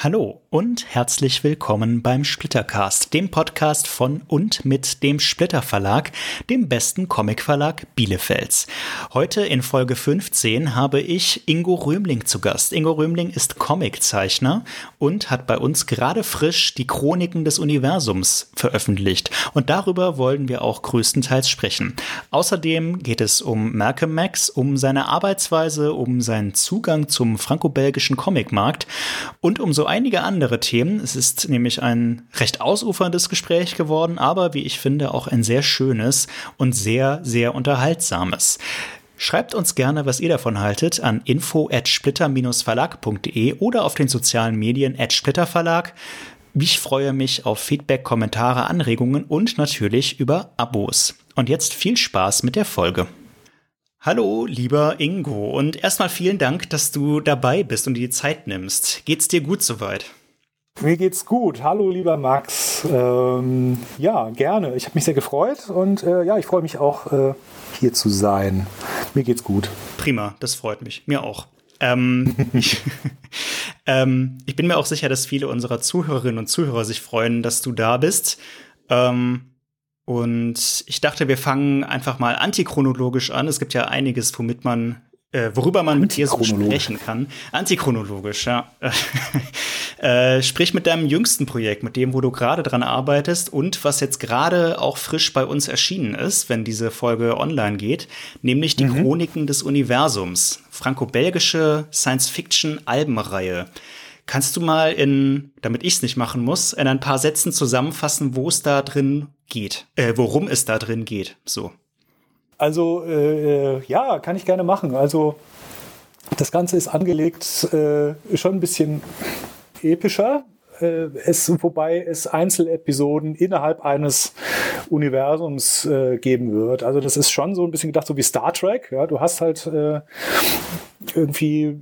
Hallo und herzlich willkommen beim Splittercast, dem Podcast von und mit dem Splitter Verlag, dem besten Comicverlag Bielefelds. Heute in Folge 15 habe ich Ingo Römling zu Gast. Ingo Römling ist Comiczeichner und hat bei uns gerade frisch die Chroniken des Universums veröffentlicht. Und darüber wollen wir auch größtenteils sprechen. Außerdem geht es um Malcolm Max, um seine Arbeitsweise, um seinen Zugang zum franco-belgischen Comicmarkt und um so einige andere Themen. Es ist nämlich ein recht ausuferndes Gespräch geworden, aber wie ich finde auch ein sehr schönes und sehr, sehr unterhaltsames. Schreibt uns gerne, was ihr davon haltet, an info at splitter-verlag.de oder auf den sozialen Medien at splitterverlag. Ich freue mich auf Feedback, Kommentare, Anregungen und natürlich über Abos. Und jetzt viel Spaß mit der Folge. Hallo, lieber Ingo, und erstmal vielen Dank, dass du dabei bist und dir die Zeit nimmst. Geht's dir gut soweit? Mir geht's gut. Hallo, lieber Max. Ähm, ja, gerne. Ich habe mich sehr gefreut und äh, ja, ich freue mich auch, äh, hier zu sein. Mir geht's gut. Prima, das freut mich. Mir auch. Ähm, ich, ähm, ich bin mir auch sicher, dass viele unserer Zuhörerinnen und Zuhörer sich freuen, dass du da bist. Ähm, und ich dachte, wir fangen einfach mal antichronologisch an. Es gibt ja einiges, womit man, äh, worüber man mit dir so sprechen kann. Antichronologisch, ja. äh, sprich mit deinem jüngsten Projekt, mit dem, wo du gerade dran arbeitest und was jetzt gerade auch frisch bei uns erschienen ist, wenn diese Folge online geht, nämlich die mhm. Chroniken des Universums. Franco-belgische Science-Fiction-Albenreihe. Kannst du mal in, damit ich es nicht machen muss, in ein paar Sätzen zusammenfassen, wo es da drin geht, äh, worum es da drin geht? So. Also äh, ja, kann ich gerne machen. Also das Ganze ist angelegt äh, schon ein bisschen epischer. Äh, es, wobei es Einzelepisoden innerhalb eines Universums äh, geben wird. Also das ist schon so ein bisschen gedacht, so wie Star Trek. Ja, du hast halt äh, irgendwie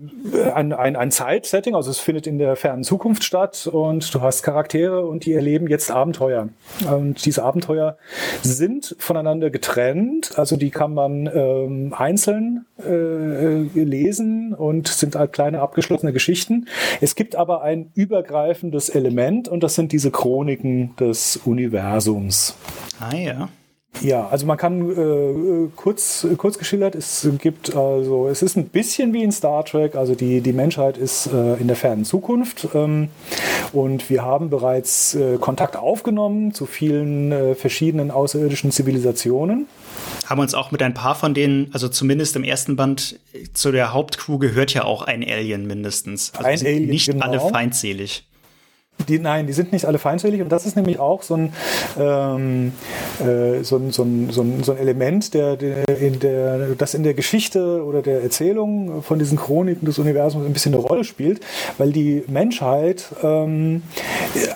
ein, ein, ein Zeitsetting, also es findet in der fernen Zukunft statt und du hast Charaktere und die erleben jetzt Abenteuer. Und diese Abenteuer sind voneinander getrennt, also die kann man ähm, einzeln äh, lesen und sind halt kleine abgeschlossene Geschichten. Es gibt aber ein übergreifendes Element und das sind diese Chroniken des Universums. Ah ja. Ja, also man kann äh, kurz, kurz geschildert, es gibt also, es ist ein bisschen wie in Star Trek, also die, die Menschheit ist äh, in der fernen Zukunft ähm, und wir haben bereits äh, Kontakt aufgenommen zu vielen äh, verschiedenen außerirdischen Zivilisationen. Haben uns auch mit ein paar von denen, also zumindest im ersten Band zu der Hauptcrew gehört ja auch ein Alien mindestens. Also ein Alien, nicht genau. alle feindselig. Die, nein, die sind nicht alle feindselig und das ist nämlich auch so ein, ähm, äh, so ein, so ein, so ein, so ein Element, der, der, in der, das in der Geschichte oder der Erzählung von diesen Chroniken des Universums ein bisschen eine Rolle spielt, weil die Menschheit ähm,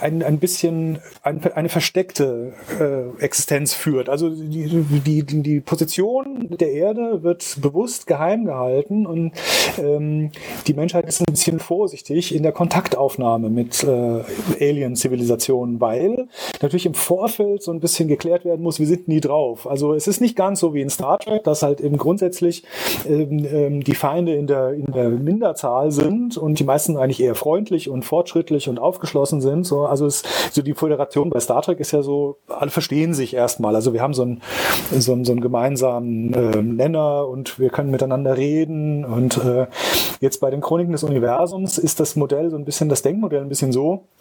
ein, ein bisschen ein, eine versteckte äh, Existenz führt. Also die, die, die Position der Erde wird bewusst geheim gehalten und ähm, die Menschheit ist ein bisschen vorsichtig in der Kontaktaufnahme mit äh, Alien-Zivilisationen, weil natürlich im Vorfeld so ein bisschen geklärt werden muss, wir sind nie drauf. Also es ist nicht ganz so wie in Star Trek, dass halt eben grundsätzlich ähm, ähm, die Feinde in der, in der Minderzahl sind und die meisten eigentlich eher freundlich und fortschrittlich und aufgeschlossen sind. So, also es, so die Föderation bei Star Trek ist ja so, alle verstehen sich erstmal. Also wir haben so einen, so einen, so einen gemeinsamen äh, Nenner und wir können miteinander reden. Und äh, jetzt bei den Chroniken des Universums ist das Modell so ein bisschen, das Denkmodell ein bisschen so,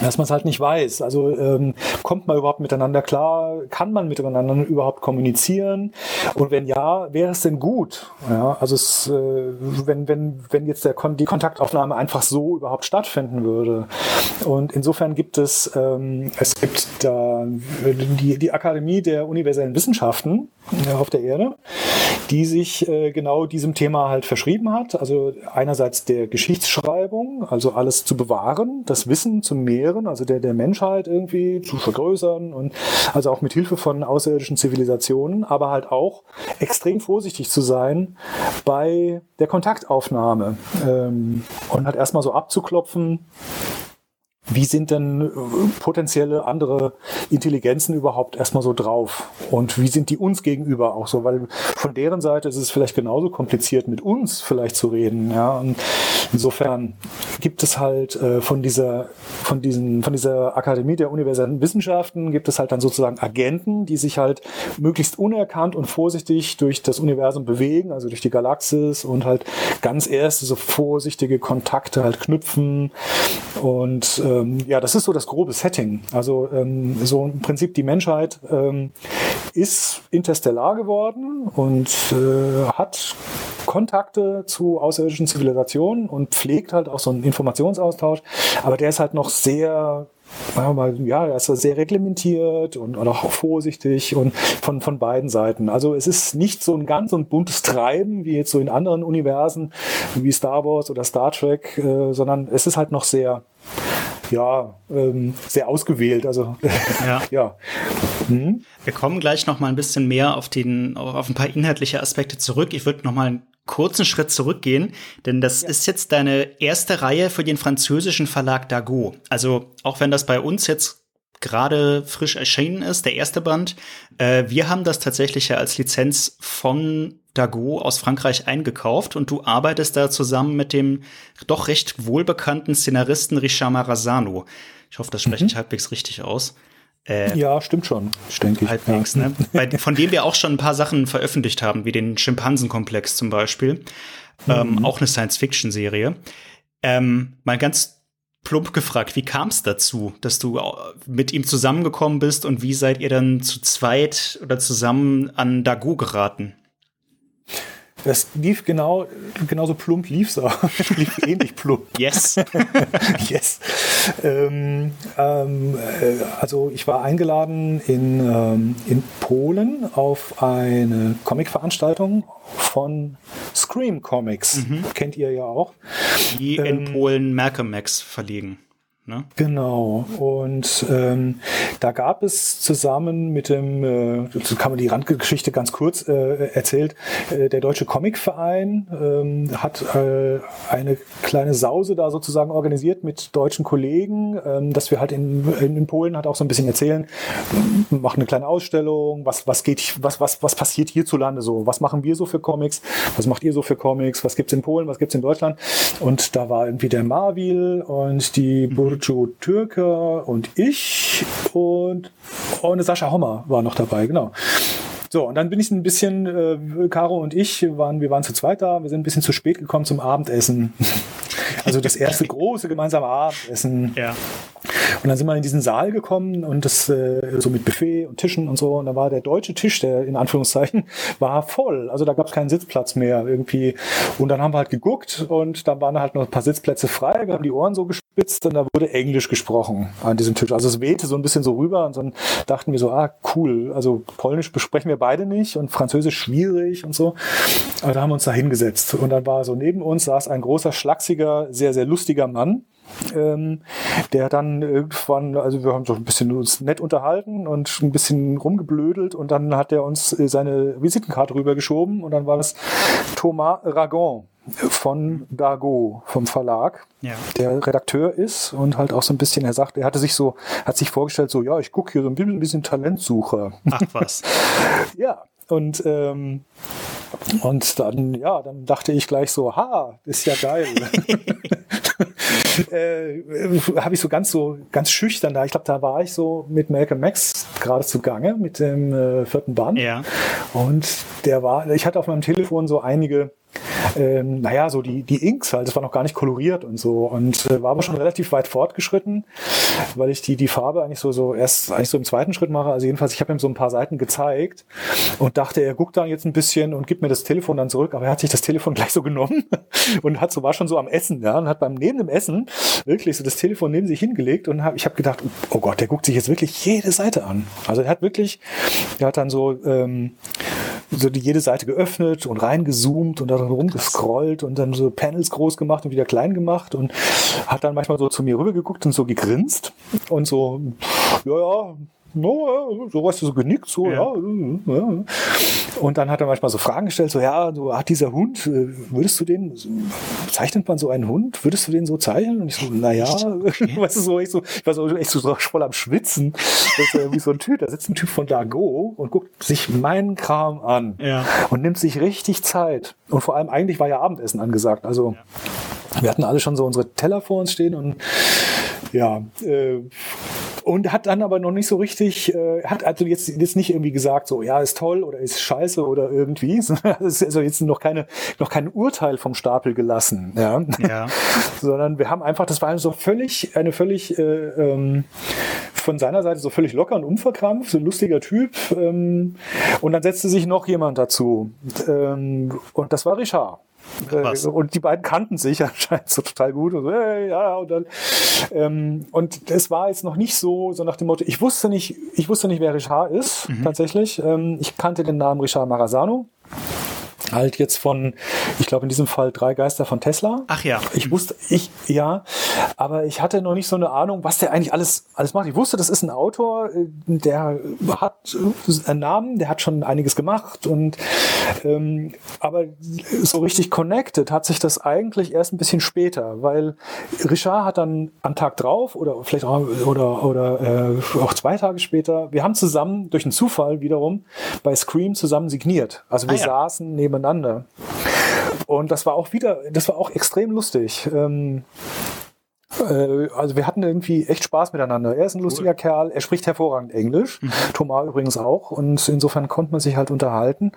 dass man es halt nicht weiß. Also ähm, kommt man überhaupt miteinander klar? Kann man miteinander überhaupt kommunizieren? Und wenn ja, wäre es denn gut? Ja, also es, äh, wenn wenn wenn jetzt der Kon die Kontaktaufnahme einfach so überhaupt stattfinden würde. Und insofern gibt es ähm, es gibt da die die Akademie der universellen Wissenschaften auf der Erde, die sich äh, genau diesem Thema halt verschrieben hat. Also einerseits der Geschichtsschreibung, also alles zu bewahren, das Wissen zu mehren, also der, der Menschheit irgendwie zu vergrößern und also auch mit Hilfe von außerirdischen Zivilisationen, aber halt auch extrem vorsichtig zu sein bei der Kontaktaufnahme ähm, und halt erstmal so abzuklopfen, wie sind denn äh, potenzielle andere Intelligenzen überhaupt erstmal so drauf? Und wie sind die uns gegenüber auch so? Weil von deren Seite ist es vielleicht genauso kompliziert, mit uns vielleicht zu reden. Ja, und insofern gibt es halt äh, von dieser, von diesen, von dieser Akademie der universellen Wissenschaften gibt es halt dann sozusagen Agenten, die sich halt möglichst unerkannt und vorsichtig durch das Universum bewegen, also durch die Galaxis und halt ganz erste so vorsichtige Kontakte halt knüpfen und äh, ähm, ja, das ist so das grobe Setting. Also ähm, so im Prinzip die Menschheit ähm, ist interstellar geworden und äh, hat Kontakte zu außerirdischen Zivilisationen und pflegt halt auch so einen Informationsaustausch. Aber der ist halt noch sehr mal, ja, er ist sehr reglementiert und, auch vorsichtig und von, von beiden Seiten. Also es ist nicht so ein ganz so buntes Treiben wie jetzt so in anderen Universen wie Star Wars oder Star Trek, äh, sondern es ist halt noch sehr ja, ähm, sehr ausgewählt. Also ja. ja. Hm? Wir kommen gleich noch mal ein bisschen mehr auf den auf ein paar inhaltliche Aspekte zurück. Ich würde noch mal einen kurzen Schritt zurückgehen, denn das ja. ist jetzt deine erste Reihe für den französischen Verlag Dago. Also auch wenn das bei uns jetzt gerade frisch erschienen ist, der erste Band. Äh, wir haben das tatsächlich ja als Lizenz von Dago aus Frankreich eingekauft und du arbeitest da zusammen mit dem doch recht wohlbekannten Szenaristen Richard Marazano. Ich hoffe, das spreche mhm. ich halbwegs richtig aus. Äh, ja, stimmt schon, denke ich. Halbwegs, ja. ne? Bei, von dem wir auch schon ein paar Sachen veröffentlicht haben, wie den Schimpansenkomplex zum Beispiel. Mhm. Ähm, auch eine Science-Fiction-Serie. Ähm, mal ganz plump gefragt, wie kam es dazu, dass du mit ihm zusammengekommen bist und wie seid ihr dann zu zweit oder zusammen an Dago geraten? Das lief genau, genauso plump lief es auch. lief ähnlich plump. Yes. yes. Ähm, ähm, äh, also ich war eingeladen in, ähm, in Polen auf eine Comic-Veranstaltung von Scream Comics. Mhm. Kennt ihr ja auch. Die in ähm, Polen Malcolm Max verlegen. Ne? Genau. Und ähm, da gab es zusammen mit dem, äh, so kann man die Randgeschichte ganz kurz äh, erzählt, äh, der Deutsche Comicverein ähm, hat äh, eine kleine Sause da sozusagen organisiert mit deutschen Kollegen, ähm, dass wir halt in, in Polen halt auch so ein bisschen erzählen, machen eine kleine Ausstellung, was, was geht, was, was, was passiert hierzulande so, was machen wir so für Comics, was macht ihr so für Comics, was gibt's in Polen, was gibt's in Deutschland. Und da war irgendwie der Marvil und die mhm. Burcu Türker und ich und, und eine Sascha Hommer war noch dabei, genau. So, und dann bin ich ein bisschen, äh, Caro und ich waren, wir waren zu zweit da, wir sind ein bisschen zu spät gekommen zum Abendessen. Also das erste große gemeinsame Abendessen. Ja. Und dann sind wir in diesen Saal gekommen und das äh, so mit Buffet und Tischen und so. Und da war der deutsche Tisch, der in Anführungszeichen, war voll. Also da gab es keinen Sitzplatz mehr irgendwie. Und dann haben wir halt geguckt und da waren halt noch ein paar Sitzplätze frei. Wir haben die Ohren so gespitzt und da wurde Englisch gesprochen an diesem Tisch. Also es wehte so ein bisschen so rüber und dann dachten wir so, ah, cool. Also Polnisch besprechen wir beide nicht und Französisch schwierig und so. Aber da haben wir uns da hingesetzt. Und dann war so neben uns saß ein großer, schlachsiger, sehr, sehr lustiger Mann ähm, der dann irgendwann, also wir haben so ein bisschen uns nett unterhalten und ein bisschen rumgeblödelt und dann hat er uns äh, seine Visitenkarte rübergeschoben und dann war das Thomas Ragon von Dago vom Verlag, ja. der Redakteur ist und halt auch so ein bisschen, er sagt, er hatte sich so, hat sich vorgestellt, so, ja, ich gucke hier so ein bisschen, ein bisschen Talentsucher. Ach was. ja, und ähm, und dann, ja, dann dachte ich gleich so, ha, ist ja geil. äh, habe ich so ganz so ganz schüchtern da. Ich glaube, da war ich so mit Malcolm Max gerade zugange mit dem äh, vierten Band. Ja. Und der war, ich hatte auf meinem Telefon so einige ähm, naja, so die, die Inks halt, das war noch gar nicht koloriert und so und äh, war aber schon relativ weit fortgeschritten, weil ich die, die Farbe eigentlich so, so erst eigentlich so im zweiten Schritt mache. Also jedenfalls, ich habe ihm so ein paar Seiten gezeigt und dachte, er guckt dann jetzt ein bisschen und gibt mir das Telefon dann zurück, aber er hat sich das Telefon gleich so genommen und hat so, war schon so am Essen, ja, und hat beim neben dem Essen wirklich so das Telefon neben sich hingelegt und hab, ich habe gedacht, oh Gott, der guckt sich jetzt wirklich jede Seite an. Also er hat wirklich, er hat dann so, ähm, so die, jede Seite geöffnet und reingezoomt und dann rumgescrollt und dann so Panels groß gemacht und wieder klein gemacht und hat dann manchmal so zu mir rübergeguckt und so gegrinst und so, ja, ja, no, so weißt du, so genickt, so, ja. ja. Und dann hat er manchmal so Fragen gestellt, so, ja, so hat dieser Hund, äh, würdest du den, zeichnet man so einen Hund, würdest du den so zeichnen? Und ich so, naja, weißt du, so, ich so, ich war so echt so voll am Schwitzen. Das ist irgendwie so ein Typ, da sitzt ein Typ von Dago und guckt sich meinen Kram an Ja. und nimmt sich richtig Zeit. Und vor allem eigentlich war ja Abendessen angesagt. Also wir hatten alle schon so unsere Teller vor uns stehen und ja, äh, und hat dann aber noch nicht so richtig, äh, hat also jetzt, jetzt nicht irgendwie gesagt, so, ja, ist toll oder ist scheiße oder irgendwie, sondern es ist also jetzt noch keine, noch kein Urteil vom Stapel gelassen, ja. Ja. sondern wir haben einfach, das war so völlig, eine völlig, äh, ähm, von seiner Seite so völlig locker und unverkrampft, so ein lustiger Typ. Ähm, und dann setzte sich noch jemand dazu. Ähm, und das war Richard. Was? Äh, Und die beiden kannten sich anscheinend so total gut. Und, so, hey, ja, und, dann, ähm, und es war jetzt noch nicht so, so nach dem Motto, ich wusste nicht, ich wusste nicht, wer Richard ist, tatsächlich. Ähm, ich kannte den Namen Richard Marazano. Halt jetzt von, ich glaube in diesem Fall drei Geister von Tesla. Ach ja. Ich wusste, ich, ja, aber ich hatte noch nicht so eine Ahnung, was der eigentlich alles, alles macht. Ich wusste, das ist ein Autor, äh, der hat einen Namen, der hat schon einiges gemacht und, ähm, aber so richtig connected hat sich das eigentlich erst ein bisschen später, weil Richard hat dann am Tag drauf oder vielleicht auch, oder, oder äh, auch zwei Tage später, wir haben zusammen durch einen Zufall wiederum bei Scream zusammen signiert. Also wir Ah ja. saßen nebeneinander. Und das war auch wieder, das war auch extrem lustig. Ähm, äh, also wir hatten irgendwie echt Spaß miteinander. Er ist ein lustiger Kerl, er spricht hervorragend Englisch, Thomas übrigens auch und insofern konnte man sich halt unterhalten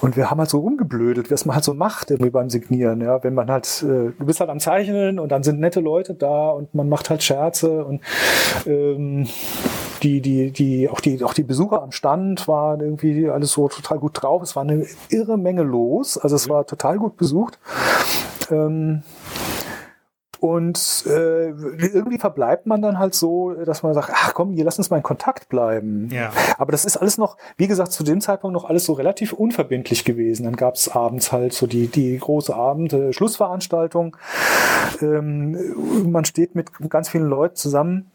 und wir haben halt so rumgeblödelt, was man halt so macht irgendwie beim Signieren, ja, wenn man halt, äh, du bist halt am Zeichnen und dann sind nette Leute da und man macht halt Scherze und ähm, die, die, die, auch die, auch die Besucher am Stand waren irgendwie alles so total gut drauf. Es war eine irre Menge los, also es war total gut besucht. Ähm, und äh, irgendwie verbleibt man dann halt so, dass man sagt, ach komm, hier lass uns mal in Kontakt bleiben. Ja. Aber das ist alles noch, wie gesagt, zu dem Zeitpunkt noch alles so relativ unverbindlich gewesen. Dann gab es abends halt so die, die große Abend, äh, Schlussveranstaltung. Ähm, man steht mit ganz vielen Leuten zusammen.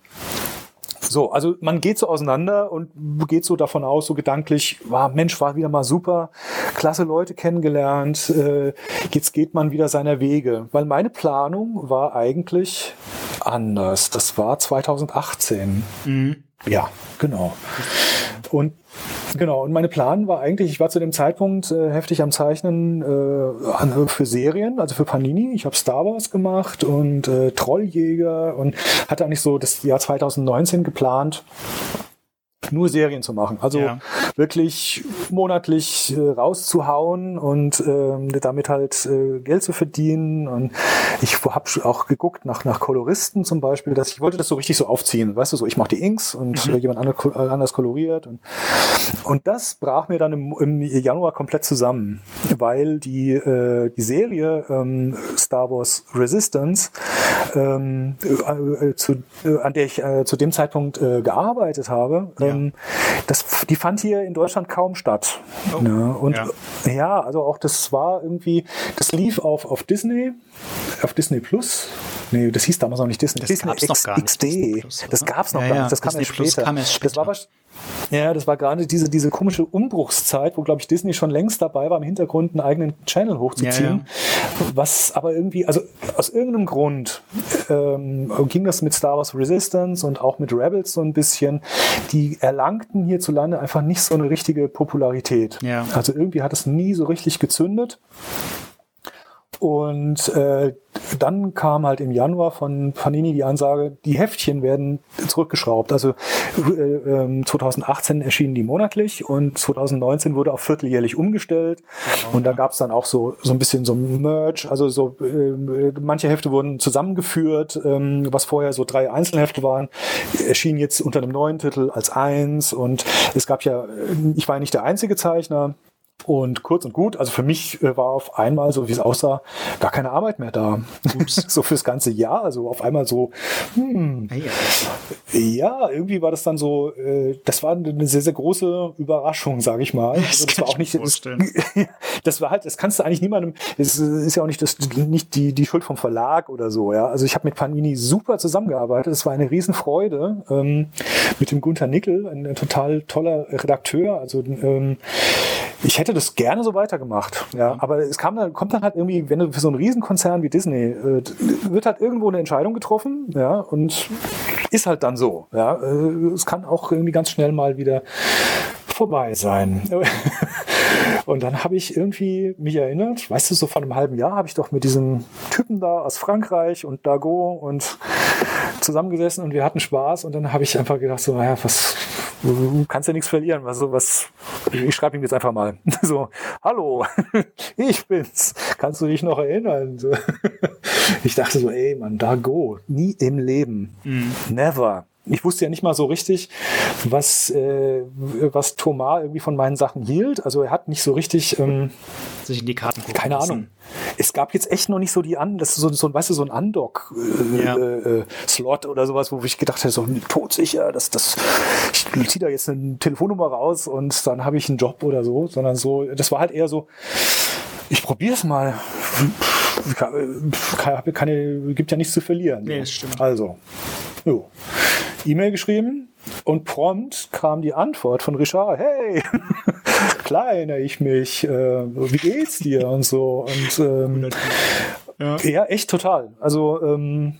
So, also man geht so auseinander und geht so davon aus, so gedanklich, war Mensch, war wieder mal super, klasse Leute kennengelernt, äh, jetzt geht man wieder seiner Wege. Weil meine Planung war eigentlich anders. Das war 2018. Ja, genau. Und genau, und meine Plan war eigentlich, ich war zu dem Zeitpunkt äh, heftig am Zeichnen äh, an- für Serien, also für Panini. Ich habe Star Wars gemacht und äh, Trolljäger und hatte eigentlich so das Jahr 2019 geplant, nur Serien zu machen. Also Ja. wirklich monatlich äh, rauszuhauen und ähm, damit halt äh, Geld zu verdienen. Und ich habe auch geguckt nach, nach Koloristen zum Beispiel, dass ich wollte das so richtig so aufziehen. Weißt du, so ich mache die Inks und äh, jemand äh, anders koloriert. Und, und das brach mir dann im, im Januar komplett zusammen, weil die, äh, die Serie ähm, Star Wars Resistance, ähm, äh, zu, an der ich zu dem Zeitpunkt gearbeitet habe, ähm, das, die fand hier in Deutschland kaum statt. Oh. Ne? Und Ja. ja. also auch das war irgendwie, das lief auf, auf Disney, auf Disney Plus. Nee, das hieß damals noch nicht Disney. Das Disney gab's noch gar nicht, XD. Disney Plus, das oder? gab's noch Ja, gar ja, nicht. Das kam erst später. kam erst Das war später. ja, das war gerade diese, diese komische Umbruchszeit, wo, glaube ich, Disney schon längst dabei war, im Hintergrund einen eigenen Channel hochzuziehen. Was aber irgendwie, also aus irgendeinem Grund ähm, ging das mit Star Wars Resistance und auch mit Rebels so ein bisschen. Die erlangten hierzulande einfach nicht so eine richtige Popularität. Ja. Also irgendwie hat es nie so richtig gezündet. Und äh, dann kam halt im Januar von Panini die Ansage, die Heftchen werden zurückgeschraubt. Also äh, ähm, 2018 erschienen die monatlich und 2019 wurde auf vierteljährlich umgestellt. und da gab es dann auch so, so ein bisschen so Merch. Also so äh, manche Hefte wurden zusammengeführt, ähm, was vorher so drei Einzelhefte waren, erschienen jetzt unter einem neuen Titel als eins. Und es gab ja, äh, ich war ja nicht der einzige Zeichner. Und kurz und gut, also für mich äh, war auf einmal, so wie es aussah, gar keine Arbeit mehr da. so fürs ganze Jahr. Also auf einmal so, hm, ja, irgendwie war das dann so, äh, das war eine sehr, sehr große Überraschung, sage ich mal. Das, also das war auch nicht, das, das, war halt, das kannst du eigentlich niemandem, das ist ja auch nicht, das, nicht die, die Schuld vom Verlag oder so, ja. Also ich habe mit Panini super zusammengearbeitet. Es war eine Riesenfreude ähm, mit dem Gunther Nickel, ein, ein total toller Redakteur. Also ähm, ich hätte das gerne so weitergemacht, ja. Aber es kam dann, kommt dann halt irgendwie, wenn du für so einen Riesenkonzern wie Disney, äh, wird halt irgendwo eine Entscheidung getroffen, ja, und ist halt dann so, ja. Äh, es kann auch irgendwie ganz schnell mal wieder vorbei sein. Und dann habe ich irgendwie mich erinnert, weißt du, so vor einem halben Jahr habe ich doch mit diesem Typen da aus Frankreich und Dago und zusammengesessen und wir hatten Spaß und dann habe ich einfach gedacht, so, naja, was, du kannst ja nichts verlieren. Was, was, ich schreibe ihm jetzt einfach mal. So, hallo, ich bin's. Kannst du dich noch erinnern? So. Ich dachte so, ey, man, da go. Nie im Leben. Mhm. Never ich wusste ja nicht mal so richtig, was, äh, was Thomas irgendwie von meinen Sachen hielt. Also er hat nicht so richtig ähm, sich in die Karten gucken Keine lassen. Ahnung. Es gab jetzt echt noch nicht so die an, das ist so, so weißt du, so ein Undock-Slot äh, ja. oder sowas, wo ich gedacht hätte, so todsicher, das, das, ich ziehe da jetzt eine Telefonnummer raus und dann habe ich einen Job oder so, sondern so, das war halt eher so, ich probiere es mal. Kann, kann, gibt ja nichts zu verlieren. Nee, das stimmt. Also, jo. E-Mail geschrieben und prompt kam die Antwort von Richard, hey, klar erinnere ich mich, äh, wie geht's dir und so. Und ähm, ja. ja. echt total. Also ähm,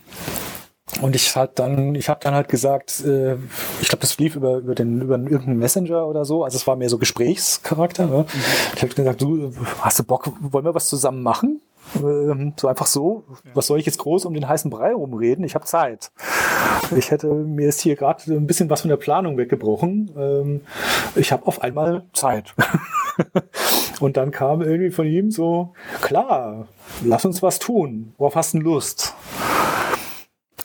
und ich hat dann, ich habe dann halt gesagt, äh, ich glaube, das lief über, über den über irgendeinen Messenger oder so. Also es war mehr so Gesprächscharakter. Ne? Mhm. Ich habe gesagt, du hast du Bock, wollen wir was zusammen machen? Ähm, so einfach so. Was soll ich jetzt groß um den heißen Brei rumreden? Ich habe Zeit. Ich hätte mir ist hier gerade ein bisschen was von der Planung weggebrochen. Ähm, ich habe auf einmal Zeit. Und dann kam irgendwie von ihm so, klar, lass uns was tun. Worauf hast du Lust?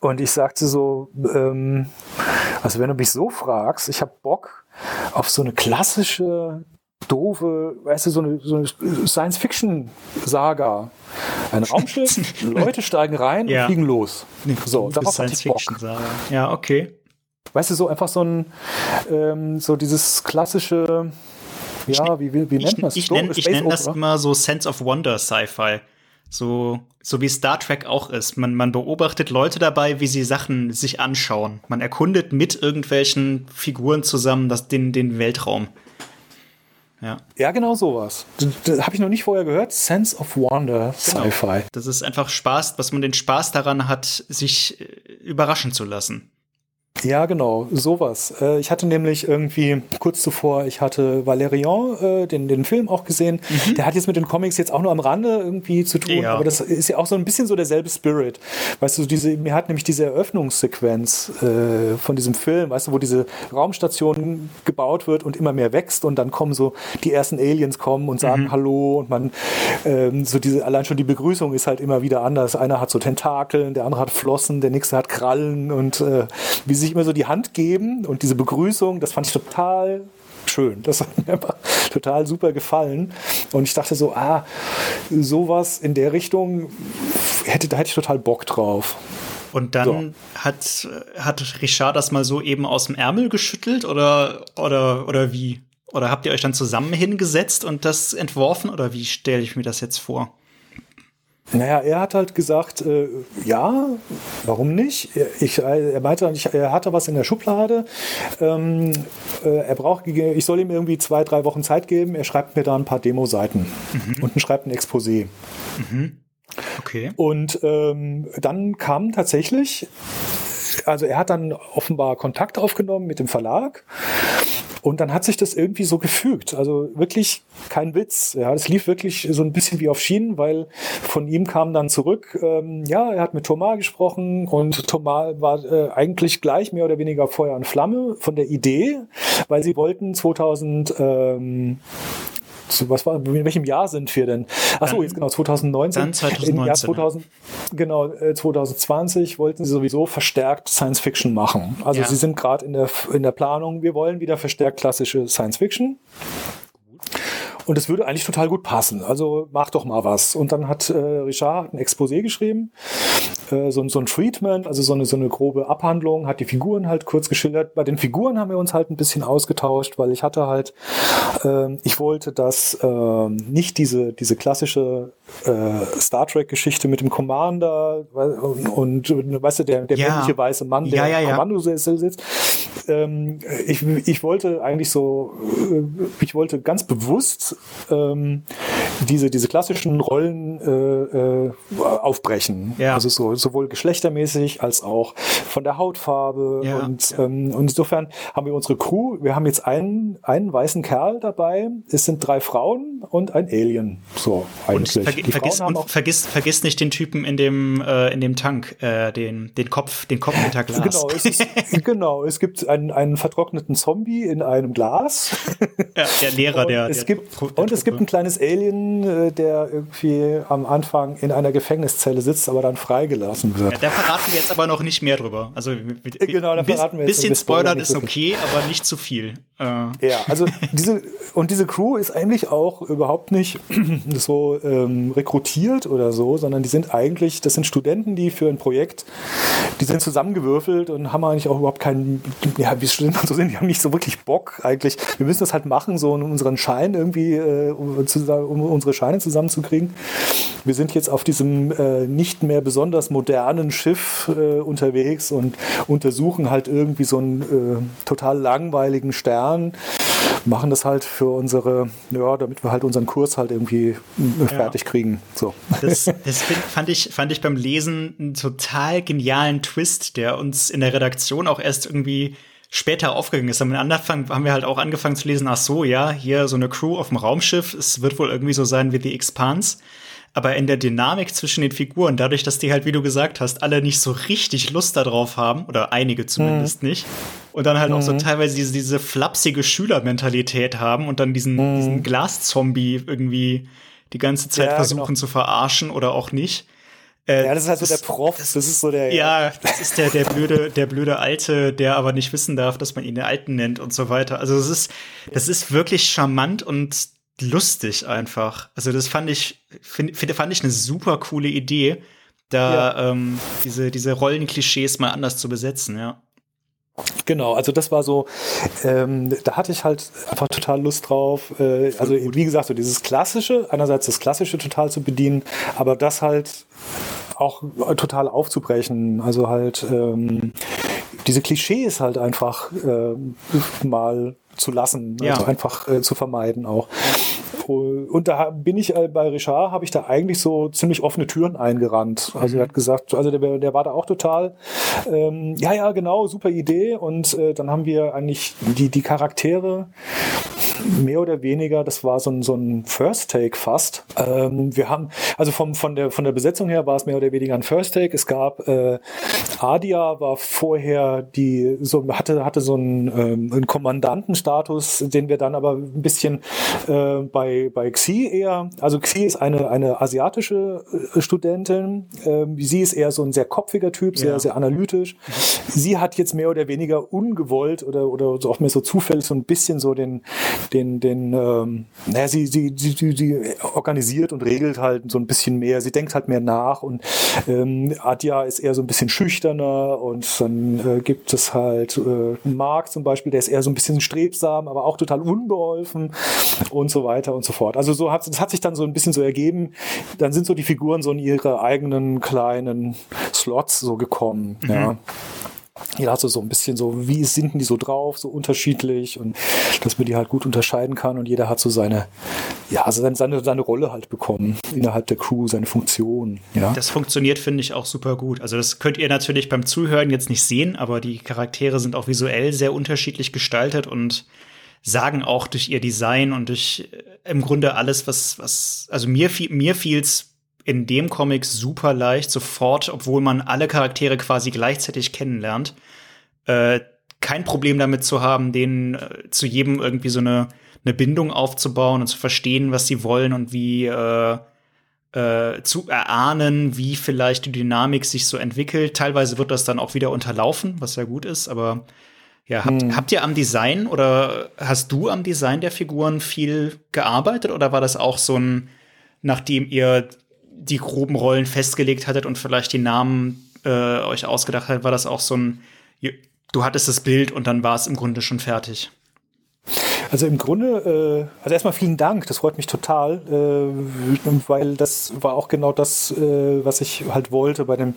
Und ich sagte so, ähm, also wenn du mich so fragst, ich habe Bock auf so eine klassische doofe, weißt du, so eine, so eine Science-Fiction-Saga. Ein Raumschiff, Leute steigen rein ja. und fliegen los. So, darauf ich Bock. Ja, okay. Weißt du, so einfach so ein, ähm, so dieses klassische, ja, wie, wie, wie nennt man es? Ich, nenne nenn das immer so Sense of Wonder Sci-Fi. So, so wie Star Trek auch ist. Man, man beobachtet Leute dabei, wie sie Sachen sich anschauen. Man erkundet mit irgendwelchen Figuren zusammen das, den, den Weltraum. Ja. ja, genau sowas. Das, das habe ich noch nicht vorher gehört. Sense of Wonder, genau. Sci-Fi. Das ist einfach Spaß, dass man den Spaß daran hat, sich äh, überraschen zu lassen. Ja, genau, sowas. Äh, ich hatte nämlich irgendwie kurz zuvor, ich hatte Valerian, äh, den, den Film auch gesehen. Mhm. Der hat jetzt mit den Comics jetzt auch nur am Rande irgendwie zu tun, ja. aber das ist ja auch so ein bisschen so derselbe Spirit. Weißt du, diese, mir hat nämlich diese Eröffnungssequenz äh, von diesem Film, weißt du, wo diese Raumstation gebaut wird und immer mehr wächst und dann kommen so die ersten Aliens kommen und sagen mhm. Hallo und man ähm, so diese, allein schon die Begrüßung ist halt immer wieder anders. Einer hat so Tentakeln, der andere hat Flossen, der nächste hat Krallen und äh, wie sich immer so die Hand geben und diese Begrüßung, das fand ich total schön. Das hat mir einfach total super gefallen. Und ich dachte so, ah, sowas in der Richtung hätte, da hätte ich total Bock drauf. Und dann so. hat, hat Richard das mal so eben aus dem Ärmel geschüttelt oder, oder, oder wie? Oder habt ihr euch dann zusammen hingesetzt und das entworfen oder wie stelle ich mir das jetzt vor? Naja, er hat halt gesagt, äh, ja, warum nicht? Ich, er meinte, ich, er hatte was in der Schublade. Ähm, äh, er braucht, ich soll ihm irgendwie zwei, drei Wochen Zeit geben. Er schreibt mir da ein paar Demo-Seiten mhm. und schreibt ein Exposé. Mhm. Okay. Und ähm, dann kam tatsächlich, also er hat dann offenbar Kontakt aufgenommen mit dem Verlag und dann hat sich das irgendwie so gefügt. Also wirklich kein Witz. Ja, es lief wirklich so ein bisschen wie auf Schienen, weil von ihm kam dann zurück, ähm, ja, er hat mit Thomas gesprochen und Thomas war äh, eigentlich gleich mehr oder weniger Feuer und Flamme von der Idee, weil sie wollten 2000, ähm, zu, was war, in welchem Jahr sind wir denn? Achso, jetzt genau, 2019. Dann 2019. Im Jahr 2000, genau, 2020 äh, wollten sie sowieso verstärkt Science Fiction machen. Also ja. sie sind gerade in der, in der Planung, wir wollen wieder verstärkt klassische Science Fiction. Und es würde eigentlich total gut passen. Also mach doch mal was. Und dann hat äh, Richard ein Exposé geschrieben, äh, so, so ein Treatment, also so eine, so eine grobe Abhandlung, hat die Figuren halt kurz geschildert. Bei den Figuren haben wir uns halt ein bisschen ausgetauscht, weil ich hatte halt, äh, ich wollte, dass äh, nicht diese, diese klassische äh, Star Trek-Geschichte mit dem Commander und, und, und weißt du, der, der ja. männliche weiße Mann, der ja, ja, ja. Kommandosessel sitzt. Ähm, ich, ich wollte eigentlich so, äh, ich wollte ganz bewusst ähm, diese, diese klassischen Rollen äh, äh, aufbrechen. Ja. Also so, sowohl geschlechtermäßig als auch von der Hautfarbe. Ja. Und, ähm, und insofern haben wir unsere Crew, wir haben jetzt einen, einen weißen Kerl dabei, es sind drei Frauen und ein Alien. So eigentlich. Und, verg vergiss, und vergiss, vergiss nicht den Typen in dem, äh, in dem Tank, äh, den, den Kopf, den Kopf hinter Glas. Genau, es ist, genau, es gibt einen, einen vertrockneten Zombie in einem Glas. Ja, der Lehrer, der. Es der gibt, der und es gibt ein kleines Alien, äh, der irgendwie am Anfang in einer Gefängniszelle sitzt, aber dann freigelassen wird. Ja, da verraten wir jetzt aber noch nicht mehr drüber. Also genau, da verraten wir jetzt bisschen Spoilern ist okay, aber nicht zu viel. Äh. Ja, also diese und diese Crew ist eigentlich auch überhaupt nicht so ähm, rekrutiert oder so, sondern die sind eigentlich, das sind Studenten, die für ein Projekt, die sind zusammengewürfelt und haben eigentlich auch überhaupt keinen, ja, wie Studenten so sind, die haben nicht so wirklich Bock eigentlich. Wir müssen das halt machen, so um unseren Schein irgendwie, äh, um, unsere Scheine zusammenzukriegen. Wir sind jetzt auf diesem äh, nicht mehr besonders modernen Schiff äh, unterwegs und untersuchen halt irgendwie so einen äh, total langweiligen Stern machen das halt für unsere, ja, damit wir halt unseren Kurs halt irgendwie fertig ja. kriegen. So. Das, das fand, ich, fand ich beim Lesen einen total genialen Twist, der uns in der Redaktion auch erst irgendwie später aufgegangen ist. Am Anfang haben wir halt auch angefangen zu lesen, ach so, ja, hier so eine Crew auf dem Raumschiff, es wird wohl irgendwie so sein wie The Expanse. Aber in der Dynamik zwischen den Figuren, dadurch, dass die halt, wie du gesagt hast, alle nicht so richtig Lust darauf haben, oder einige zumindest mhm. nicht, und dann halt mhm. auch so mhm. teilweise diese, diese flapsige Schülermentalität haben und dann diesen, mhm. diesen Glaszombie irgendwie die ganze Zeit ja, versuchen genau. zu verarschen oder auch nicht. Äh, ja, das ist halt so der Prof, das, das ist so der. Ja, das ist der, der blöde, der blöde Alte, der aber nicht wissen darf, dass man ihn den Alten nennt und so weiter. Also das ist, das ist wirklich charmant und lustig einfach. Also das fand ich, find, fand ich eine super coole Idee, da ja. ähm, diese, diese Rollenklischees mal anders zu besetzen, ja. Genau, also das war so, ähm, da hatte ich halt einfach total Lust drauf. Äh, also wie gesagt, so dieses Klassische, einerseits das Klassische total zu bedienen, aber das halt auch total aufzubrechen. Also halt ähm, diese Klischees halt einfach äh, mal zu lassen, also ja. einfach äh, zu vermeiden auch. Und da bin ich äh, bei Richard, habe ich da eigentlich so ziemlich offene Türen eingerannt. Also er hat gesagt, also der, der war da auch total, ähm, ja, ja, genau, super Idee. Und äh, dann haben wir eigentlich die, die Charaktere mehr oder weniger, das war so ein, so ein First Take fast. Ähm, wir haben, also vom, von, der, von der Besetzung her war es mehr oder weniger ein First Take. Es gab äh, Adia war vorher die, so hatte, hatte so einen, ähm, einen Kommandantenstatus, den wir dann aber ein bisschen äh, bei, bei Xi eher, also Xi ist eine, eine asiatische äh, Studentin, ähm, sie ist eher so ein sehr kopfiger Typ, sehr, ja. sehr analytisch. Sie hat jetzt mehr oder weniger ungewollt oder, oder so auch mehr so zufällig so ein bisschen so den, den, den, ähm, naja, sie, sie, sie, sie, sie organisiert und regelt halt so ein bisschen mehr, sie denkt halt mehr nach und ähm, Adja ist eher so ein bisschen schüchterner und dann äh, gibt es halt äh, Mark zum Beispiel, der ist eher so ein bisschen strebsam, aber auch total unbeholfen und so weiter und so fort. Also so hat, das hat sich dann so ein bisschen so ergeben, dann sind so die Figuren so in ihre eigenen kleinen Slots so gekommen, mhm. ja jeder hat so, so ein bisschen so, wie sind denn die so drauf, so unterschiedlich und dass man die halt gut unterscheiden kann und jeder hat so seine, ja, seine, seine, seine Rolle halt bekommen innerhalb der Crew, seine Funktion, ja. Das funktioniert, finde ich, auch super gut. Also das könnt ihr natürlich beim Zuhören jetzt nicht sehen, aber die Charaktere sind auch visuell sehr unterschiedlich gestaltet und sagen auch durch ihr Design und durch äh, im Grunde alles, was, was, also mir, mir fiel's in dem Comic super leicht, sofort, obwohl man alle Charaktere quasi gleichzeitig kennenlernt, äh, kein Problem damit zu haben, denen äh, zu jedem irgendwie so eine, eine Bindung aufzubauen und zu verstehen, was sie wollen und wie äh, äh, zu erahnen, wie vielleicht die Dynamik sich so entwickelt. Teilweise wird das dann auch wieder unterlaufen, was ja gut ist, aber Ja, habt, hm. habt ihr am Design oder hast du am Design der Figuren viel gearbeitet oder war das auch so ein, nachdem ihr die groben Rollen festgelegt hattet und vielleicht die Namen äh, euch ausgedacht hattet, war das auch so ein, du hattest das Bild und dann war es im Grunde schon fertig? Also im Grunde, äh, also erstmal vielen Dank, das freut mich total, äh, weil das war auch genau das, äh, was ich halt wollte bei dem,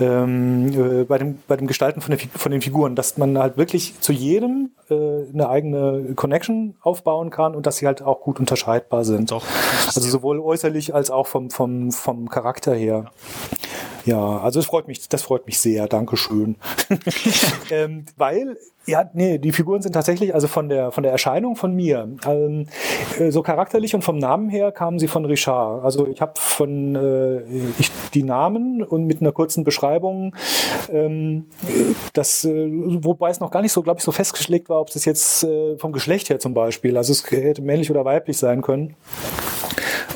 ähm, äh, bei dem, bei dem Gestalten von, der, von den Figuren, dass man halt wirklich zu jedem äh, eine eigene Connection aufbauen kann und dass sie halt auch gut unterscheidbar sind. Doch. Also sowohl äußerlich als auch vom, vom, vom Charakter her. Ja, also es freut mich, das freut mich sehr. Dankeschön. ähm, weil, ja, nee, die Figuren sind tatsächlich, also von der, von der Erscheinung von mir, ähm, äh, so charakterlich und vom Namen her kamen sie von Richard. Also ich habe von äh, ich, die Namen und mit einer kurzen Beschreibung, ähm, das, äh, wobei es noch gar nicht so, glaube ich, so festgelegt war, ob das jetzt äh, vom Geschlecht her zum Beispiel, also es hätte männlich oder weiblich sein können.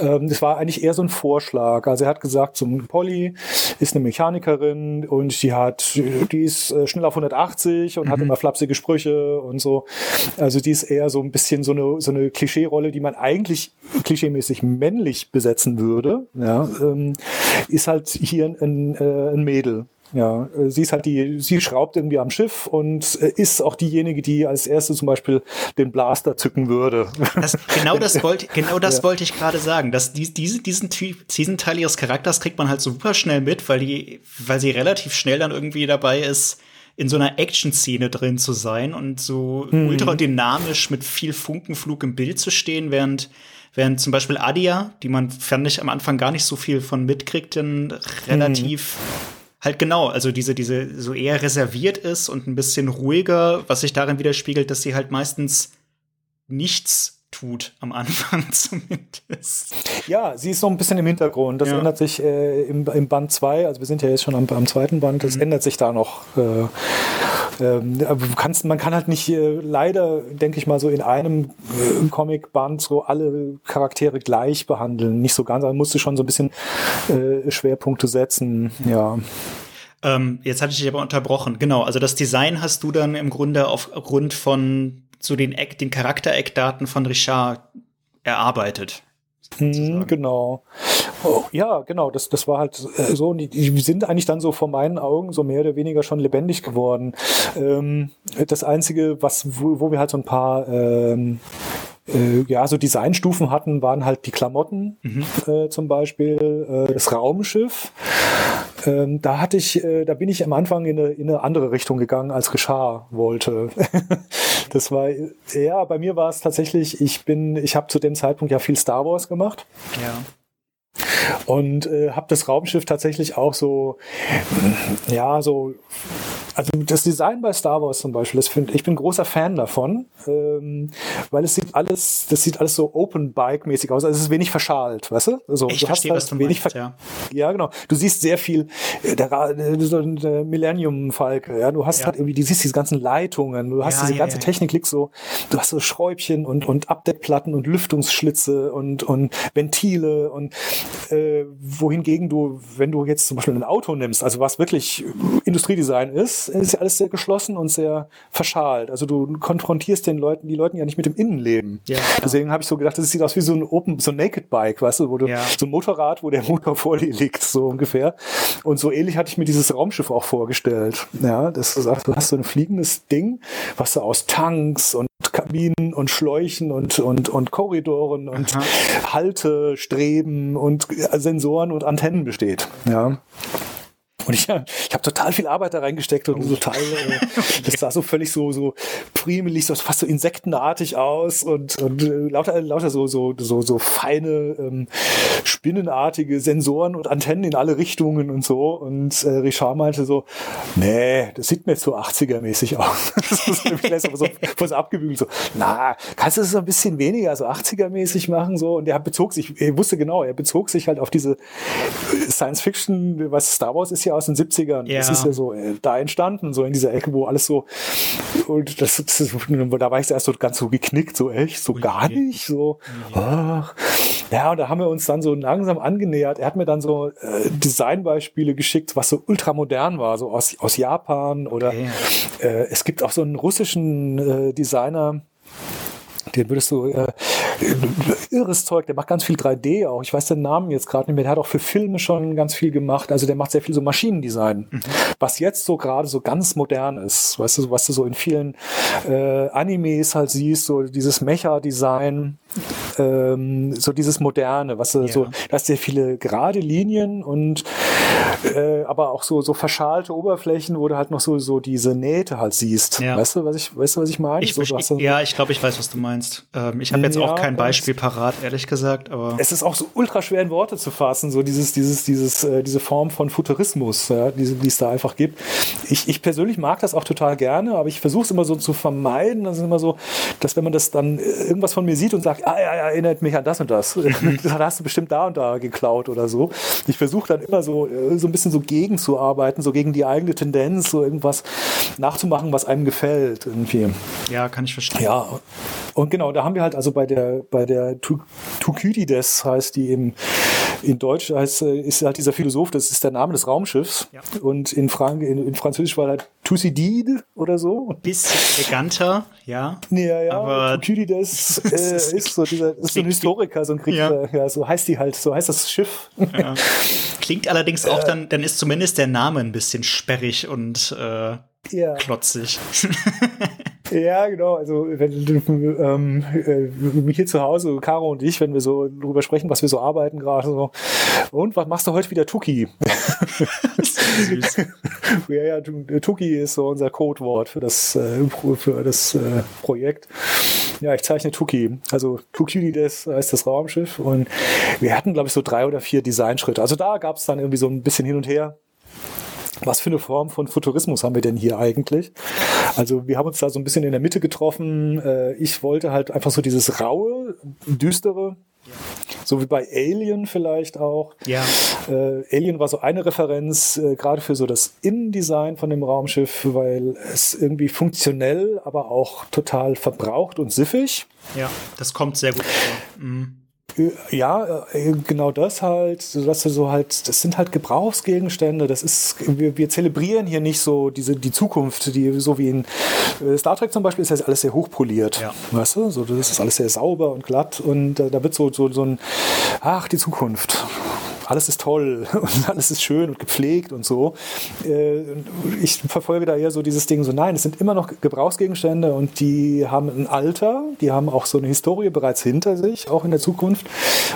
Ähm, das war eigentlich eher so ein Vorschlag. Also er hat gesagt, so Polly ist eine Mechanikerin und die hat, die ist äh, schnell auf 180 und mhm. hat immer flapsige Sprüche und so. Also die ist eher so ein bisschen so eine, so eine Klischee-Rolle, die man eigentlich klischeemäßig männlich besetzen würde. Ja, ähm, ist halt hier ein, äh, ein Mädel. Ja, äh, sie ist halt die, sie schraubt irgendwie am Schiff und äh, ist auch diejenige, die als erste zum Beispiel den Blaster zücken würde. Das, genau das wollte, genau das ja. wollte ich gerade sagen. Dass die, diese, diesen Typ, diesen Teil ihres Charakters kriegt man halt super schnell mit, weil die, weil sie relativ schnell dann irgendwie dabei ist, in so einer Action-Szene drin zu sein und so mhm. ultra dynamisch mit viel Funkenflug im Bild zu stehen, während Während zum Beispiel Adia, die man, fand ich, am Anfang gar nicht so viel von mitkriegt, dann relativ mhm halt genau, also diese, diese so eher reserviert ist und ein bisschen ruhiger, was sich darin widerspiegelt, dass sie halt meistens nichts tut am Anfang zumindest. Ja, sie ist so ein bisschen im Hintergrund. Das ja. ändert sich äh, im, im, Band 2, also wir sind ja jetzt schon am, am zweiten Band, das mhm. ändert sich da noch. Äh, ähm, kannst, man kann halt nicht äh, leider, denke ich mal, so in einem äh, Comicband so alle Charaktere gleich behandeln. Nicht so ganz, man musste schon so ein bisschen äh, Schwerpunkte setzen. Ja. Ähm, jetzt hatte ich dich aber unterbrochen. Genau, also das Design hast du dann im Grunde aufgrund von so den, Eck, den Charaktereckdaten von Richard erarbeitet. Hm, genau. Oh, ja, genau. Das, das war halt äh, so. Die, die sind eigentlich dann so vor meinen Augen so mehr oder weniger schon lebendig geworden. Ähm, das Einzige, was, wo, wo wir halt so ein paar ähm, äh, ja, so Designstufen hatten, waren halt die Klamotten mhm. äh, zum Beispiel, äh, das Raumschiff. Ähm, da hatte ich, äh, da bin ich am Anfang in eine, in eine andere Richtung gegangen, als Richard wollte. das war, ja, bei mir war es tatsächlich, ich bin, ich habe zu dem Zeitpunkt ja viel Star Wars gemacht. Ja und äh, habe das Raumschiff tatsächlich auch so ja so also das Design bei Star Wars zum Beispiel, das find, ich bin großer Fan davon, ähm, weil es sieht alles, das sieht alles so Open Bike mäßig aus. Also es ist wenig verschalt, weißt du? Also, ich du verstehe, hast halt was du wenig meinst, ja. ja, genau. Du siehst sehr viel äh, der, der, der Millennium Falke. Ja, du hast ja. halt irgendwie, du siehst diese ganzen Leitungen, du hast ja, diese ganze Technik liegt so, du hast so Schräubchen und und Abdeckplatten und Lüftungsschlitze und und Ventile und äh, wohingegen du, wenn du jetzt zum Beispiel ein Auto nimmst, also was wirklich Industriedesign ist ist ja alles sehr geschlossen und sehr verschalt. Also du konfrontierst den Leuten, die Leuten ja nicht mit dem Innenleben. Ja, Deswegen habe ich so gedacht, das sieht aus wie so ein Open, so ein Naked Bike, weißt du, wo du ja. so ein Motorrad, wo der Motor vor dir liegt, so ungefähr. Und so ähnlich hatte ich mir dieses Raumschiff auch vorgestellt. Ja, das du sagst, du hast so ein fliegendes Ding, was so aus Tanks und Kabinen und Schläuchen und, und, und Korridoren und Aha. Haltestreben und Sensoren und Antennen besteht. Ja. Und ich, ich habe total viel Arbeit da reingesteckt und total, äh, das sah so völlig so, so primelig, so fast so insektenartig aus und, und äh, lauter, lauter so, so, so, so feine, ähm, spinnenartige Sensoren und Antennen in alle Richtungen und so. Und äh, Richard meinte so, nee, das sieht mir jetzt so 80er-mäßig aus. das ist aber so, so abgebügelt, so, na, kannst du das so ein bisschen weniger, so 80er-mäßig machen, so. Und er bezog sich, er wusste genau, er bezog sich halt auf diese Science-Fiction, was Star Wars ist ja aus den 70ern. Ja. Das ist ja so äh, da entstanden, so in dieser Ecke, wo alles so, und das, das da war ich erst so ganz so geknickt, so echt, so gar nicht, so, ach. Ja, und da haben wir uns dann so langsam angenähert. Er hat mir dann so äh, Designbeispiele geschickt, was so ultramodern war, so aus, aus Japan oder okay. äh, es gibt auch so einen russischen äh, Designer, den würdest du äh, irres Zeug, der macht ganz viel 3D auch. Ich weiß den Namen jetzt gerade nicht mehr. Der hat auch für Filme schon ganz viel gemacht. Also der macht sehr viel so Maschinendesign, mhm. was jetzt so gerade so ganz modern ist. Weißt du, was du so in vielen äh, Animes halt siehst, so dieses Mecha-Design, ähm, so dieses moderne, was du ja. so, da hast sehr viele gerade Linien und äh, aber auch so so verschalte Oberflächen, wo du halt noch so so diese Nähte halt siehst. Ja. Weißt du, was ich weißt du, was ich meine? Ich, so, ich, ja, ich glaube, ich weiß, was du meinst. Ähm, ich habe jetzt ja, auch kein Beispiel parat, ehrlich gesagt, aber es ist auch so ultra schwer in Worte zu fassen, so dieses dieses dieses äh, diese Form von Futurismus, ja, die, die es da einfach gibt. Ich, ich persönlich mag das auch total gerne, aber ich versuche es immer so zu vermeiden. Das ist immer so, dass wenn man das dann äh, irgendwas von mir sieht und sagt, ah ja, erinnert mich an das und das, das hast du bestimmt da und da geklaut oder so. Ich versuche dann immer so so ein bisschen so gegenzuarbeiten, so gegen die eigene Tendenz, so irgendwas nachzumachen, was einem gefällt irgendwie. Ja, kann ich verstehen. Ja, und genau, da haben wir halt also bei der bei der Thukydides heißt die im in Deutsch heißt, äh, ist halt dieser Philosoph, das ist der Name des Raumschiffs. Ja. Und in, Frank in, in Französisch war halt Thucydide oder so. Bisschen eleganter, ja. Ja, ja. Aber Thucydides äh, ist so dieser, ist so ein Historiker, so ein Krieger. Ja. ja. so heißt die halt, so heißt das Schiff. Ja. Klingt allerdings auch dann, dann ist zumindest der Name ein bisschen sperrig und äh, ja. klotzig. Ja, genau. Also wenn ähm, äh, hier zu Hause, Caro und ich, wenn wir so drüber sprechen, was wir so arbeiten gerade so. Und was machst du heute wieder Tuki? Ja, ja, Tuki ist so unser Codewort für das, äh, für das äh, Projekt. Ja, ich zeichne Tuki. Also Tukidides heißt das Raumschiff und wir hatten, glaube ich, so drei oder vier Designschritte. Also da gab es dann irgendwie so ein bisschen hin und her was für eine Form von Futurismus haben wir denn hier eigentlich? Also wir haben uns da so ein bisschen in der Mitte getroffen. Äh, ich wollte halt einfach so dieses raue, düstere, so wie bei Alien vielleicht auch. Ja. Äh, Alien war so eine Referenz, äh, gerade für so das Innendesign von dem Raumschiff, weil es irgendwie funktionell, aber auch total verbraucht und siffig. Ja, das kommt sehr gut vor. Mhm. Ja, äh, genau das halt, dass du so halt, das sind halt Gebrauchsgegenstände. Das ist, wir, wir zelebrieren hier nicht so diese die Zukunft, die so wie in äh, Star Trek zum Beispiel ist ja alles sehr hochpoliert, ja. weißt du? So, das ist alles sehr sauber und glatt und äh, da wird so so so ein, ach die Zukunft alles ist toll und alles ist schön und gepflegt und so. Äh, ich verfolge da eher so dieses Ding so, nein, es sind immer noch Gebrauchsgegenstände und die haben ein Alter, die haben auch so eine Historie bereits hinter sich, auch in der Zukunft.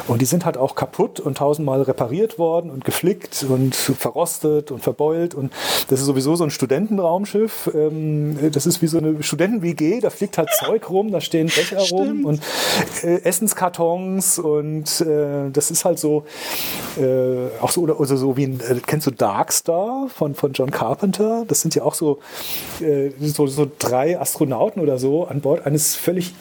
Und die sind halt auch kaputt und tausendmal repariert worden und geflickt und verrostet und verbeult. Und das ist sowieso so ein Studentenraumschiff. Ähm, das ist wie so eine Studenten-WG, da fliegt halt Zeug rum, da stehen Becher rum und äh, Essenskartons und äh, das ist halt so äh, auch so, oder, oder so wie ein, äh, kennst du Darkstar von, von John Carpenter? Das sind ja auch so, äh, so, so drei Astronauten oder so an Bord eines völlig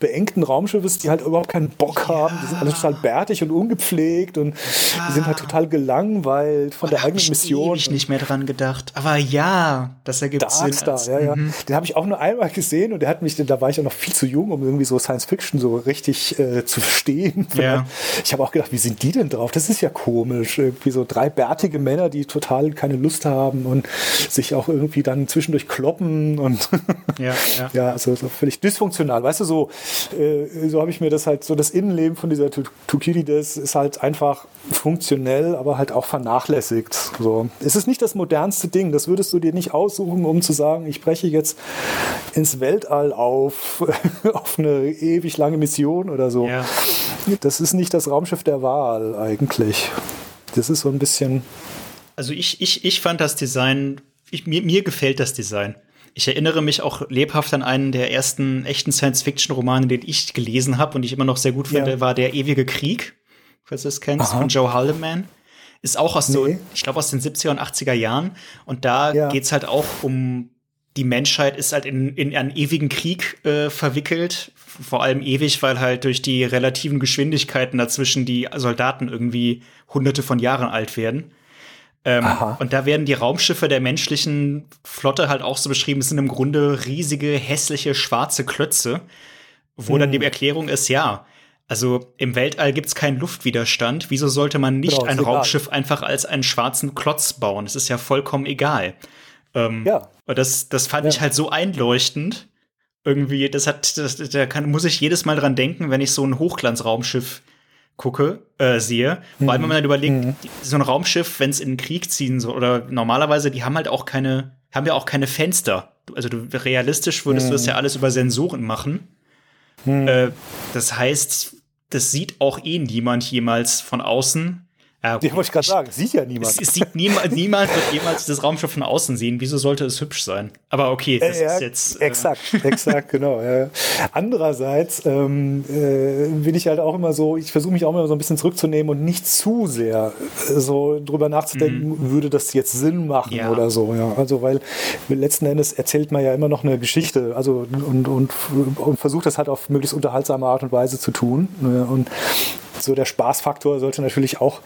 beengten Raumschiffes, die halt überhaupt keinen Bock ja. haben. Die sind alle total bärtig und ungepflegt und ja. die sind halt total gelangweilt von oh, der eigenen Mission. Ich nicht mehr dran gedacht. Aber ja, das ergibt Darkstar, Sinn. ja, ja. Mhm. Den habe ich auch nur einmal gesehen und der hat mich, da war ich auch noch viel zu jung, um irgendwie so Science Fiction so richtig äh, zu verstehen. Ja. Ich habe auch gedacht, wie sind die denn drauf? Das ist ist ja komisch. Irgendwie so drei bärtige Männer, die total keine Lust haben und sich auch irgendwie dann zwischendurch kloppen und ja, ja. ja also so völlig dysfunktional. Weißt du, so, äh, so habe ich mir das halt, so das Innenleben von dieser Tukidides ist halt einfach funktionell, aber halt auch vernachlässigt. So. Es ist nicht das modernste Ding, das würdest du dir nicht aussuchen, um zu sagen, ich breche jetzt ins Weltall auf, auf eine ewig lange Mission oder so. Ja. Das ist nicht das Raumschiff der Wahl eigentlich. Das ist so ein bisschen. Also ich, ich, ich fand das Design, ich, mir, mir gefällt das Design. Ich erinnere mich auch lebhaft an einen der ersten echten Science-Fiction-Romane, den ich gelesen habe und ich immer noch sehr gut finde, ja. war Der ewige Krieg, falls du es kennst, Aha. von Joe Haldeman. Ist auch aus nee. so, ich glaube, aus den 70er und 80er Jahren. Und da ja. geht's halt auch um die Menschheit ist halt in, in einen ewigen Krieg äh, verwickelt. Vor allem ewig, weil halt durch die relativen Geschwindigkeiten dazwischen die Soldaten irgendwie hunderte von Jahren alt werden. Ähm, und da werden die Raumschiffe der menschlichen Flotte halt auch so beschrieben, es sind im Grunde riesige, hässliche, schwarze Klötze, wo hm. dann die Erklärung ist, ja, Also im Weltall gibt es keinen Luftwiderstand. Wieso sollte man nicht genau, ein Raumschiff einfach als einen schwarzen Klotz bauen? Das ist ja vollkommen egal. Ähm, ja. Das, das fand ja. ich halt so einleuchtend. Irgendwie, das hat, das, da kann, muss ich jedes Mal dran denken, wenn ich so ein Hochglanzraumschiff gucke, äh, sehe. Mhm. Vor allem, wenn man dann überlegt, mhm. so ein Raumschiff, wenn es in den Krieg ziehen soll, oder normalerweise, die haben halt auch keine, haben ja auch keine Fenster. Also du, realistisch würdest mhm. du das ja alles über Sensoren machen. Mhm. Äh, das heißt, das sieht auch eh niemand jemals von außen. Ja, okay. wollte ich gerade sagen, sieht ja niemand. Es, es sieht niemand, niemand wird jemals das Raumschiff von außen sehen. Wieso sollte es hübsch sein? Aber okay, das ja, ist jetzt. Äh exakt, exakt, genau. Ja. Andererseits ähm, äh, bin ich halt auch immer so, ich versuche mich auch immer so ein bisschen zurückzunehmen und nicht zu sehr äh, so drüber nachzudenken, mhm. würde das jetzt Sinn machen ja. oder so. Ja. Also, weil letzten Endes erzählt man ja immer noch eine Geschichte also, und, und, und versucht das halt auf möglichst unterhaltsame Art und Weise zu tun. Ne. Und so der Spaßfaktor sollte natürlich auch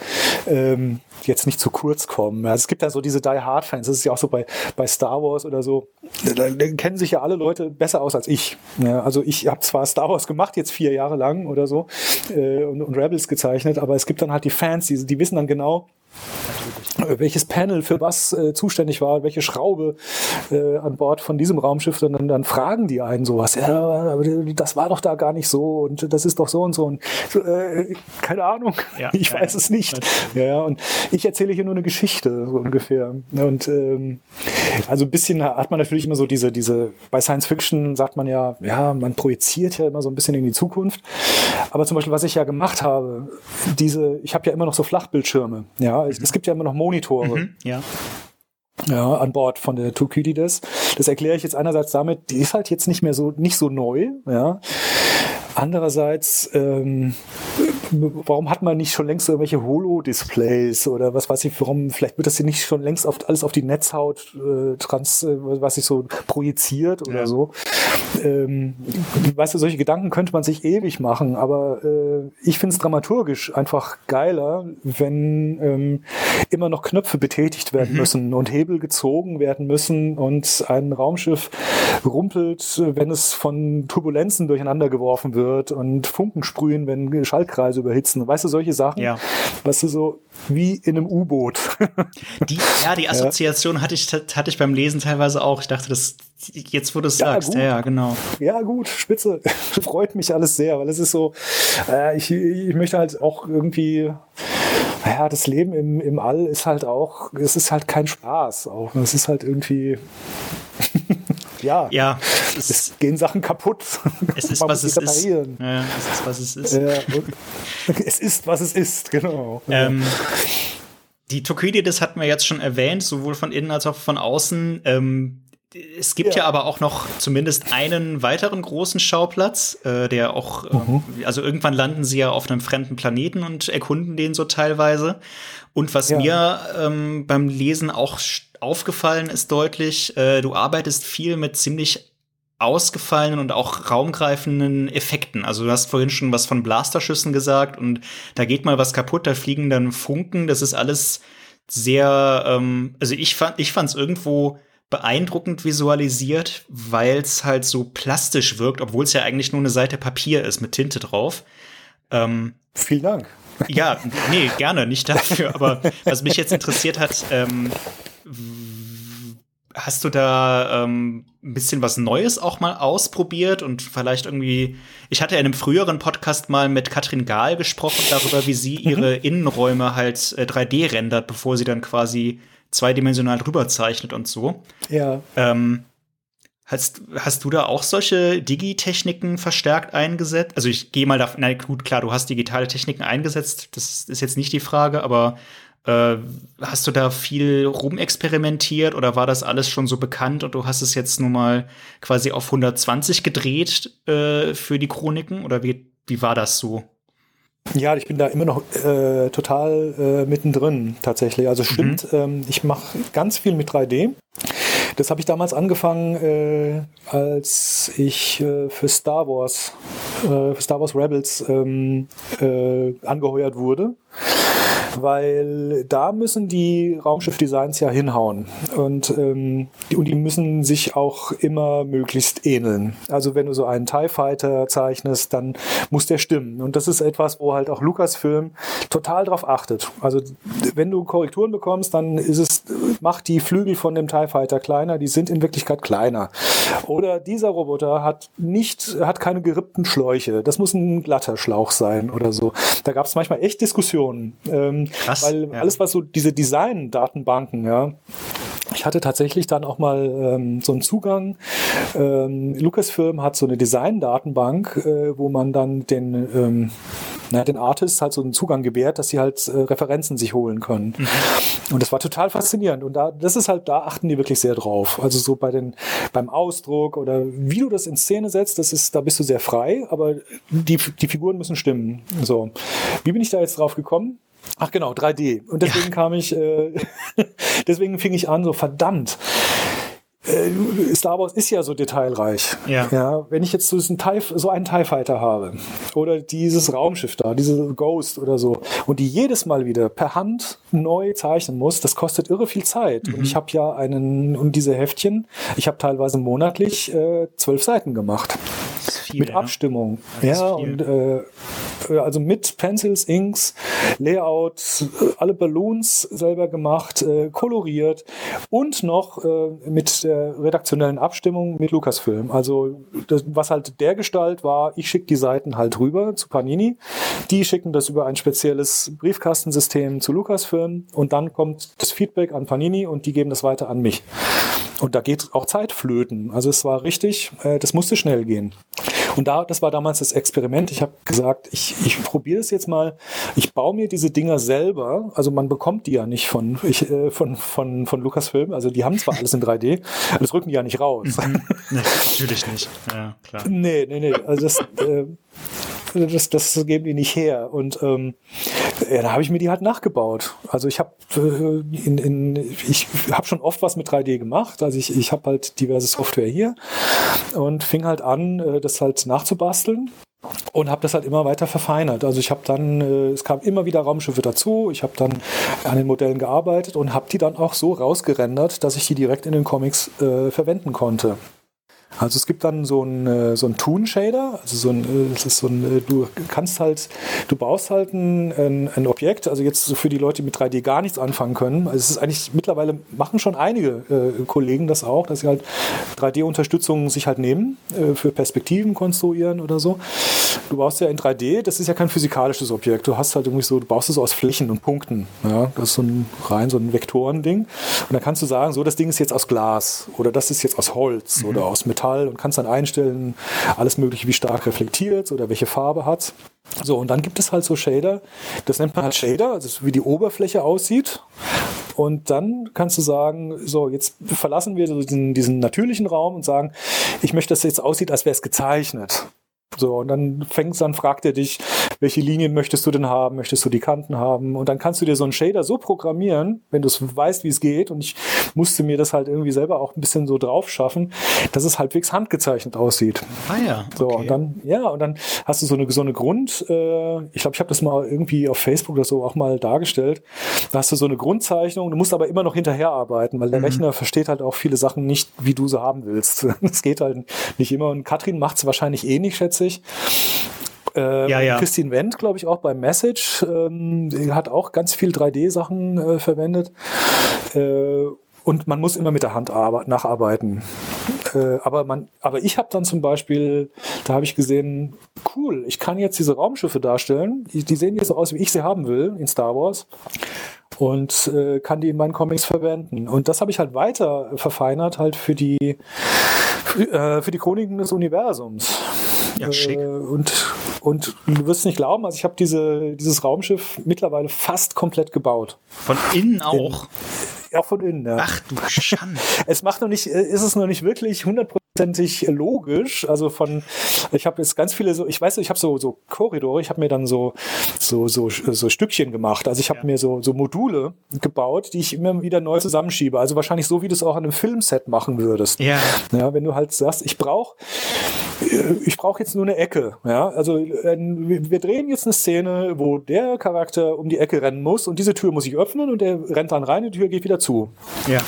ähm, jetzt nicht zu kurz kommen. Also es gibt ja so diese Die Hard Fans, das ist ja auch so bei, bei Star Wars oder so, da, da kennen sich ja alle Leute besser aus als ich. Ja, also ich habe zwar Star Wars gemacht, jetzt vier Jahre lang oder so, äh, und, und Rebels gezeichnet, aber es gibt dann halt die Fans, die, die wissen dann genau, welches Panel für was äh, zuständig war, welche Schraube äh, an Bord von diesem Raumschiff, sondern dann fragen die einen sowas. Ja, aber das war doch da gar nicht so und das ist doch so und so. Und äh, keine Ahnung, ja, ich weiß es nicht. Ja, und ich erzähle hier nur eine Geschichte, so ungefähr. Und ähm, also ein bisschen hat man natürlich immer so diese, diese, bei Science Fiction sagt man ja, ja, man projiziert ja immer so ein bisschen in die Zukunft. Aber zum Beispiel, was ich ja gemacht habe, diese, ich habe ja immer noch so Flachbildschirme. Ja, es, es gibt ja immer noch Monitore. Mhm, ja ja, an Bord von der Tukydides. Das erkläre ich jetzt einerseits damit, die ist halt jetzt nicht mehr so, nicht so neu, ja. Andererseits, ähm, warum hat man nicht schon längst irgendwelche Holo-Displays oder was weiß ich, warum, vielleicht wird das hier nicht schon längst auf, alles auf die Netzhaut äh, trans, äh, was ich so projiziert oder ja. so. Ähm, weißt du, solche Gedanken könnte man sich ewig machen, aber äh, ich finde es dramaturgisch einfach geiler, wenn ähm, immer noch Knöpfe betätigt werden mhm. müssen und Hebel gezogen werden müssen und ein Raumschiff rumpelt, wenn es von Turbulenzen durcheinander geworfen wird wird und Funken sprühen, wenn Schaltkreise überhitzen. Weißt du, solche Sachen? Ja. Weißt du, so wie in einem U-Boot. Die, ja, die Assoziation ja. hatte ich, hatte ich beim Lesen teilweise auch. Ich dachte, das, jetzt wo du es ja, sagst, gut. ja, genau. Ja, gut, spitze. Freut mich alles sehr, weil es ist so, äh, ich, ich möchte halt auch irgendwie, naja, das Leben im, im All ist halt auch, es ist halt kein Spaß auch. Es ist halt irgendwie ja, ja es, es gehen Sachen kaputt. Es ist, was es ist. Ja, es ist, was es ist. Ja, es ist, was es ist, genau. Ähm, die das hatten wir jetzt schon erwähnt, sowohl von innen als auch von außen. Ähm, es gibt ja. ja. aber auch noch zumindest einen weiteren großen Schauplatz, äh, der auch, äh, mhm. also irgendwann landen sie ja auf einem fremden Planeten und erkunden den so teilweise. Und was ja. mir ähm, beim Lesen auch aufgefallen ist deutlich, äh, du arbeitest viel mit ziemlich ausgefallenen und auch raumgreifenden Effekten. Also du hast vorhin schon was von Blasterschüssen gesagt und da geht mal was kaputt, da fliegen dann Funken. Das ist alles sehr, ähm, also ich fand, ich es irgendwo beeindruckend visualisiert, weil es halt so plastisch wirkt, obwohl es ja eigentlich nur eine Seite Papier ist mit Tinte drauf. Ähm, Vielen Dank. Ja, nee, gerne, nicht dafür. Aber was mich jetzt interessiert hat, ähm, hast du da ähm, ein bisschen was Neues auch mal ausprobiert und vielleicht irgendwie, ich hatte ja in einem früheren Podcast mal mit Katrin Gahl gesprochen darüber, wie sie mhm. ihre Innenräume halt äh, 3D rendert, bevor sie dann quasi zweidimensional drüber zeichnet und so. Ja. Ähm, Hast, hast du da auch solche Digitechniken verstärkt eingesetzt? Also ich gehe mal davon, na gut, klar, du hast digitale Techniken eingesetzt, das ist jetzt nicht die Frage, aber äh, hast du da viel rumexperimentiert oder war das alles schon so bekannt und du hast es jetzt nur mal quasi auf 120 gedreht äh, für die Chroniken oder wie, wie war das so? Ja, ich bin da immer noch äh, total äh, mittendrin tatsächlich. Also stimmt, mhm. ähm, ich mache ganz viel mit 3D. Das habe ich damals angefangen, äh, als ich äh, für Star Wars, äh, für Star Wars Rebels ähm, äh, angeheuert wurde. Weil da müssen die Raumschiffdesigns ja hinhauen und, ähm, und die müssen sich auch immer möglichst ähneln. Also wenn du so einen TIE Fighter zeichnest, dann muss der stimmen und das ist etwas, wo halt auch Lucasfilm total drauf achtet. Also wenn du Korrekturen bekommst, dann ist es, macht die Flügel von dem TIE Fighter kleiner, die sind in Wirklichkeit kleiner. Oder dieser Roboter hat nicht, hat keine gerippten Schläuche. Das muss ein glatter Schlauch sein oder so. Da gab es manchmal echt Diskussionen. Ähm, Krass, weil ja. alles, was so diese Design-Datenbanken, ja, ich hatte tatsächlich dann auch mal ähm, so einen Zugang. Ähm, Lucasfilm hat so eine Design-Datenbank, äh, wo man dann den ähm, na, den Artists halt so einen Zugang gewährt, dass sie halt äh, Referenzen sich holen können. Mhm. Und das war total faszinierend. Und da, das ist halt, da achten die wirklich sehr drauf. Also so bei den, beim Ausdruck oder wie du das in Szene setzt, das ist, da bist du sehr frei, aber die, die Figuren müssen stimmen. So. Wie bin ich da jetzt drauf gekommen? Ach genau, 3D. Und deswegen ja. kam ich, äh, deswegen fing ich an, so verdammt. Äh, Star Wars ist ja so detailreich. Ja. ja wenn ich jetzt so einen, TIE, so einen TIE Fighter habe oder dieses Raumschiff da, diese Ghost oder so und die jedes Mal wieder per Hand neu zeichnen muss, das kostet irre viel Zeit. Mhm. Und ich habe ja einen, und diese Heftchen, ich habe teilweise monatlich äh, zwölf Seiten gemacht. Viel, mit. Abstimmung. Ja, und äh, äh, also mit Pencils, Inks, Layout, äh, alle Balloons selber gemacht, äh, koloriert und noch äh, mit der redaktionellen Abstimmung mit Lucasfilm. Also das, was halt der Gestalt war, ich schicke die Seiten halt rüber zu Panini, die schicken das über ein spezielles Briefkastensystem zu Lucasfilm und dann kommt das Feedback an Panini und die geben das weiter an mich. Und da geht auch Zeit flöten. Also es war richtig, äh, das musste schnell gehen. Und da, das war damals das Experiment. Ich habe gesagt, ich, ich probiere es jetzt mal. Ich baue mir diese Dinger selber. Also man bekommt die ja nicht von, ich, äh, von, von, von Lucasfilm. Also die haben zwar alles in 3D, aber das rücken die ja nicht raus. Mhm. Nee, natürlich nicht. Ja, klar. Nee, nee, nee. Also das, äh, das, das geben die nicht her. Und ähm, ja, da habe ich mir die halt nachgebaut. Also ich habe äh, in, in, ich habe schon oft was mit 3D gemacht. Also ich, ich habe halt diverse Software hier und fing halt an, äh, das halt nachzubasteln und habe das halt immer weiter verfeinert. Also ich habe dann, äh, es kam immer wieder Raumschiffe dazu, ich habe dann an den Modellen gearbeitet und habe die dann auch so rausgerendert, dass ich die direkt in den Comics äh, verwenden konnte. Also es gibt dann so ein, äh, so ein Toon-Shader, also so ein, äh, das ist so ein, äh, du kannst halt, du baust halt ein, ein, Objekt, also jetzt so für die Leute, die mit 3D gar nichts anfangen können. Also es ist eigentlich, mittlerweile machen schon einige äh, Kollegen das auch, dass sie halt 3D-Unterstützung sich halt nehmen, äh, für Perspektiven konstruieren oder so. Du baust ja in 3D, das ist ja kein physikalisches Objekt. Du hast halt irgendwie so, du baust es aus Flächen und Punkten. Ja, das ist so ein rein so ein Vektorending. Und dann kannst du sagen, so das Ding ist jetzt aus Glas oder das ist jetzt aus Holz mhm. oder aus Metall Metall und kannst dann einstellen, alles mögliche, wie stark reflektiert oder welche Farbe hat. So, und dann gibt es halt so Shader, das nennt man halt Shader, also wie die Oberfläche aussieht. Und dann kannst du sagen, so, jetzt verlassen wir diesen, diesen natürlichen Raum und sagen, ich möchte, dass es jetzt aussieht, als wäre es gezeichnet. So, und dann fängst dann fragt er dich, welche Linien möchtest du denn haben? Möchtest du die Kanten haben? Und dann kannst du dir so einen Shader so programmieren, wenn du es weißt, wie es geht. Und ich musste mir das halt irgendwie selber auch ein bisschen so drauf schaffen, dass es halbwegs handgezeichnet aussieht. Ah ja. Okay. So, und dann, ja, und dann hast du so eine, so eine Grund, äh, ich glaube, ich habe das mal irgendwie auf Facebook oder so auch mal dargestellt. Da hast du so eine Grundzeichnung, du musst aber immer noch hinterher arbeiten, weil der mhm. Rechner versteht halt auch viele Sachen nicht, wie du sie haben willst. Es geht halt nicht immer. Und Katrin macht es wahrscheinlich eh nicht, schätze ich. Ähm, ja, ja. Christine Wendt, glaube ich, auch beim Message, ähm, hat auch ganz viel 3D-Sachen äh, verwendet. Äh, und man muss immer mit der Hand nacharbeiten. Äh, aber, man, aber ich habe dann zum Beispiel, da habe ich gesehen, cool, ich kann jetzt diese Raumschiffe darstellen. Die, die, sehen jetzt so aus, wie ich sie haben will in Star Wars. Und äh, kann die in meinen Comics verwenden. Und das habe ich halt weiter verfeinert, halt für die, für, äh, für die Chroniken des Universums. Ja, schick. Äh, und, und du wirst nicht glauben, also ich habe diese, dieses Raumschiff mittlerweile fast komplett gebaut. Von innen auch? In, auch von innen, ja. Ach du Schande. es macht noch nicht, äh, ist es noch nicht wirklich 100% hundertprozentig logisch. Also von, ich habe jetzt ganz viele so, ich weiß, ich habe so so Korridore, ich habe mir dann so so so so Stückchen gemacht. Also ich habe ja. mir so so Module gebaut, die ich immer wieder neu zusammenschiebe. Also wahrscheinlich so, wie du es auch an einem Filmset machen würdest. Ja. Ja, wenn du halt sagst, ich brauche ich brauche jetzt nur eine Ecke. Ja, also äh, wir drehen jetzt eine Szene, wo der Charakter um die Ecke rennen muss und diese Tür muss ich öffnen und der rennt dann rein die Tür geht wieder zu. Ja.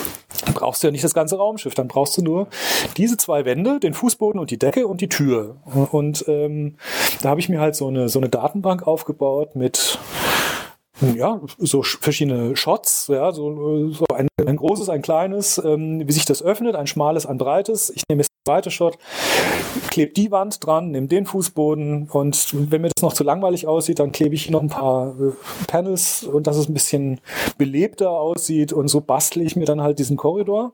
Dann brauchst du ja nicht das ganze Raumschiff, dann brauchst du nur diese zwei Wände, den Fußboden und die Decke und die Tür. Und ähm, da habe ich mir halt so eine, so eine Datenbank aufgebaut mit ja, so verschiedene Shots, ja, so, so ein, ein großes, ein kleines, ähm, wie sich das öffnet, ein schmales, ein breites. Ich nehme jetzt den zweiten Shot, klebe die Wand dran, nehme den Fußboden und wenn mir das noch zu langweilig aussieht, dann klebe ich noch ein paar äh, Panels und dass es ein bisschen belebter aussieht und so bastle ich mir dann halt diesen Korridor.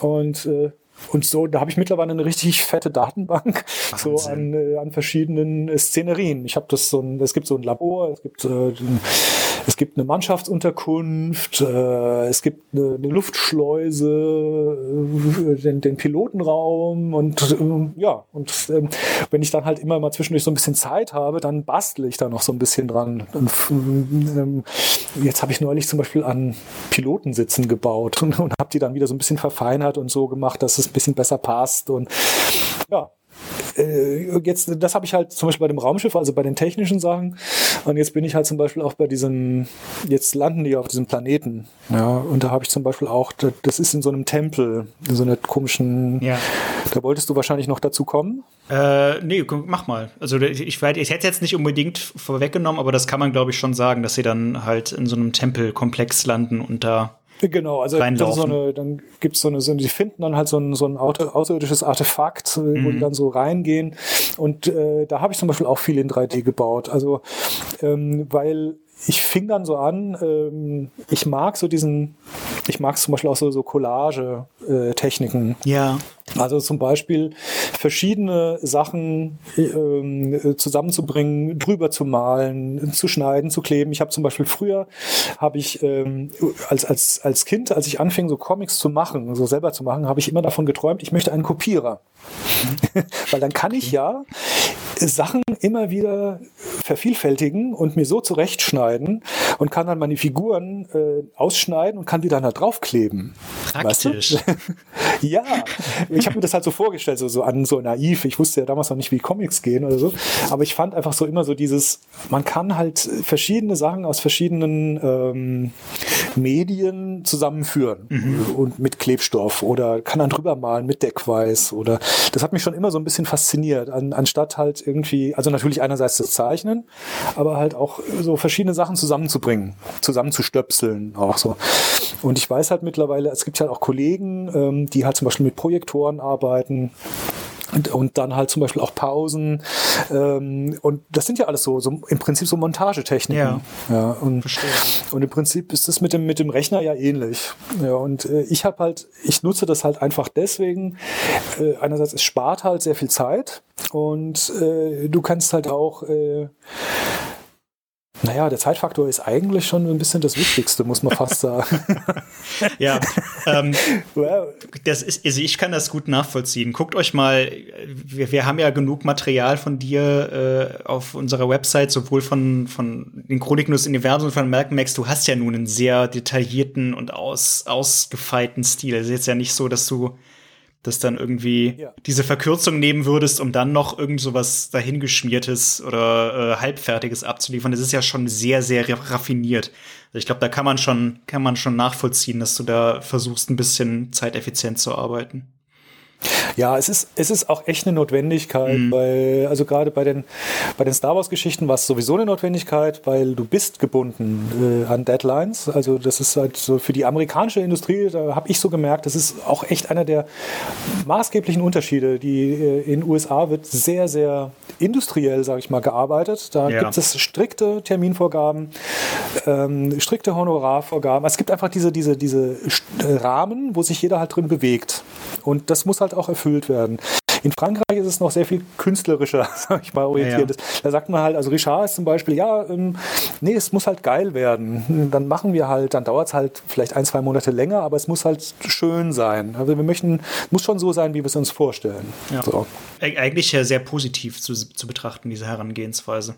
Und äh, und so, da habe ich mittlerweile eine richtig fette Datenbank Wahnsinn. so an, äh, an verschiedenen äh, Szenerien. Ich habe das so ein, es gibt so ein Labor, es gibt äh, es gibt eine Mannschaftsunterkunft, äh, es gibt eine, eine Luftschleuse, äh, den, den, Pilotenraum und äh, ja, und ähm, wenn ich dann halt immer mal zwischendurch so ein bisschen Zeit habe, dann bastle ich da noch so ein bisschen dran. Und, ähm, jetzt habe ich neulich zum Beispiel an Pilotensitzen gebaut und, und habe die dann wieder so ein bisschen verfeinert und so gemacht, dass es ein bisschen besser passt und ja, jetzt, das habe ich halt zum Beispiel bei dem Raumschiff, also bei den technischen Sachen. Und jetzt bin ich halt zum Beispiel auch bei diesem, jetzt landen die auf diesem Planeten. Ja, und da habe ich zum Beispiel auch, das ist in so einem Tempel, in so einer komischen, ja. da wolltest du wahrscheinlich noch dazu kommen? Äh, nee, mach mal. Also ich, ich, ich hätte jetzt nicht unbedingt vorweggenommen, aber das kann man, glaube ich, schon sagen, dass sie dann halt in so einem Tempelkomplex landen und da Genau, also so eine, dann gibt's so eine, so, die finden dann halt so ein, so ein außerirdisches Artefakt, mhm. wo die mhm. dann so reingehen. Und äh, da habe ich zum Beispiel auch viel in 3D gebaut. Also ähm, weil ich fing dann so an, ähm, ich mag so diesen, ich mag zum Beispiel auch so, so Collage-Techniken. Äh, ja. Also zum Beispiel verschiedene Sachen ähm, zusammenzubringen, drüber zu malen, zu schneiden, zu kleben. Ich habe zum Beispiel früher, habe ich ähm, als, als, als Kind, als ich anfing, so Comics zu machen, so selber zu machen, habe ich immer davon geträumt, ich möchte einen Kopierer. Weil dann kann ich ja Sachen immer wieder vervielfältigen und mir so zurechtschneiden und kann dann meine Figuren äh, ausschneiden und kann die dann da draufkleben. Praktisch. Weißt du? ja, ich habe mir das halt so vorgestellt, so, so an so naiv. Ich wusste ja damals noch nicht, wie Comics gehen oder so. Aber ich fand einfach so immer so dieses, man kann halt verschiedene Sachen aus verschiedenen ähm, Medien zusammenführen mhm. und mit Klebstoff oder kann dann drüber malen mit Deckweiß oder das hat mich schon immer so ein bisschen fasziniert, an, anstatt halt irgendwie, also natürlich einerseits das Zeichnen, aber halt auch so verschiedene Sachen zusammenzubringen, zusammenzustöpseln auch so. Und ich weiß halt mittlerweile, es gibt halt auch Kollegen, ähm, die halt zum Beispiel mit Projektoren arbeiten und, und dann halt zum Beispiel auch Pausen. Ähm, und das sind ja alles so, so im Prinzip so Montagetechniken. Ja, ja und, Verstehe. und im Prinzip ist das mit dem, mit dem Rechner ja ähnlich. Ja, und äh, ich habe halt, ich nutze das halt einfach deswegen. Äh, einerseits, es spart halt sehr viel Zeit und äh, du kannst halt auch äh, naja, der Zeitfaktor ist eigentlich schon ein bisschen das Wichtigste, muss man fast sagen. ja, ähm, das ist, also ich kann das gut nachvollziehen. Guckt euch mal, wir, wir haben ja genug Material von dir äh, auf unserer Website, sowohl von, von den Chroniken des Universums von Malcolm Max. Du hast ja nun einen sehr detaillierten und aus, ausgefeilten Stil. Es ist jetzt ja nicht so, dass du das dann irgendwie ja. diese Verkürzung nehmen würdest, um dann noch irgend so was dahingeschmiertes oder äh, halbfertiges abzuliefern. Das ist ja schon sehr, sehr raffiniert. Also ich glaube, da kann man schon, kann man schon nachvollziehen, dass du da versuchst, ein bisschen zeiteffizient zu arbeiten. Ja, es ist, es ist auch echt eine Notwendigkeit, mhm. weil, also gerade bei den, bei den Star Wars-Geschichten war es sowieso eine Notwendigkeit, weil du bist gebunden äh, an Deadlines. Also das ist halt so für die amerikanische Industrie, da habe ich so gemerkt, das ist auch echt einer der maßgeblichen Unterschiede. Die äh, in den USA wird sehr, sehr industriell, sage ich mal, gearbeitet. Da ja. gibt es strikte Terminvorgaben, ähm, strikte Honorarvorgaben. Es gibt einfach diese, diese, diese Rahmen, wo sich jeder halt drin bewegt. Und das muss halt auch erfüllt werden. In Frankreich ist es noch sehr viel künstlerischer, sag ich mal, orientiert. Ja, ja. Da sagt man halt, also Richard ist zum Beispiel, ja, ähm, nee, es muss halt geil werden. Dann machen wir halt, dann dauert es halt vielleicht ein, zwei Monate länger, aber es muss halt schön sein. Also wir möchten, muss schon so sein, wie wir es uns vorstellen. Ja. So. Eigentlich sehr positiv zu, zu betrachten, diese Herangehensweise.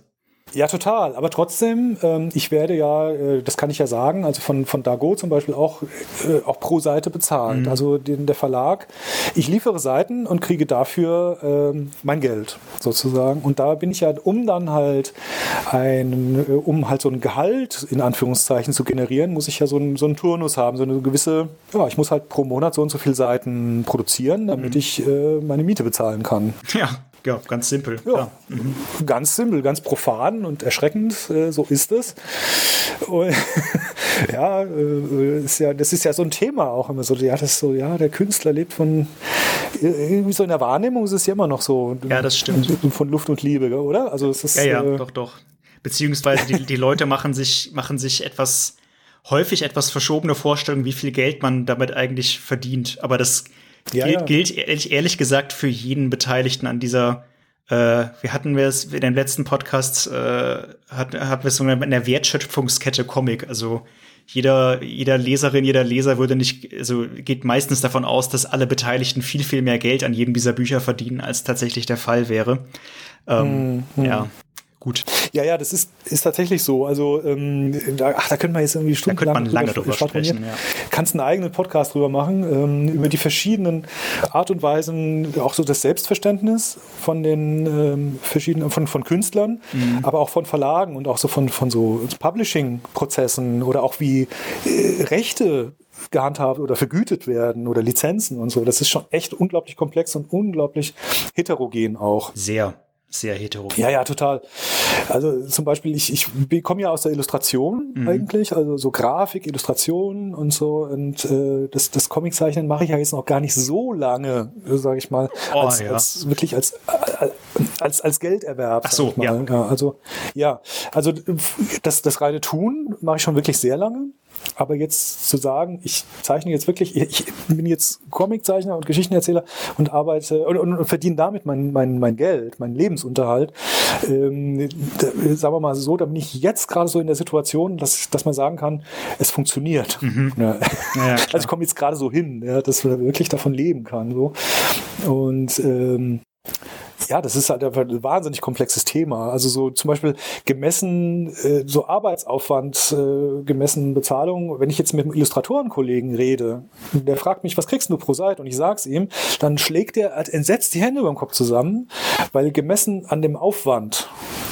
Ja, total. Aber trotzdem, ähm, ich werde ja, äh, das kann ich ja sagen, also von, von Dago zum Beispiel auch, äh, auch pro Seite bezahlt. Mhm. Also den, der Verlag, ich liefere Seiten und kriege dafür ähm, mein Geld sozusagen. Und da bin ich ja, um dann halt ein, äh, um halt so ein Gehalt in Anführungszeichen zu generieren, muss ich ja so, ein, so einen Turnus haben, so eine gewisse, ja, ich muss halt pro Monat so und so viele Seiten produzieren, damit mhm. ich äh, meine Miete bezahlen kann. Ja, ja, ganz simpel. Ja, mhm. Ganz simpel, ganz profan und erschreckend, äh, so ist es. Und, ja, äh, ist ja, das ist ja so ein Thema auch immer so. Ja, das so, ja, der Künstler lebt von irgendwie so in der Wahrnehmung ist es ja immer noch so. Ja, das stimmt. Von Luft und Liebe, oder? Also es ist, ja, ja, äh, doch, doch. Beziehungsweise die, die Leute machen sich, machen sich etwas häufig etwas verschobene Vorstellungen, wie viel Geld man damit eigentlich verdient. Aber das ja, gilt, ja. gilt ehrlich, ehrlich, gesagt für jeden Beteiligten an dieser äh, wir hatten wir es in dem letzten Podcast äh, hat, hatten wir es so in der Wertschöpfungskette Comic. Also jeder, jeder Leserin, jeder Leser würde nicht, also geht meistens davon aus, dass alle Beteiligten viel, viel mehr Geld an jedem dieser Bücher verdienen, als tatsächlich der Fall wäre. Ähm, hm, hm. Ja gut. Ja, ja, das ist, ist tatsächlich so. Also, ähm, da, ach, da könnte man jetzt irgendwie stundenlang da man lange drüber sprechen. Ja. Kannst einen eigenen Podcast drüber machen, ähm, über die verschiedenen Art und Weisen, auch so das Selbstverständnis von den ähm, verschiedenen, von, von Künstlern, mhm. aber auch von Verlagen und auch so von, von so Publishing-Prozessen oder auch wie äh, Rechte gehandhabt oder vergütet werden oder Lizenzen und so. Das ist schon echt unglaublich komplex und unglaublich heterogen auch. Sehr sehr heterogen. Ja, ja, total. Also zum Beispiel, ich, ich komme ja aus der Illustration mhm. eigentlich, also so Grafik, Illustration und so. Und äh, das, das Comiczeichnen mache ich ja jetzt noch gar nicht so lange, sage ich mal, oh, als, ja. als wirklich als, als, als Gelderwerb. Ach so, ja. ja. Also ja, also das, das reine Tun mache ich schon wirklich sehr lange. Aber jetzt zu sagen, ich zeichne jetzt wirklich, ich bin jetzt Comiczeichner und Geschichtenerzähler und arbeite und, und, und verdiene damit mein, mein, mein Geld, meinen Lebensunterhalt, ähm, sagen wir mal so, da bin ich jetzt gerade so in der Situation, dass, dass man sagen kann, es funktioniert. Mhm. Ja. Ja, also ich komme jetzt gerade so hin, ja, dass man wirklich davon leben kann. So. Und ähm, ja, das ist halt ein wahnsinnig komplexes Thema. Also so zum Beispiel gemessen, äh, so Arbeitsaufwand, äh, gemessen Bezahlung. Wenn ich jetzt mit einem Illustratorenkollegen rede, der fragt mich, was kriegst du pro Seite? Und ich sag's ihm, dann schlägt er entsetzt die Hände über den Kopf zusammen, weil gemessen an dem Aufwand,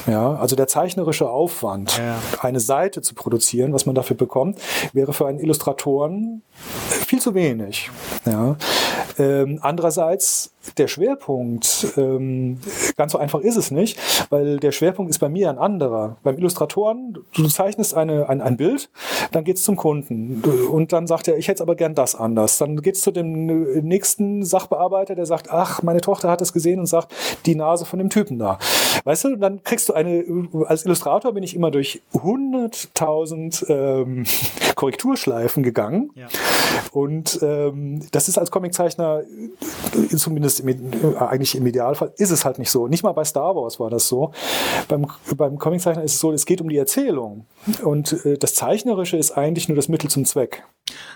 ja, also der zeichnerische Aufwand, ja. eine Seite zu produzieren, was man dafür bekommt, wäre für einen Illustratoren viel zu wenig. Ja. Ähm, andererseits der Schwerpunkt, ähm, ganz so einfach ist es nicht, weil der Schwerpunkt ist bei mir ein anderer. Beim Illustratoren, du zeichnest eine, ein, ein Bild, dann geht's zum Kunden und dann sagt er, ich hätte aber gern das anders. Dann geht's zu dem nächsten Sachbearbeiter, der sagt, ach, meine Tochter hat es gesehen und sagt, die Nase von dem Typen da. Weißt du, dann kriegst du eine, als Illustrator bin ich immer durch 100.000 ähm, Korrekturschleifen gegangen ja. und ähm, das ist als Comiczeichner zumindest im, äh, eigentlich im Idealfall ist es halt nicht so. Nicht mal bei Star Wars war das so. Beim, beim Comiczeichner ist es so, es geht um die Erzählung. Und äh, das Zeichnerische ist eigentlich nur das Mittel zum Zweck.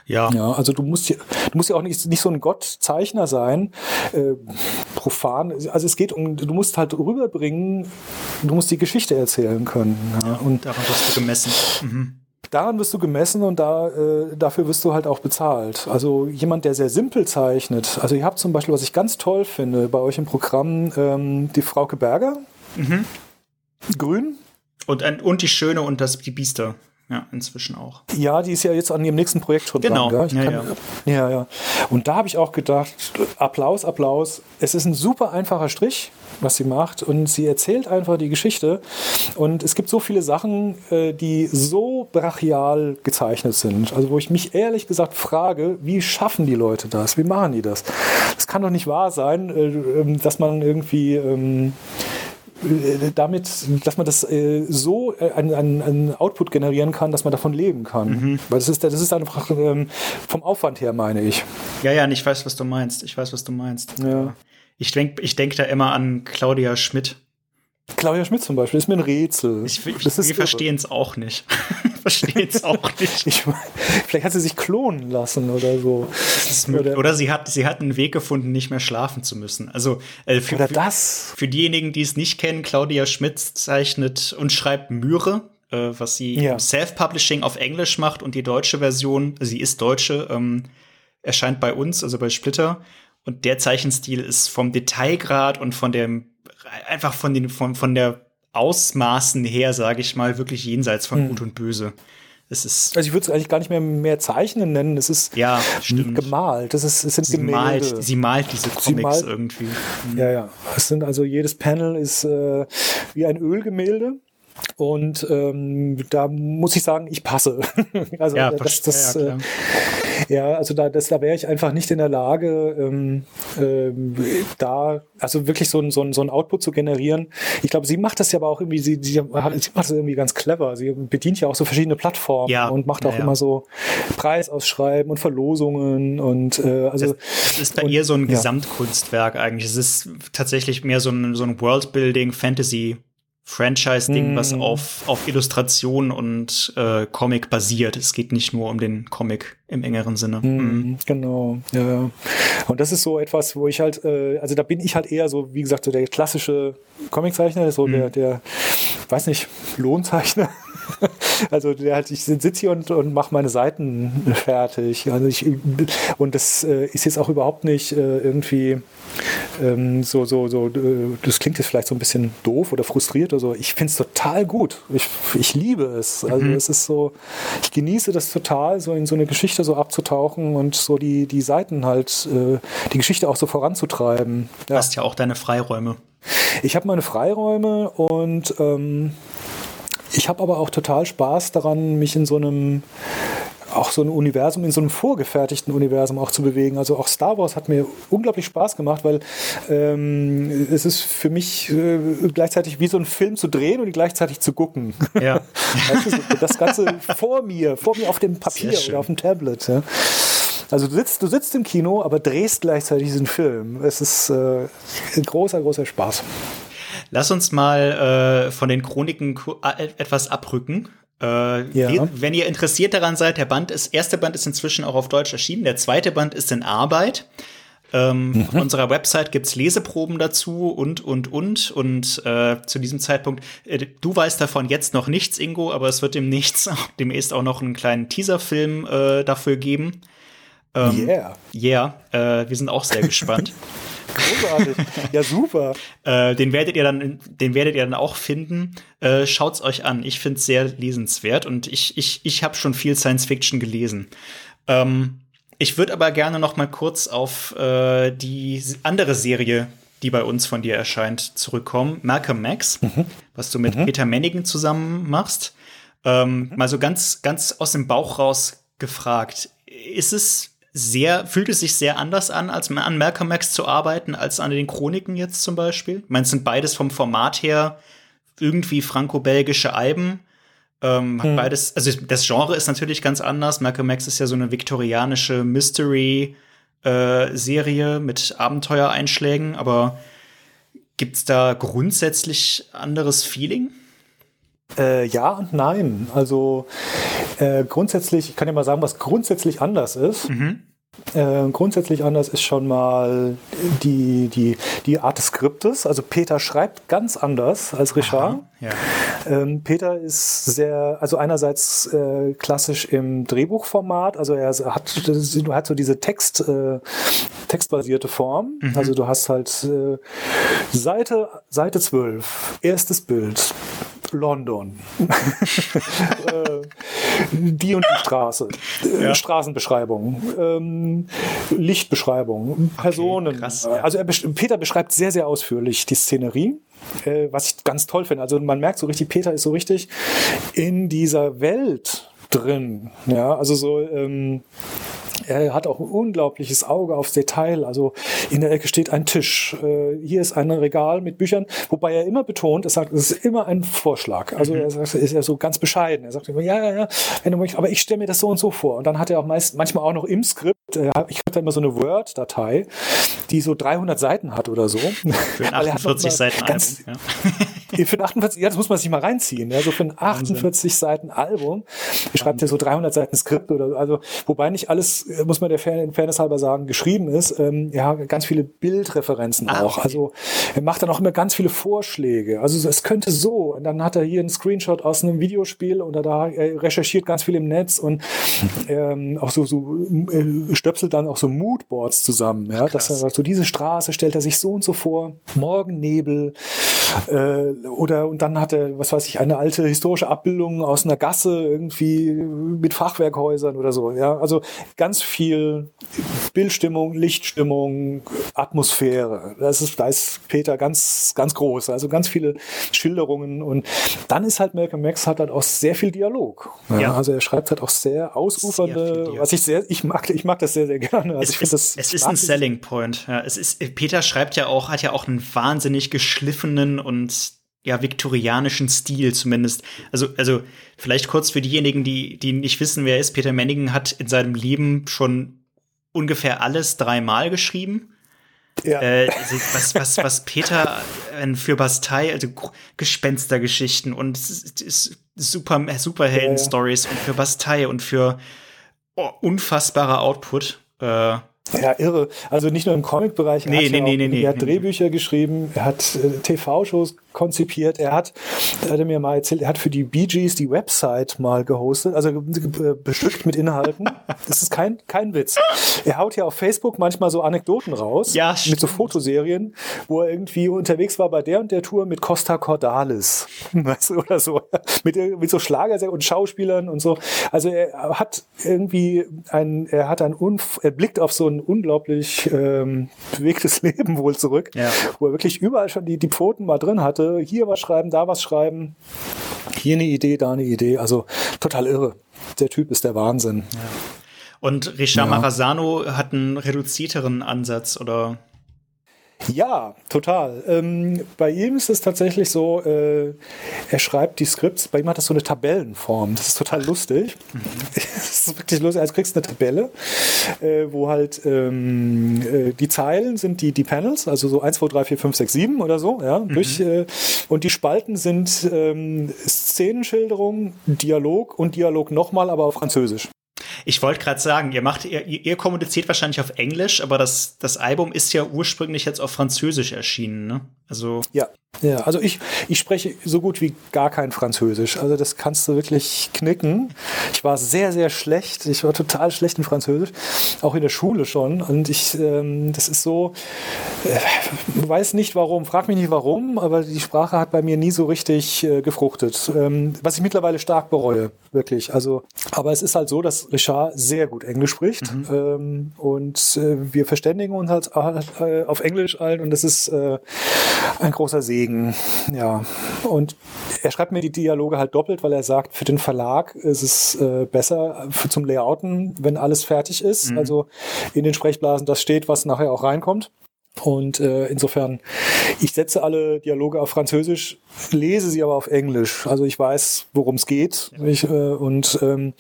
Ja. ja also du musst ja, du musst ja auch nicht, nicht so ein Gottzeichner sein, äh, profan. Also es geht um, du musst halt rüberbringen, du musst die Geschichte erzählen können. Ja. ja und daran wirst du gemessen. Mhm daran wirst du gemessen und da, äh, dafür wirst du halt auch bezahlt. Also jemand, der sehr simpel zeichnet. Also ihr habt zum Beispiel, was ich ganz toll finde, bei euch im Programm ähm, die Frauke Berger. Mhm. Grün. Und, und die Schöne und das, die Biester. Ja, inzwischen auch. Ja, die ist ja jetzt an ihrem nächsten Projekt schon genau. dran. Ja, kann, ja. ja, ja. Und da habe ich auch gedacht, Applaus, Applaus. Es ist ein super einfacher Strich, was sie macht. Und sie erzählt einfach die Geschichte. Und es gibt so viele Sachen, äh, die so brachial gezeichnet sind. Also wo ich mich ehrlich gesagt frage, wie schaffen die Leute das? Wie machen die das? Das kann doch nicht wahr sein, äh, ähm, dass man irgendwie ähm, äh, damit, dass man das äh, so äh, einen, einen Output generieren kann, dass man davon leben kann. Mhm. Weil das ist, das ist einfach ähm, vom Aufwand her, meine ich. Ja, ja, ich weiß, was du meinst. Ich weiß, was du meinst. Ja. Ich denke ich denk da immer an Claudia Schmidt. Claudia Schmidt zum Beispiel ist mir ein Rätsel. Ich, ich, wir verstehen es auch nicht. verstehen es auch nicht. Ich, vielleicht hat sie sich klonen lassen oder so. Oder, oder, sie, hat, sie hat einen Weg gefunden, nicht mehr schlafen zu müssen. Also äh, für, oder das. Für, für diejenigen, die es nicht kennen, Claudia Schmidt zeichnet und schreibt Myre, äh, was sie ja. Self-Publishing auf Englisch macht und die deutsche Version, sie ist Deutsche, ähm, erscheint bei uns, also bei Splitter. Und der Zeichenstil ist vom Detailgrad und von dem einfach von den von, von der Ausmaßen her, sage ich mal, wirklich jenseits von hm. Gut und Böse. Es ist also ich würde es eigentlich gar nicht mehr mehr zeichnen nennen. Es ist ja, stimmt. gemalt. Das ist, es sind sie Gemälde. Malt, sie malt diese Comics malt, irgendwie. Mhm. Ja, ja. Es sind also jedes Panel ist äh, wie ein Ölgemälde. Und ähm, da muss ich sagen, ich passe. also ja, das, das, ja, ja, also da, das, da wäre ich einfach nicht in der Lage, ähm, ähm, da also wirklich so ein, so, ein, so ein Output zu generieren. Ich glaube, sie macht das ja aber auch irgendwie, sie, sie, sie macht das irgendwie ganz clever. Sie bedient ja auch so verschiedene Plattformen ja, und macht auch ja, immer so Preisausschreiben und Verlosungen und äh, also. Es, ist bei und, ihr so ein Gesamtkunstwerk eigentlich. Es ist tatsächlich mehr so ein, so ein Worldbuilding, Fantasy Franchise-Ding, mm. was auf, auf Illustration und äh, Comic basiert. Es geht nicht nur um den Comic im engeren Sinne. Mm. Genau, ja. Und das ist so etwas, wo ich halt, äh, also da bin ich halt eher so, wie gesagt, so der klassische Comiczeichner, so der, mm. der, weiß nicht, Lohnzeichner. also der halt, ich sitze hier und, und mache meine Seiten fertig. Also ich, und das äh, ist jetzt auch überhaupt nicht äh, irgendwie ähm, so, so, so, äh, das klingt jetzt vielleicht so ein bisschen doof oder frustriert oder so. Ich finde es total gut. Ich, ich liebe es. Also mhm. es ist so, ich genieße das total, so in so eine Geschichte so abzutauchen und so die, die Seiten halt, äh, die Geschichte auch so voranzutreiben. Du hast ja auch deine Freiräume. Ich habe meine Freiräume und ähm, ich habe aber auch total Spaß daran, mich in so einem auch so ein Universum, in so einem vorgefertigten Universum auch zu bewegen. Also auch Star Wars hat mir unglaublich Spaß gemacht, weil ähm, es ist für mich äh, gleichzeitig wie so ein Film zu drehen und gleichzeitig zu gucken. Ja. du, das Ganze vor mir, vor mir auf dem Papier oder auf dem Tablet. Ja. Also du sitzt, du sitzt im Kino, aber drehst gleichzeitig diesen Film. Es ist äh, ein großer, großer Spaß. Lass uns mal äh, von den Chroniken äh, etwas abrücken. Äh, ja. Wenn ihr interessiert daran seid, der Band ist, erste Band ist inzwischen auch auf Deutsch erschienen, der zweite Band ist in Arbeit. Ähm, mhm. Auf unserer Website gibt's Leseproben dazu und, und, und. Und äh, zu diesem Zeitpunkt, äh, du weißt davon jetzt noch nichts, Ingo, aber es wird demnächst, demnächst auch noch einen kleinen Teaserfilm äh, dafür geben. Ähm, yeah. Yeah, äh, wir sind auch sehr gespannt. Großartig. Ja, super. äh, den werdet ihr dann, den werdet ihr dann auch finden. Äh, schaut's euch an. Ich find's sehr lesenswert und ich, ich, ich habe schon viel Science Fiction gelesen. Ähm, ich würde aber gerne noch mal kurz auf äh, die andere Serie, die bei uns von dir erscheint, zurückkommen. Malcolm Max, mhm. was du mit mhm. Peter Mannigan zusammen machst. Ähm, mhm. Mal so ganz, ganz aus dem Bauch raus gefragt. Ist es sehr, fühlt es sich sehr anders an, als an Malcolm X zu arbeiten, als an den Chroniken jetzt zum Beispiel? Ich meine, es sind beides vom Format her irgendwie franco-belgische Alben. Ähm, hm. Beides, also das Genre ist natürlich ganz anders. Malcolm X ist ja so eine viktorianische Mystery-Serie äh, mit Abenteuereinschlägen, aber gibt's da grundsätzlich anderes Feeling? Äh, ja und nein. Also äh, grundsätzlich, ich kann ja mal sagen, was grundsätzlich anders ist. Mhm. Äh, grundsätzlich anders ist schon mal die, die, die Art des Skriptes. Also Peter schreibt ganz anders als Richard. ja. ähm, Peter ist sehr, also einerseits äh, klassisch im Drehbuchformat, also er hat, du hast so diese Text, äh, textbasierte Form. Mhm. Also du hast halt äh, Seite, Seite 12, erstes Bild, London. äh, die und die Straße. Äh, ja. Straßenbeschreibung. Ähm, Lichtbeschreibung. Personen. Okay, krass, ja. Also er, Peter beschreibt sehr, sehr ausführlich die Szenerie. Äh, was ich ganz toll finde. Also man merkt so richtig, Peter ist so richtig in dieser Welt drin. Ja, also so, ähm, er hat auch ein unglaubliches Auge aufs Detail. Also in der Ecke steht ein Tisch. Äh, hier ist ein Regal mit Büchern, wobei er immer betont, er sagt, es ist immer ein Vorschlag. Also er sagt, ist ja so ganz bescheiden. Er sagt immer, ja, ja, ja, wenn du möchtest, aber ich stelle mir das so und so vor. Und dann hat er auch meist, manchmal auch noch im Skript äh, ich habe da immer so eine Word-Datei, die so 300 Seiten hat oder so. Für ein 48 Seiten ganz, Album. Ja. Für ein 48, ja, das muss man sich mal reinziehen. Ja, so für ein 48 Seiten Album schreibt er so 300 Seiten Skript oder also, wobei nicht alles, äh, muss man der Fairness halber sagen, geschrieben ist. Ähm, ja, ganz viele Bildreferenzen ah, auch. Okay. Also er macht dann auch immer ganz viele Vorschläge. Also es könnte so. Und dann hat er hier einen Screenshot aus einem Videospiel oder da er recherchiert ganz viel im Netz und ähm, auch so, so äh, stöpselt dann auch so Moodboards zusammen. Ja, dass er sagt, so diese Straße stellt er sich so und so vor, Morgennebel äh, oder und dann hat er, was weiß ich, eine alte historische Abbildung aus einer Gasse irgendwie mit Fachwerkhäusern oder so. Ja, also ganz viel Bildstimmung, Lichtstimmung, Atmosphäre. Das ist, da ist Peter ganz, ganz groß. Also ganz viele Schilderungen und dann ist halt Malcolm Max hat halt auch sehr viel Dialog. Ja, ja. Also er schreibt halt auch sehr ausufernde, sehr was ich sehr, ich mag, ich mag das sehr, sehr gerne. Also es, ich das es ist ein Selling Point. Ja, es ist, Peter schreibt ja auch, hat ja auch einen wahnsinnig geschliffenen und ja, viktorianischen Stil zumindest. Also, also vielleicht kurz für diejenigen, die, die nicht wissen, wer er ist. Peter Manningen hat in seinem Leben schon ungefähr alles dreimal geschrieben. Ja. Äh, also was, was, was Peter äh, für Bastei, also Gespenstergeschichten und super, Superhelden-Stories ja. und für Bastei und für oh, unfassbarer Output. Äh, ja, irre. Also nicht nur im Comic-Bereich. Nee, nee, nee, nee, Er hat Drehbücher geschrieben, er hat äh, TV-Shows konzipiert. Er hat, er hatte mir mal erzählt, er hat für die Bee Gees die Website mal gehostet, also bestückt mit Inhalten. Das ist kein, kein Witz. Er haut ja auf Facebook manchmal so Anekdoten raus. Ja, mit so Fotoserien, wo er irgendwie unterwegs war bei der und der Tour mit Costa Cordalis. Weißt du, oder so. Mit, mit so Schlager und Schauspielern und so. Also er hat irgendwie ein, er hat ein, Unf er blickt auf so ein unglaublich ähm, bewegtes Leben wohl zurück, ja. wo er wirklich überall schon die, die Pfoten mal drin hatte hatte, hier was schreiben, da was schreiben, hier eine Idee, da eine Idee. Also total irre. Der Typ ist der Wahnsinn. Ja. Und Richard ja. Marazano hat einen reduzierteren Ansatz, oder? Ja, total. Ähm, bei ihm ist es tatsächlich so, äh, er schreibt die Skripts, bei ihm hat das so eine Tabellenform. Das ist total lustig. Mhm. das ist wirklich lustig. Also kriegst du eine Tabelle, äh, wo halt ähm, äh, die Zeilen sind die, die Panels, also so 1, 2, 3, 4, 5, 6, 7 oder so, ja, mhm. durch, äh, und die Spalten sind ähm, Szenenschilderung, Dialog und Dialog nochmal, aber auf Französisch. Ich wollte gerade sagen, ihr macht, ihr, ihr kommuniziert wahrscheinlich auf Englisch, aber das, das Album ist ja ursprünglich jetzt auf Französisch erschienen, ne? Also. Ja, ja, also ich, ich spreche so gut wie gar kein Französisch. Also das kannst du wirklich knicken. Ich war sehr, sehr schlecht. Ich war total schlecht in Französisch, auch in der Schule schon. Und ich, ähm, das ist so, äh, weiß nicht warum, frag mich nicht warum, aber die Sprache hat bei mir nie so richtig äh, gefruchtet. Ähm, was ich mittlerweile stark bereue, wirklich. Also, aber es ist halt so, dass Richard sehr gut Englisch spricht mhm. ähm, und äh, wir verständigen uns halt äh, auf Englisch allen und das ist äh, ein großer Segen. Ja. Und er schreibt mir die Dialoge halt doppelt, weil er sagt, für den Verlag ist es äh, besser für, zum Layouten, wenn alles fertig ist. Mhm. Also in den Sprechblasen das steht, was nachher auch reinkommt. Und äh, insofern, ich setze alle Dialoge auf Französisch, lese sie aber auf Englisch. Also ich weiß, worum es geht. Ich, äh, und ähm,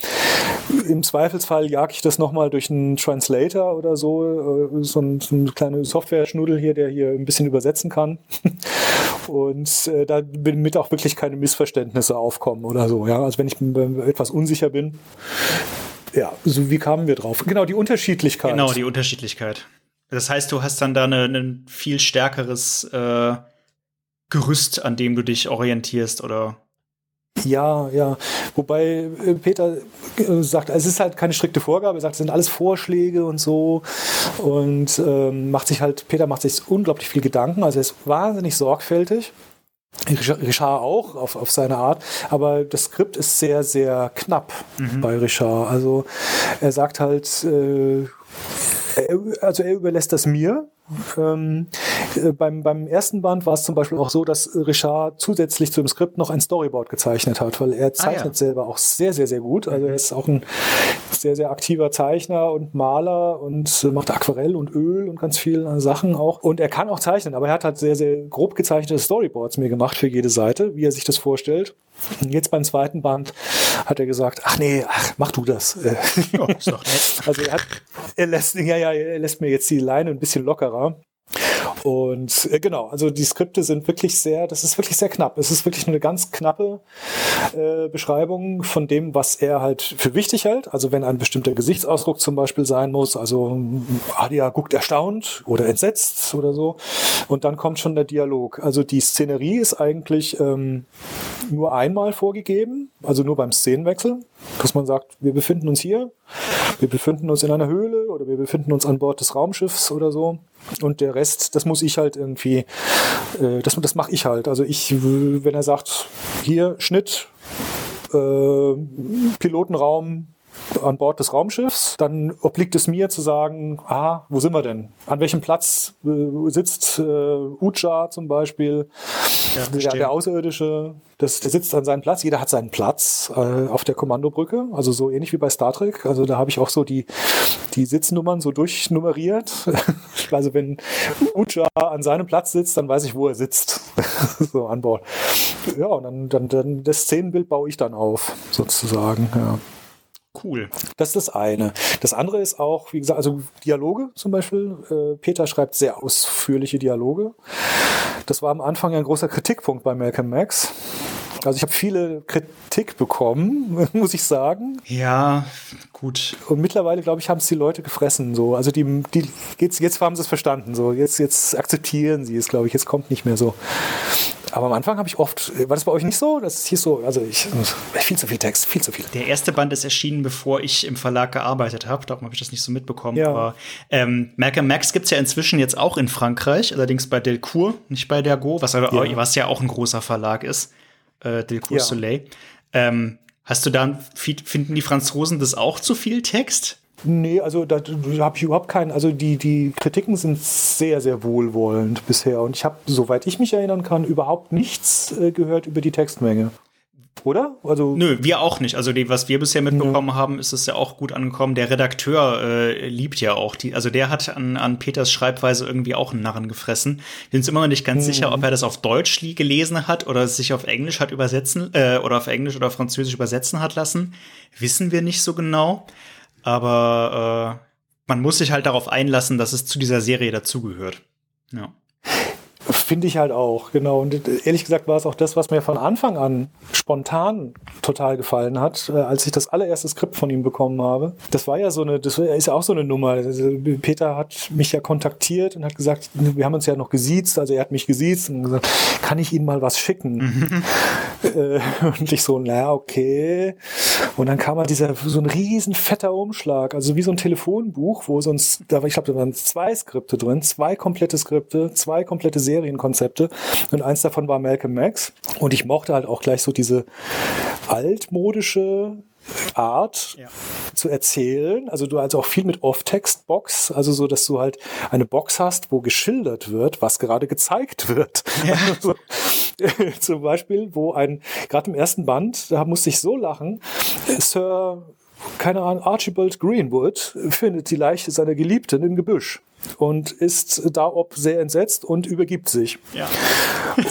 im Zweifelsfall jag ich das nochmal durch einen Translator oder so. Äh, so, ein, so eine kleine Software-Schnuddel hier, der hier ein bisschen übersetzen kann. und äh, da damit auch wirklich keine Missverständnisse aufkommen oder so. Ja, also wenn ich etwas unsicher bin. Ja, so wie kamen wir drauf? Genau, die Unterschiedlichkeit. Genau, die Unterschiedlichkeit. Das heißt, du hast dann da ein viel stärkeres äh, Gerüst, an dem du dich orientierst, oder? Ja, ja. Wobei äh, Peter äh, sagt, es ist halt keine strikte Vorgabe. Er sagt, es sind alles Vorschläge und so. Und ähm, macht sich halt, Peter macht sich unglaublich viel Gedanken. Also er ist wahnsinnig sorgfältig. Richard auch auf, auf seine Art, aber das Skript ist sehr, sehr knapp mhm. bei Richard. Also er sagt halt, äh, also er überlässt das mir. Ähm, äh, beim, beim ersten Band war es zum Beispiel auch so, dass Richard zusätzlich zum Skript noch ein Storyboard gezeichnet hat, weil er zeichnet ah, ja. selber auch sehr, sehr, sehr gut. Also er ist auch ein sehr, sehr aktiver Zeichner und Maler und macht Aquarell und Öl und ganz viele Sachen auch. Und er kann auch zeichnen, aber er hat halt sehr, sehr grob gezeichnete Storyboards mir gemacht für jede Seite, wie er sich das vorstellt. Jetzt beim zweiten Band hat er gesagt, ach nee, ach, mach du das. Oh, ist doch nett. Also er hat, er lässt, ja, ja, er lässt mir jetzt die Leine ein bisschen lockerer. Und äh, genau, also die Skripte sind wirklich sehr, das ist wirklich sehr knapp. Es ist wirklich nur eine ganz knappe äh, Beschreibung von dem, was er halt für wichtig hält. Also wenn ein bestimmter Gesichtsausdruck zum Beispiel sein muss, also Adia guckt erstaunt oder entsetzt oder so. Und dann kommt schon der Dialog. Also die Szenerie ist eigentlich ähm, nur einmal vorgegeben, also nur beim Szenenwechsel, dass man sagt, wir befinden uns hier, wir befinden uns in einer Höhle oder wir befinden uns an Bord des Raumschiffs oder so. Und der Rest, das muss ich halt irgendwie, äh, das, das mache ich halt. Also ich, wenn er sagt, hier Schnitt, äh, Pilotenraum, an Bord des Raumschiffs. Dann obliegt es mir zu sagen, ah, wo sind wir denn? An welchem Platz äh, sitzt äh, Ucha zum Beispiel, ja, der, der, Außerirdische, das, der sitzt an seinem Platz. Jeder hat seinen Platz äh, auf der Kommandobrücke, also so ähnlich wie bei Star Trek. Also da habe ich auch so die, die Sitznummern so durchnummeriert. also wenn Ucha an seinem Platz sitzt, dann weiß ich, wo er sitzt. so an Bord. Ja, und dann, dann, dann das Szenenbild baue ich dann auf, sozusagen. Ja. Cool. Das ist das eine. Das andere ist auch, wie gesagt, also Dialoge zum Beispiel. Äh, Peter schreibt sehr ausführliche Dialoge. Das war am Anfang ein großer Kritikpunkt bei Malcolm Max. Also ich habe viele Kritik bekommen, muss ich sagen. Ja, gut. Und mittlerweile, glaube ich, haben es die Leute gefressen. So. Also die, die jetzt, jetzt haben sie es verstanden. So. Jetzt, jetzt akzeptieren sie es, glaube ich. Jetzt kommt nicht mehr so. Aber am Anfang habe ich oft, war das bei euch nicht so? Das hieß so, also ich, viel zu viel Text, viel zu viel. Der erste Band ist erschienen, bevor ich im Verlag gearbeitet habe. Darum habe ich das nicht so mitbekommen. Ja. Aber ähm, Malcolm Max gibt es ja inzwischen jetzt auch in Frankreich, allerdings bei Delcourt, nicht bei Dergo, was, ja. was ja auch ein großer Verlag ist. Äh, Delcourt ja. Soleil. Ähm, hast du da, finden die Franzosen das auch zu viel Text? Nee, also da, habe ich überhaupt keinen. Also die, die Kritiken sind sehr, sehr wohlwollend bisher. Und ich habe, soweit ich mich erinnern kann, überhaupt nichts äh, gehört über die Textmenge. Oder? Also Nö, wir auch nicht. Also die, was wir bisher mitbekommen ja. haben, ist es ja auch gut angekommen. Der Redakteur äh, liebt ja auch die, also der hat an, an Peters Schreibweise irgendwie auch einen Narren gefressen. Wir sind uns immer noch nicht ganz mhm. sicher, ob er das auf Deutsch gelesen hat oder sich auf Englisch hat übersetzen äh, oder auf Englisch oder Französisch übersetzen hat lassen. Wissen wir nicht so genau. Aber äh, man muss sich halt darauf einlassen, dass es zu dieser Serie dazugehört. Ja. Finde ich halt auch, genau. Und ehrlich gesagt war es auch das, was mir von Anfang an spontan total gefallen hat, äh, als ich das allererste Skript von ihm bekommen habe. Das war ja so eine, das ist ja auch so eine Nummer. Also, Peter hat mich ja kontaktiert und hat gesagt, wir haben uns ja noch gesiezt, also er hat mich gesiezt und gesagt, kann ich Ihnen mal was schicken? Mhm. Äh, und ich so, naja, okay. Und dann kam halt dieser, so ein riesen fetter Umschlag, also wie so ein Telefonbuch, wo sonst, da ich glaube, da waren zwei Skripte drin, zwei komplette Skripte, zwei komplette Serienkonzepte und eins davon war Malcolm Max und ich mochte halt auch gleich so diese altmodische Art ja. zu erzählen. Also du also auch viel mit Off-Text-Box, also so, dass du halt eine Box hast, wo geschildert wird, was gerade gezeigt wird. Ja. Also, zum Beispiel, wo ein, gerade im ersten Band, da musste ich so lachen, Sir, keine Ahnung, Archibald Greenwood findet die Leiche seiner Geliebten im Gebüsch und ist da ob sehr entsetzt und übergibt sich. Ja.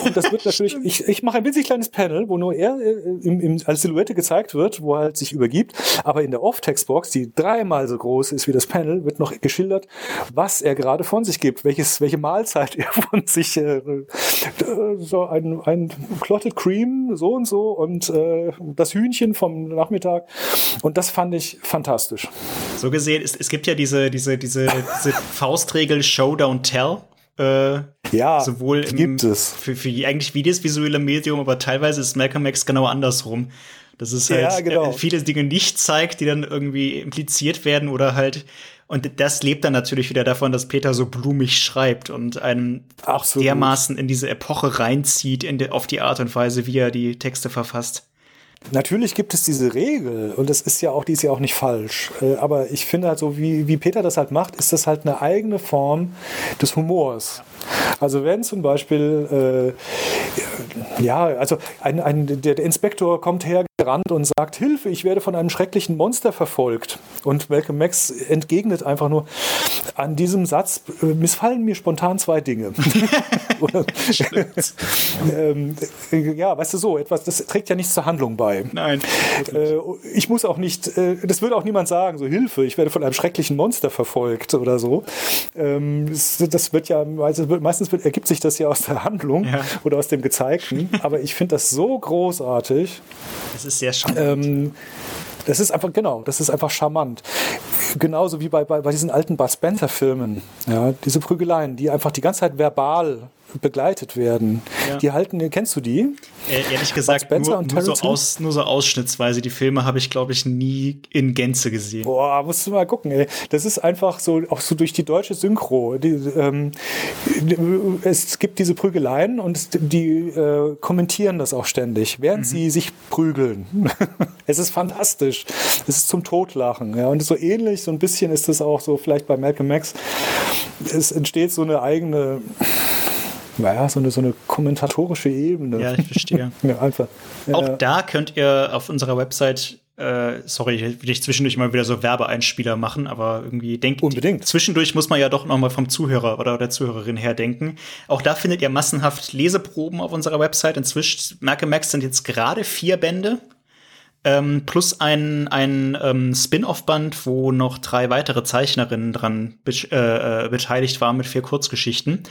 Und das wird natürlich, ich, ich mache ein winzig kleines Panel, wo nur er äh, im, im, als Silhouette gezeigt wird, wo er halt sich übergibt. Aber in der Off-Text-Box, die dreimal so groß ist wie das Panel, wird noch geschildert, was er gerade von sich gibt, welches, welche Mahlzeit er von sich, äh, so ein, ein Clotted Cream, so und so und äh, das Hühnchen vom Nachmittag. Und das fand ich fantastisch. So gesehen, es, es gibt ja diese, diese, diese, diese Faust Faustregel Show, Don't Tell. Äh, ja, sowohl im, gibt es. Für, für eigentlich wie das visuelle Medium, aber teilweise ist Malcolm X genau andersrum. Dass es halt ja, genau. Äh, viele Dinge nicht zeigt, die dann irgendwie impliziert werden oder halt und das lebt dann natürlich wieder davon, dass Peter so blumig schreibt und einem Absolut. dermaßen in diese Epoche reinzieht, in de, auf die Art und Weise, wie er die Texte verfasst. Natürlich gibt es diese Regel und das ist ja auch, die ist ja auch nicht falsch. Äh, aber ich finde halt so, wie, wie Peter das halt macht, ist das halt eine eigene Form des Humors. Also wenn zum Beispiel, äh, ja, also ein, ein, der, der Inspektor kommt her, gerannt und sagt, Hilfe, ich werde von einem schrecklichen Monster verfolgt. Und Malcolm Max entgegnet einfach nur, an diesem Satz äh, missfallen mir spontan zwei Dinge. ähm, ja, weißt du so, etwas, das trägt ja nichts zur Handlung bei. Nein. Äh, ich muss auch nicht, äh, das würde auch niemand sagen, so Hilfe, ich werde von einem schrecklichen Monster verfolgt oder so. Ähm, das, das, wird ja, also meistens wird, ergibt sich das ja aus der Handlung ja. oder aus dem Gezeigten, aber ich finde das so großartig. Ist sehr charmant. Ähm, das ist einfach, genau, das ist einfach charmant. Genauso wie bei, bei, bei diesen alten Bud Spencer-Filmen. Ja, diese Prügeleien, die einfach die ganze Zeit verbal begleitet werden. Ja. Die halten, kennst du die? Äh, ehrlich gesagt, nur, nur, so aus, nur so ausschnittsweise. Die Filme habe ich, glaube ich, nie in Gänze gesehen. Boah, musst du mal gucken, ey. Das ist einfach so, auch so durch die deutsche Synchro. Die, ähm, es gibt diese Prügeleien und die äh, kommentieren das auch ständig, während mhm. sie sich prügeln. es ist fantastisch. Es ist zum Totlachen. Ja. Und so ähnlich, so ein bisschen ist es auch so vielleicht bei Malcolm Max. Es entsteht so eine eigene naja, so eine, so eine kommentatorische Ebene. Ja, ich verstehe. ja, einfach. Auch ja. da könnt ihr auf unserer Website äh, sorry, ich will ich zwischendurch mal wieder so Werbeeinspieler machen, aber irgendwie denkt unbedingt. Zwischendurch muss man ja doch noch mal vom Zuhörer oder der Zuhörerin her denken. Auch da findet ihr massenhaft Leseproben auf unserer Website. Inzwischen Merke Max sind jetzt gerade vier Bände. Ähm, plus ein, ein ähm, Spin-off-Band, wo noch drei weitere Zeichnerinnen dran be äh, äh, beteiligt waren mit vier Kurzgeschichten.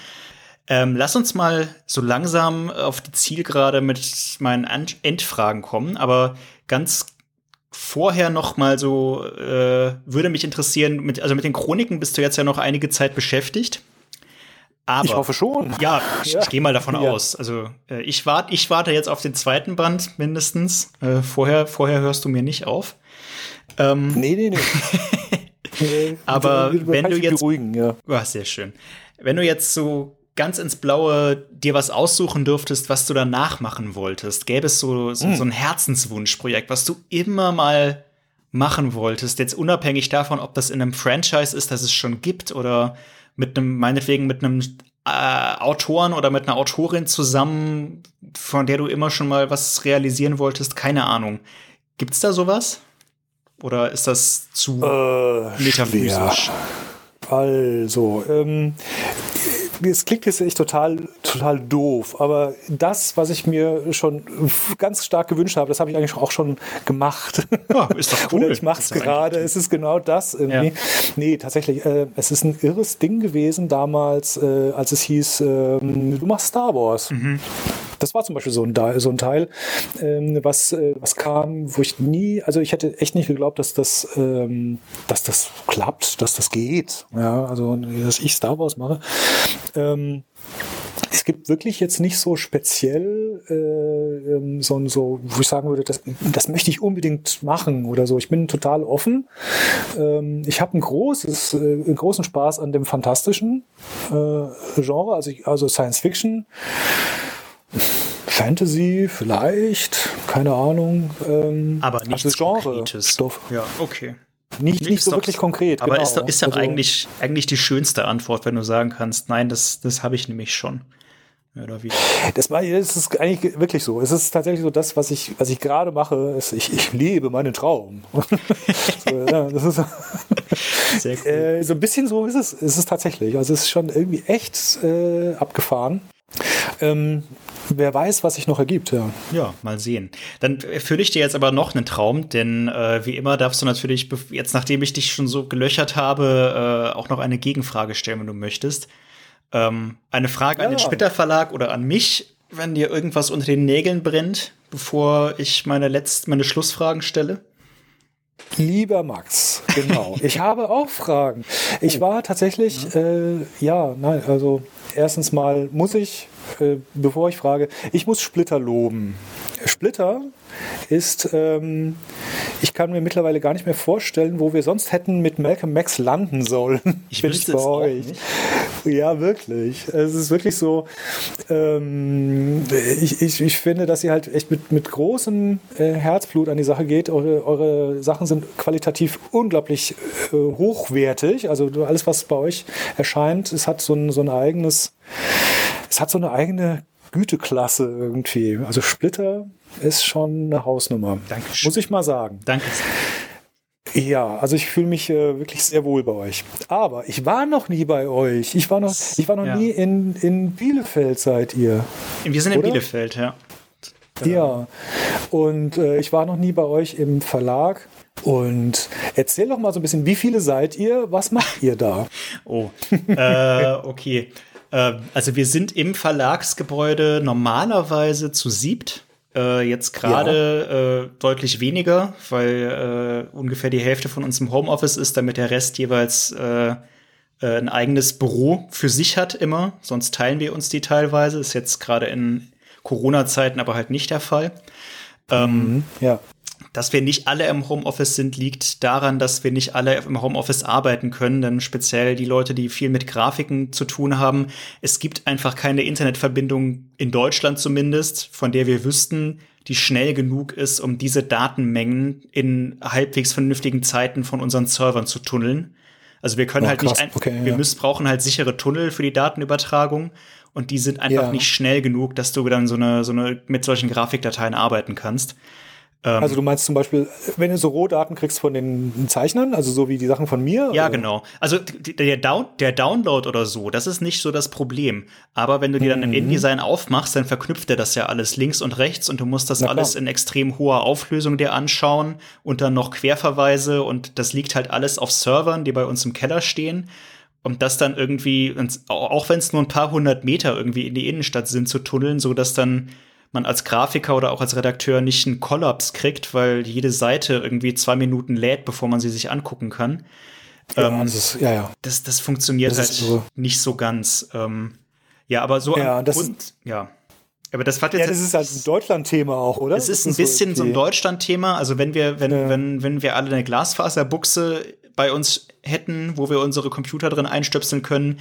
Ähm, lass uns mal so langsam auf die Zielgerade mit meinen Endfragen kommen, aber ganz vorher noch mal so äh, würde mich interessieren, mit, also mit den Chroniken bist du jetzt ja noch einige Zeit beschäftigt. Aber, ich hoffe schon. Ja, ich, ja. gehe mal davon ja. aus. Also äh, ich, wart, ich warte jetzt auf den zweiten Band mindestens. Äh, vorher, vorher hörst du mir nicht auf. Ähm, nee, nee, nee. aber wenn du jetzt. Beruhigen, ja. Oh, sehr schön. Wenn du jetzt so ganz ins Blaue dir was aussuchen dürftest, was du danach machen wolltest, gäbe es so, so, mm. so ein Herzenswunschprojekt, was du immer mal machen wolltest, jetzt unabhängig davon, ob das in einem Franchise ist, das es schon gibt oder mit einem, meinetwegen mit einem äh, Autoren oder mit einer Autorin zusammen, von der du immer schon mal was realisieren wolltest, keine Ahnung. Gibt's da sowas? Oder ist das zu äh, metaphysisch? Also, ähm, es klingt jetzt echt total, total doof, aber das, was ich mir schon ganz stark gewünscht habe, das habe ich eigentlich auch schon gemacht. Ja, ist doch cool. Oder ich mache es gerade. Es ist genau das irgendwie. Ja. Nee, tatsächlich, äh, es ist ein irres Ding gewesen damals, äh, als es hieß, äh, du machst Star Wars. Mhm. Das war zum Beispiel so ein, so ein Teil, ähm, was, äh, was kam, wo ich nie, also ich hätte echt nicht geglaubt, dass das, ähm, dass das klappt, dass das geht. Ja, also, dass ich Star Wars mache. Ähm, es gibt wirklich jetzt nicht so speziell äh, ähm, so, so, wo ich sagen würde, das, das möchte ich unbedingt machen oder so. Ich bin total offen. Ähm, ich habe ein großes, äh, einen großen Spaß an dem fantastischen äh, Genre, also, also Science Fiction. Fantasy vielleicht, keine Ahnung. Ähm, aber nicht also Genre. Stoff. Ja, okay. Nicht, nicht so wirklich konkret. Aber genau. ist, ist ja also, eigentlich, eigentlich die schönste Antwort, wenn du sagen kannst, nein, das, das habe ich nämlich schon. Oder wie? Das, war, das ist eigentlich wirklich so. Es ist tatsächlich so das, was ich, was ich gerade mache. Ist, ich, ich lebe meinen Traum. so, ja, das ist Sehr cool. Äh, so ein bisschen so ist es, ist es tatsächlich. Also es ist schon irgendwie echt äh, abgefahren. Ähm, wer weiß, was sich noch ergibt, ja. Ja, mal sehen. Dann erfülle ich dir jetzt aber noch einen Traum, denn äh, wie immer darfst du natürlich, jetzt nachdem ich dich schon so gelöchert habe, äh, auch noch eine Gegenfrage stellen, wenn du möchtest. Ähm, eine Frage ja. an den Splitter Verlag oder an mich, wenn dir irgendwas unter den Nägeln brennt, bevor ich meine letzten, meine Schlussfragen stelle. Lieber Max, genau. ich habe auch Fragen. Ich oh. war tatsächlich, äh, ja, nein, also erstens mal muss ich, äh, bevor ich frage, ich muss Splitter loben. Splitter ist, ähm, ich kann mir mittlerweile gar nicht mehr vorstellen, wo wir sonst hätten mit Malcolm Max landen sollen. Ich bin ich bei euch. Ja, wirklich. Es ist wirklich so, ähm, ich, ich, ich finde, dass ihr halt echt mit, mit großem äh, Herzblut an die Sache geht. Eure, eure Sachen sind qualitativ unglaublich äh, hochwertig. Also alles, was bei euch erscheint, es hat so ein, so ein eigenes, es hat so eine eigene Güteklasse irgendwie. Also Splitter ist schon eine Hausnummer. Dankeschön. Muss ich mal sagen. Danke. Ja, also ich fühle mich äh, wirklich sehr wohl bei euch. Aber ich war noch nie bei euch. Ich war noch, ich war noch Ja. nie in, in Bielefeld, seid ihr. Wir sind in Oder? Bielefeld, ja. Ja. Und äh, ich war noch nie bei euch im Verlag. Und erzähl doch mal so ein bisschen, wie viele seid ihr? Was macht ihr da? Oh, äh, okay. Äh, also wir sind im Verlagsgebäude normalerweise zu siebt. Äh, jetzt gerade äh, deutlich weniger, weil äh, ungefähr die Hälfte von uns im Homeoffice ist, damit der Rest jeweils äh, ein eigenes Büro für sich hat immer. Sonst teilen wir uns die teilweise. Ist jetzt gerade in Corona-Zeiten aber halt nicht der Fall. Ähm, Ja. Dass wir nicht alle im Homeoffice sind, liegt daran, dass wir nicht alle im Homeoffice arbeiten können, denn speziell die Leute, die viel mit Grafiken zu tun haben, es gibt einfach keine Internetverbindung in Deutschland zumindest, von der wir wüssten, die schnell genug ist, um diese Datenmengen in halbwegs vernünftigen Zeiten von unseren Servern zu tunneln. Also wir können Oh, halt krass. nicht, ein, Okay, wir ja. müssen, brauchen halt sichere Tunnel für die Datenübertragung und die sind einfach Ja. nicht schnell genug, dass du dann so eine, so eine mit solchen Grafikdateien arbeiten kannst. Ähm, Also du meinst zum Beispiel, wenn du so Rohdaten kriegst von den Zeichnern, also so wie die Sachen von mir? Ja, oder? genau. Also der, Down der Download oder so, das ist nicht so das Problem. Aber wenn du dir dann Mhm. im InDesign aufmachst, dann verknüpft er das ja alles links und rechts und du musst das Na klar. alles in extrem hoher Auflösung dir anschauen und dann noch Querverweise und das liegt halt alles auf Servern, die bei uns im Keller stehen. Und das dann irgendwie, auch wenn es nur ein paar hundert Meter irgendwie in die Innenstadt sind, zu tunneln, so dass dann man als Grafiker oder auch als Redakteur nicht einen Kollaps kriegt, weil jede Seite irgendwie zwei Minuten lädt, bevor man sie sich angucken kann Ja, Ähm, das ist, ja, ja. das, das funktioniert Das halt ist so. nicht so ganz. Ähm, ja, aber so Ja, das- Grund, ja. Aber das hat jetzt Ja, das ist halt ein Deutschland-Thema auch, oder? es ist Das ein bisschen so ein okay. Deutschland-Thema. Also wenn wir, wenn, Ja. wenn, wenn wir alle eine Glasfaserbuchse bei uns hätten, wo wir unsere Computer drin einstöpseln können,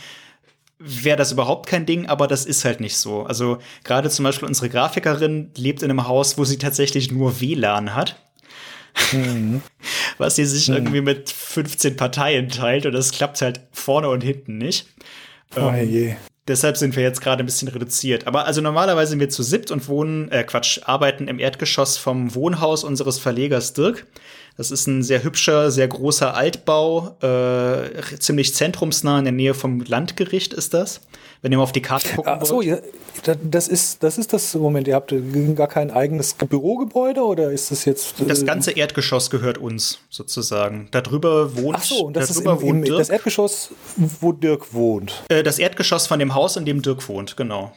wäre das überhaupt kein Ding, aber das ist halt nicht so. Also gerade zum Beispiel unsere Grafikerin lebt in einem Haus, wo sie tatsächlich nur WLAN hat. Mhm. Was sie sich irgendwie mit 15 Parteien teilt und das klappt halt vorne und hinten nicht. Oh, je. Deshalb sind wir jetzt gerade ein bisschen reduziert. Aber also normalerweise sind wir zu siebt und wohnen, äh Quatsch, arbeiten im Erdgeschoss vom Wohnhaus unseres Verlegers Dirk. Das ist ein sehr hübscher, sehr großer Altbau, äh, ziemlich zentrumsnah in der Nähe vom Landgericht ist das. Wenn ihr mal auf die Karte gucken Ach so, wollt. ja, da- das ist, das ist das Moment. Ihr habt gar kein eigenes Bürogebäude oder ist das jetzt? äh, Das ganze Erdgeschoss gehört uns sozusagen. Darüber wohnt, Ach so, und das ist darüber im, im, das Erdgeschoss, wo Dirk wohnt. Äh, das Erdgeschoss von dem Haus, in dem Dirk wohnt, genau.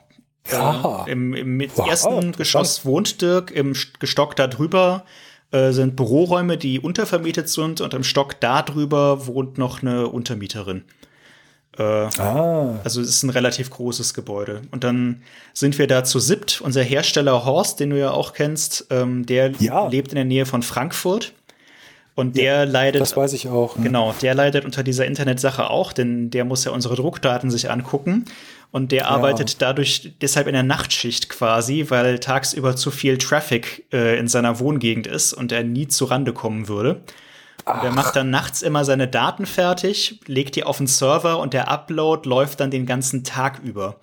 Ja. Im, im mit- Wow, ersten. Geschoss wohnt Dirk, im St- Gestock da drüber äh, sind Büroräume, die untervermietet sind und im Stock da drüber wohnt noch eine Untermieterin. Äh, Ah, also es ist ein relativ großes Gebäude. Und dann sind wir da zu siebt. Unser Hersteller Horst, den du ja auch kennst, ähm, der Ja. lebt in der Nähe von Frankfurt. Und der leidet das weiß ich auch. ne? Genau, der leidet unter dieser Internetsache auch, denn der muss ja unsere Druckdaten sich angucken. Und der arbeitet dadurch deshalb in der Nachtschicht quasi, weil tagsüber zu viel Traffic äh, in seiner Wohngegend ist und er nie zu Rande kommen würde. Und er macht dann nachts immer seine Daten fertig, legt die auf den Server und der Upload läuft dann den ganzen Tag über.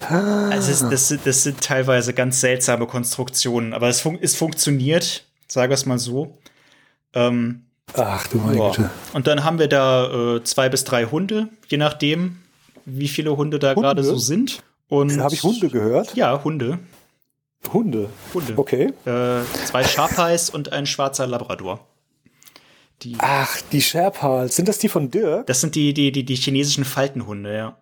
Also es, das, sind- das sind teilweise ganz seltsame Konstruktionen, aber es, fun es funktioniert, sagen wir es mal so. Ähm, Ach du meine ja. Güte. Und dann haben wir da äh, zwei bis drei Hunde, je nachdem, wie viele Hunde da gerade so sind. Und Habe ich Hunde gehört? Ja, Hunde. Hunde. Hunde. Okay. Äh, zwei Sharpies und ein schwarzer Labrador. Die, Ach, die Sherpals. Sind das die von Dirk? das sind die, die, die, die chinesischen Faltenhunde, ja.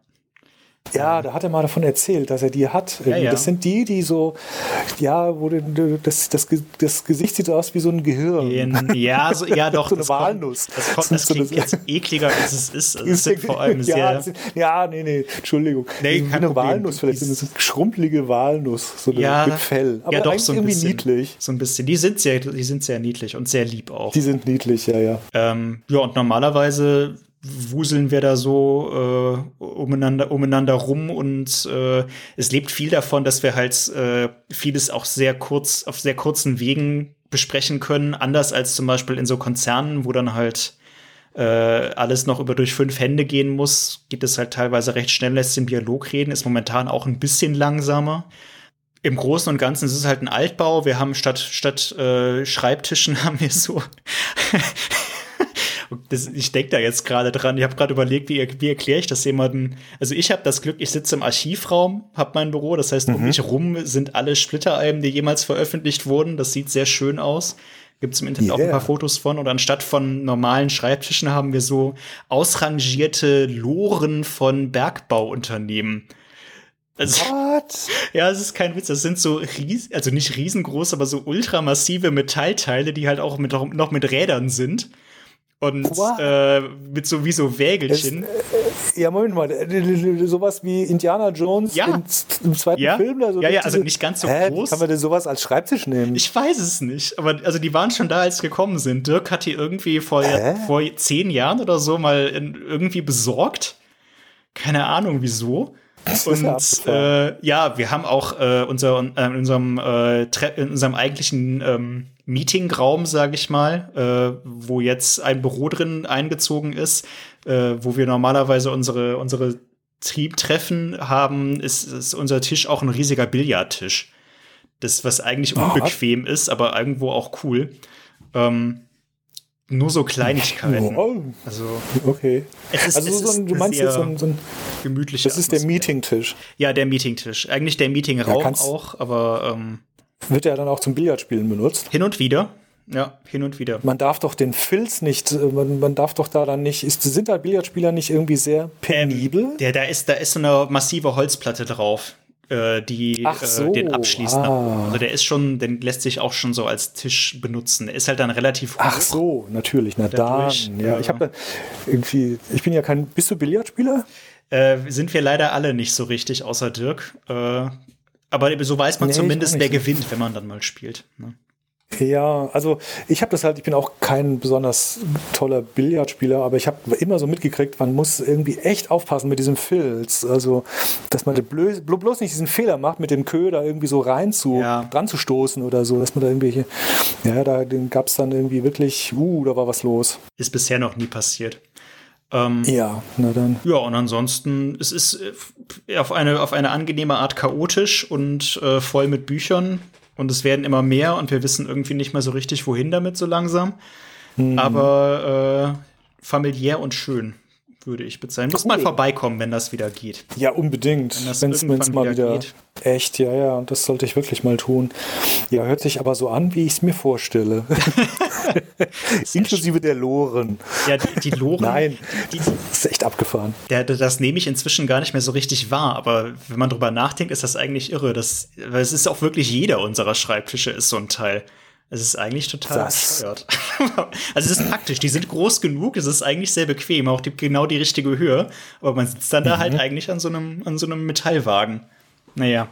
Ja, da hat er mal davon erzählt, dass er die hat. Ja, ja. Das sind die, die so, ja, wo das, das, das Gesicht sieht aus wie so ein Gehirn. In, ja, so, ja, doch. So eine das kommt- Walnuss. Das, kommt, So das eine- klingt jetzt ekliger, als es ist. Also, es sind vor allem ja, sehr. das sind, ja, nee, nee, Entschuldigung. Nee, kein eine Problem. Walnuss, vielleicht so eine schrumpelige Walnuss, so eine ja, mit Fell. Aber ja, doch, so ein irgendwie bisschen. niedlich. So ein bisschen. Die sind sehr, die sind sehr niedlich und sehr lieb auch. Die sind niedlich, ja, ja. Ähm, ja, und normalerweise wuseln wir da so äh, umeinander, umeinander rum und äh, es lebt viel davon, dass wir halt äh, vieles auch sehr kurz, auf sehr kurzen Wegen besprechen können, anders als zum Beispiel in so Konzernen, wo dann halt äh, alles noch über durch fünf Hände gehen muss, geht es halt teilweise recht schnell, lässt den Dialog reden, ist momentan auch ein bisschen langsamer. Im Großen und Ganzen ist es halt ein Altbau. Wir haben statt, statt äh, Schreibtischen haben wir so das, ich denke da jetzt gerade dran. Ich habe gerade überlegt, wie, wie erkläre ich das jemandem? Also ich habe das Glück, ich sitze im Archivraum, habe mein Büro. Das heißt, mhm. um mich rum sind alle Splitteralben, die jemals veröffentlicht wurden. Das sieht sehr schön aus. Gibt es im Internet yeah. auch ein paar Fotos von. Und anstatt von normalen Schreibtischen haben wir so ausrangierte Loren von Bergbauunternehmen. Also, What? Ja, es ist kein Witz. Das sind so ries also nicht riesengroß, aber so ultramassive Metallteile, die halt auch mit, noch mit Rädern sind und äh, mit so wie so Wägelchen. Es, äh, ja, Moment mal, sowas wie Indiana Jones ja. im, im zweiten ja. Film. Also ja, ja, also nicht ganz so hä, groß. Kann man denn sowas als Schreibtisch nehmen? Ich weiß es nicht, aber also die waren schon da, als gekommen sind. Dirk hat die irgendwie vor, vor zehn Jahren oder so mal in, irgendwie besorgt. Keine Ahnung wieso. Und äh, ja, wir haben auch äh, unser, äh, in, unserem, äh, in unserem eigentlichen ähm, Meetingraum, sage ich mal, äh, wo jetzt ein Büro drin eingezogen ist, äh, wo wir normalerweise unsere, unsere Triebtreffen haben, ist, ist unser Tisch auch ein riesiger Billardtisch. Das, was eigentlich unbequem oh. ist, aber irgendwo auch cool. Ähm, nur so Kleinigkeiten. Oh. Also, okay. Ist, also, so ein, du meinst jetzt so ein, so ein gemütlicher. Das ist der Meetingtisch. Ja, der Meetingtisch. Eigentlich der Meetingraum ja, auch, aber. Ähm, wird der dann auch zum Billardspielen benutzt? Hin und wieder. Ja, hin und wieder. Man darf doch den Filz nicht, äh, man, man darf doch da dann nicht, ist, sind da Billardspieler nicht irgendwie sehr penibel? Ähm, der, da ist, da ist so eine massive Holzplatte drauf äh, die äh, so, äh, den abschließt. Ah. Also der ist schon, den lässt sich auch schon so als Tisch benutzen. Der ist halt dann relativ hoch. Ach so, natürlich. Na dadurch, dann, ja. Ich habe irgendwie, ich bin ja kein, bist du Billardspieler? Äh, sind wir leider alle nicht so richtig, außer Dirk. Äh, aber so weiß man nee, zumindest, wer gewinnt, wenn man dann mal spielt. Ne? Ja, also ich habe das halt, ich bin auch kein besonders toller Billardspieler, aber ich habe immer so mitgekriegt, man muss irgendwie echt aufpassen mit diesem Filz. Also, dass man bloß, bloß nicht diesen Fehler macht, mit dem Köder irgendwie so rein zu, ja. dran zu stoßen oder so, dass man da irgendwelche, ja, da gab es dann irgendwie wirklich, uh, da war was los. Ist bisher noch nie passiert. Ähm, ja, na dann. Ja, und ansonsten, es ist äh, auf eine, auf eine angenehme Art chaotisch und äh, voll mit Büchern und es werden immer mehr und wir wissen irgendwie nicht mehr so richtig, wohin damit so langsam. Mhm. Aber äh, familiär und schön würde ich bezeichnen. Muss cool. mal vorbeikommen, wenn das wieder geht. Ja, unbedingt. Wenn es mal wieder geht. Echt, ja, ja, das sollte ich wirklich mal tun. Ja, hört sich aber so an, wie ich es mir vorstelle. Inklusive der Loren. Ja, die, die Loren. Nein, die, das ist echt abgefahren. Der, das nehme ich inzwischen gar nicht mehr so richtig wahr, aber wenn man drüber nachdenkt, ist das eigentlich irre. Das, weil es ist auch wirklich jeder unserer Schreibtische ist so ein Teil. Es ist eigentlich total bescheuert. also es ist praktisch, die sind groß genug, es ist eigentlich sehr bequem, auch die, genau die richtige Höhe, aber man sitzt dann mhm. da halt eigentlich an so einem, an so einem Metallwagen. Naja.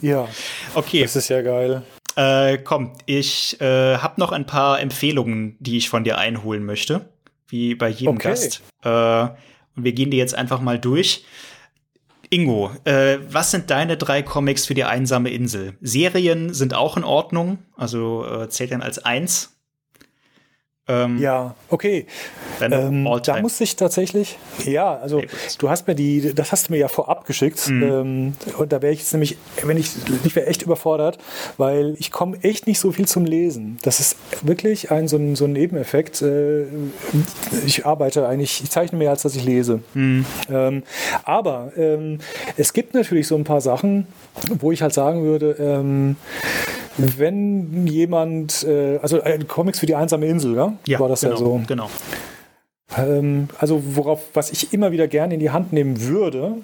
Ja. Okay. Das ist ja geil. Äh, komm, ich äh, habe noch ein paar Empfehlungen, die ich von dir einholen möchte, wie bei jedem okay. Gast. Äh, und wir gehen die jetzt einfach mal durch. Ingo, äh, was sind deine drei Comics für die einsame Insel? Serien sind auch in Ordnung, also äh, zählt dann als eins. Ähm, ja, okay. Ähm, da muss ich tatsächlich, ja, also du hast mir die, das hast du mir ja vorab geschickt. Mhm. Ähm, und da wäre ich jetzt nämlich, wenn ich, ich wäre echt überfordert, weil ich komme echt nicht so viel zum Lesen. Das ist wirklich ein so ein, so ein Nebeneffekt. Äh, ich arbeite eigentlich, ich zeichne mehr, als dass ich lese. Mhm. Ähm, aber ähm, es gibt natürlich so ein paar Sachen, wo ich halt sagen würde, ähm, wenn jemand, äh, also äh, Comics für die einsame Insel, ja? ja war das genau, ja so. Genau. Ähm, also worauf, was ich immer wieder gerne in die Hand nehmen würde,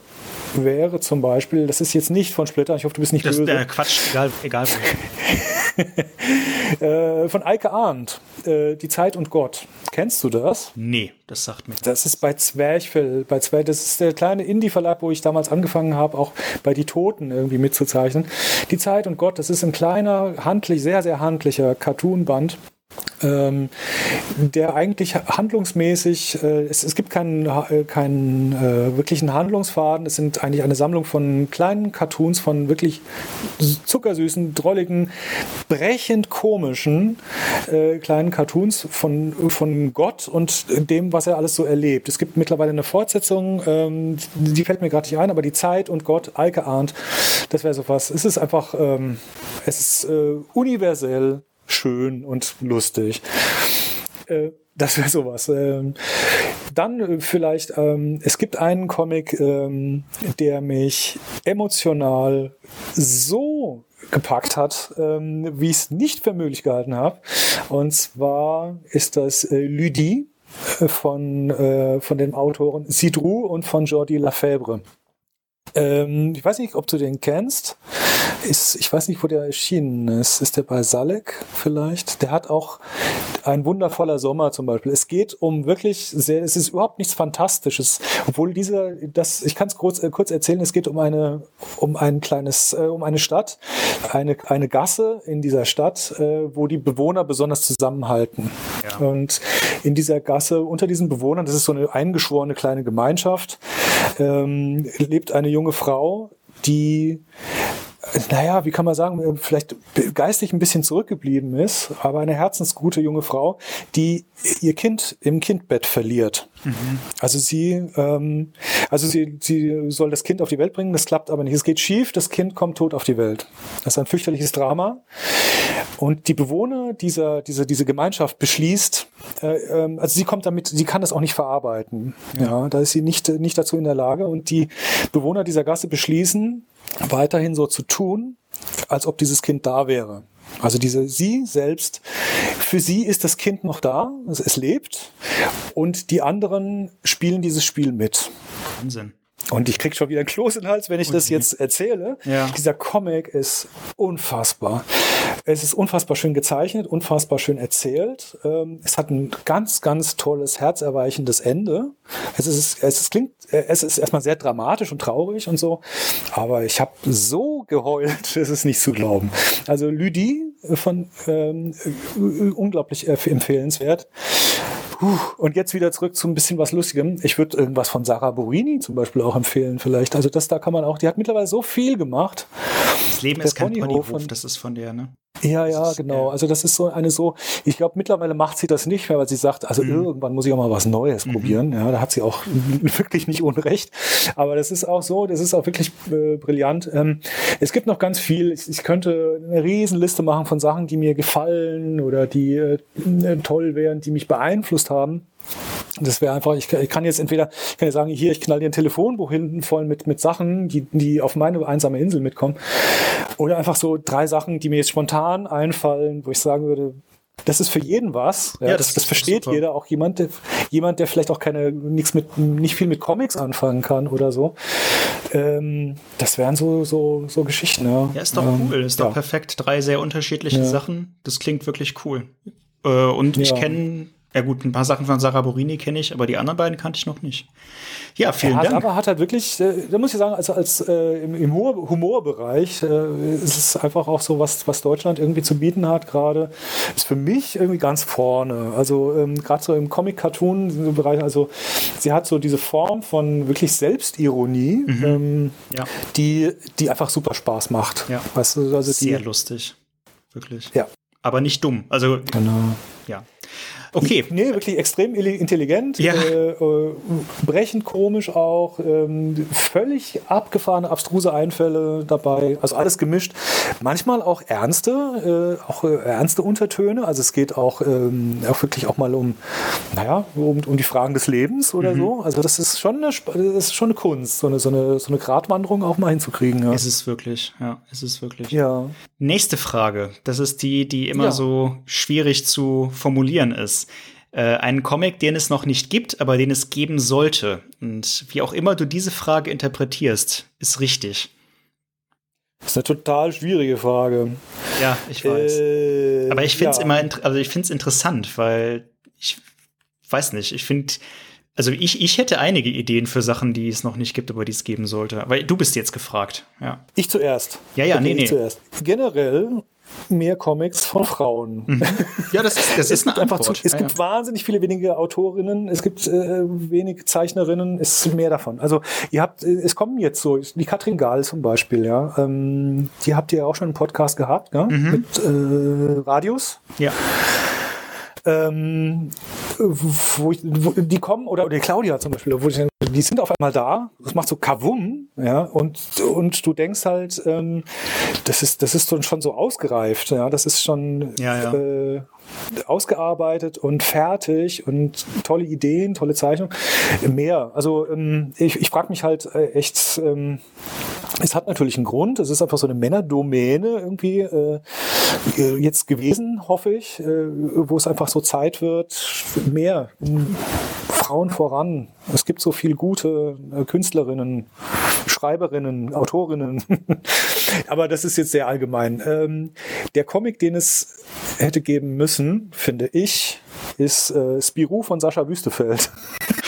wäre zum Beispiel, das ist jetzt nicht von Splitter, ich hoffe, du bist nicht das, böse. Äh, Quatsch, egal, egal. äh, von Eike Arndt, äh, Die Zeit und Gott. Kennst du das? Nee, das sagt mir. Das ist bei Zwerchfell, bei Zwerch, das ist der kleine Indie-Verlag, wo ich damals angefangen habe, auch bei Die Toten irgendwie mitzuzeichnen. Die Zeit und Gott, das ist ein kleiner, handlich, sehr, sehr handlicher Cartoon-Band ähm, der eigentlich handlungsmäßig, äh, es, es gibt keinen, äh, keinen äh, wirklichen Handlungsfaden, es sind eigentlich eine Sammlung von kleinen Cartoons, von wirklich zuckersüßen, drolligen, brechend komischen äh, kleinen Cartoons von, von Gott und dem, was er alles so erlebt. Es gibt mittlerweile eine Fortsetzung, ähm, die fällt mir gerade nicht ein, aber die Zeit und Gott, Eike Arndt, das wäre sowas. Es ist einfach, ähm, es ist äh, universell schön und lustig. Äh, das wäre sowas. Ähm, dann äh, vielleicht, ähm, es gibt einen Comic, ähm, der mich emotional so gepackt hat, wie ich es nicht für möglich gehalten habe. Und zwar ist das äh, Lydie von, äh, von den Autoren Sidrou und von Jordi Lafèvre. Ähm, ich weiß nicht, ob du den kennst. Ist, ich weiß nicht, wo der erschienen ist. Ist der bei Salek vielleicht? Der hat auch ein wundervoller Sommer zum Beispiel. Es geht um wirklich sehr, es ist überhaupt nichts Fantastisches. Obwohl dieser, das, ich kann es kurz, äh, kurz erzählen, es geht um eine, um ein kleines, äh, um eine Stadt, eine, eine Gasse in dieser Stadt, äh, wo die Bewohner besonders zusammenhalten. Ja. Und in dieser Gasse, unter diesen Bewohnern, das ist so eine eingeschworene kleine Gemeinschaft, ähm, lebt eine junge Frau, die naja, wie kann man sagen, vielleicht geistig ein bisschen zurückgeblieben ist, aber eine herzensgute junge Frau, die ihr Kind im Kindbett verliert. Mhm. Also sie, ähm, also sie, sie soll das Kind auf die Welt bringen, das klappt aber nicht. Es geht schief, das Kind kommt tot auf die Welt. Das ist ein fürchterliches Drama. Und die Bewohner dieser, dieser, diese Gemeinschaft beschließt, äh, ähm, also sie kommt damit, sie kann das auch nicht verarbeiten. Ja. ja, da ist sie nicht, nicht dazu in der Lage. Und die Bewohner dieser Gasse beschließen, weiterhin so zu tun, als ob dieses Kind da wäre. Also diese sie selbst, für sie ist das Kind noch da, also es lebt und die anderen spielen dieses Spiel mit. Wahnsinn. Und ich krieg schon wieder ein Kloß in den Hals, wenn ich das jetzt erzähle. Ja. Dieser Comic ist unfassbar. Es ist unfassbar schön gezeichnet, unfassbar schön erzählt. Ähm, es hat ein ganz, ganz tolles, herzerweichendes Ende. Es ist, es ist, klingt, es ist erstmal sehr dramatisch und traurig und so. Aber ich habe so geheult, es ist nicht zu glauben. Also Lydie von ähm, unglaublich empfehlenswert. Puh, und jetzt wieder zurück zu ein bisschen was Lustigem. Ich würde irgendwas von Sarah Borini zum Beispiel auch empfehlen, vielleicht. Also das da kann man auch, die hat mittlerweile so viel gemacht. Das Leben ist kein Ponyhof, Ponyhof das ist von der, ne? Ja, ja, genau. Also das ist so eine so, ich glaube mittlerweile macht sie das nicht mehr, weil sie sagt, also mhm. irgendwann muss ich auch mal was Neues mhm. probieren. Ja, da hat sie auch wirklich nicht unrecht. Aber das ist auch so, das ist auch wirklich äh, brillant. Ähm, es gibt noch ganz viel. Ich, ich, könnte eine Riesenliste machen von Sachen, die mir gefallen oder die äh, toll wären, die mich beeinflusst haben. Das wäre einfach, ich, ich, kann jetzt entweder, ich kann ja sagen, hier, ich knall dir ein Telefonbuch hinten voll mit, mit Sachen, die, die auf meine einsame Insel mitkommen. Oder einfach so drei Sachen, die mir jetzt spontan einfallen, wo ich sagen würde, das ist für jeden was. Ja, ja das, das, das versteht super. jeder, auch jemand, der, jemand, der vielleicht auch keine, nichts mit, nicht viel mit Comics anfangen kann oder so. Ähm, das wären so, so, so Geschichten, ja. Ja, ist doch ähm, cool, ist ja. doch perfekt. Drei sehr unterschiedliche. Sachen. Das klingt wirklich cool. Äh, und ich kenne ja gut, ein paar Sachen von Sarah Borini kenne ich, aber die anderen beiden kannte ich noch nicht. Ja, vielen hat, Dank. Aber hat halt wirklich, äh, da muss ich sagen, also als äh, im, im Humorbereich äh, ist es einfach auch so, was, was Deutschland irgendwie zu bieten hat gerade, ist für mich irgendwie ganz vorne. Also ähm, gerade so im Comic-Cartoon-Bereich, also sie hat so diese Form von wirklich Selbstironie, mhm. ähm, ja. die, die einfach super Spaß macht. Ja. Weißt du, also Sehr die, lustig. Wirklich. Ja. Aber nicht dumm. Also, genau. ja. Okay. Nee, wirklich extrem intelligent, ja. äh, äh, brechend komisch auch, ähm, völlig abgefahrene, abstruse Einfälle dabei, also alles gemischt. Manchmal auch ernste, äh, auch äh, ernste Untertöne, also es geht auch, ähm, auch wirklich auch mal um, naja, um, um die Fragen des Lebens oder mhm. so. Also das ist schon eine, das ist schon eine Kunst, so eine, so eine, so eine Gratwanderung auch mal hinzukriegen. Ja. Ist es wirklich, ja, ist es wirklich. Ja. Nächste Frage, das ist die, die immer ja. so schwierig zu formulieren ist äh, einen Comic, den es noch nicht gibt, aber den es geben sollte. Und wie auch immer du diese Frage interpretierst, ist richtig. Das ist eine total schwierige Frage. Ja, ich weiß. Äh, aber ich finde es ja. immer, also ich finde es interessant, weil ich weiß nicht, ich finde, also ich, ich hätte einige Ideen für Sachen, die es noch nicht gibt, aber die es geben sollte. Aber du bist jetzt gefragt, ja. Ich zuerst. Ja, ja, okay, nee, nee. Zuerst. Generell mehr Comics von Frauen. Mhm. Ja, das ist, das ist eine einfach Antwort. zu, Es ja, gibt ja. wahnsinnig viele wenige Autorinnen, es gibt äh, wenig Zeichnerinnen, es ist mehr davon. Also ihr habt, äh, es kommen jetzt so, die Katrin Gahl zum Beispiel, ja, ähm, die habt ihr ja auch schon einen Podcast gehabt, ja, mit äh, Radius. ja. ähm, wo ich, wo, die kommen, oder, oder die Claudia zum Beispiel, wo ich, die sind auf einmal da, das macht so Kavum, ja, und, und du denkst halt, ähm, das ist, das ist schon so ausgereift, ja, das ist schon Ja, ja. Äh, ausgearbeitet und fertig und tolle Ideen, tolle Zeichnung. Mehr. Also ähm, ich, ich frage mich halt äh, echt, ähm, es hat natürlich einen Grund, es ist einfach so eine Männerdomäne irgendwie äh, äh, jetzt gewesen, hoffe ich, äh, wo es einfach so Zeit wird, mehr um Frauen voran. Es gibt so viel gute äh, Künstlerinnen, Schreiberinnen, Autorinnen. Aber das ist jetzt sehr allgemein. Ähm, der Comic, den es hätte geben müssen, finde ich, ist äh, Spirou von Sascha Wüstefeld.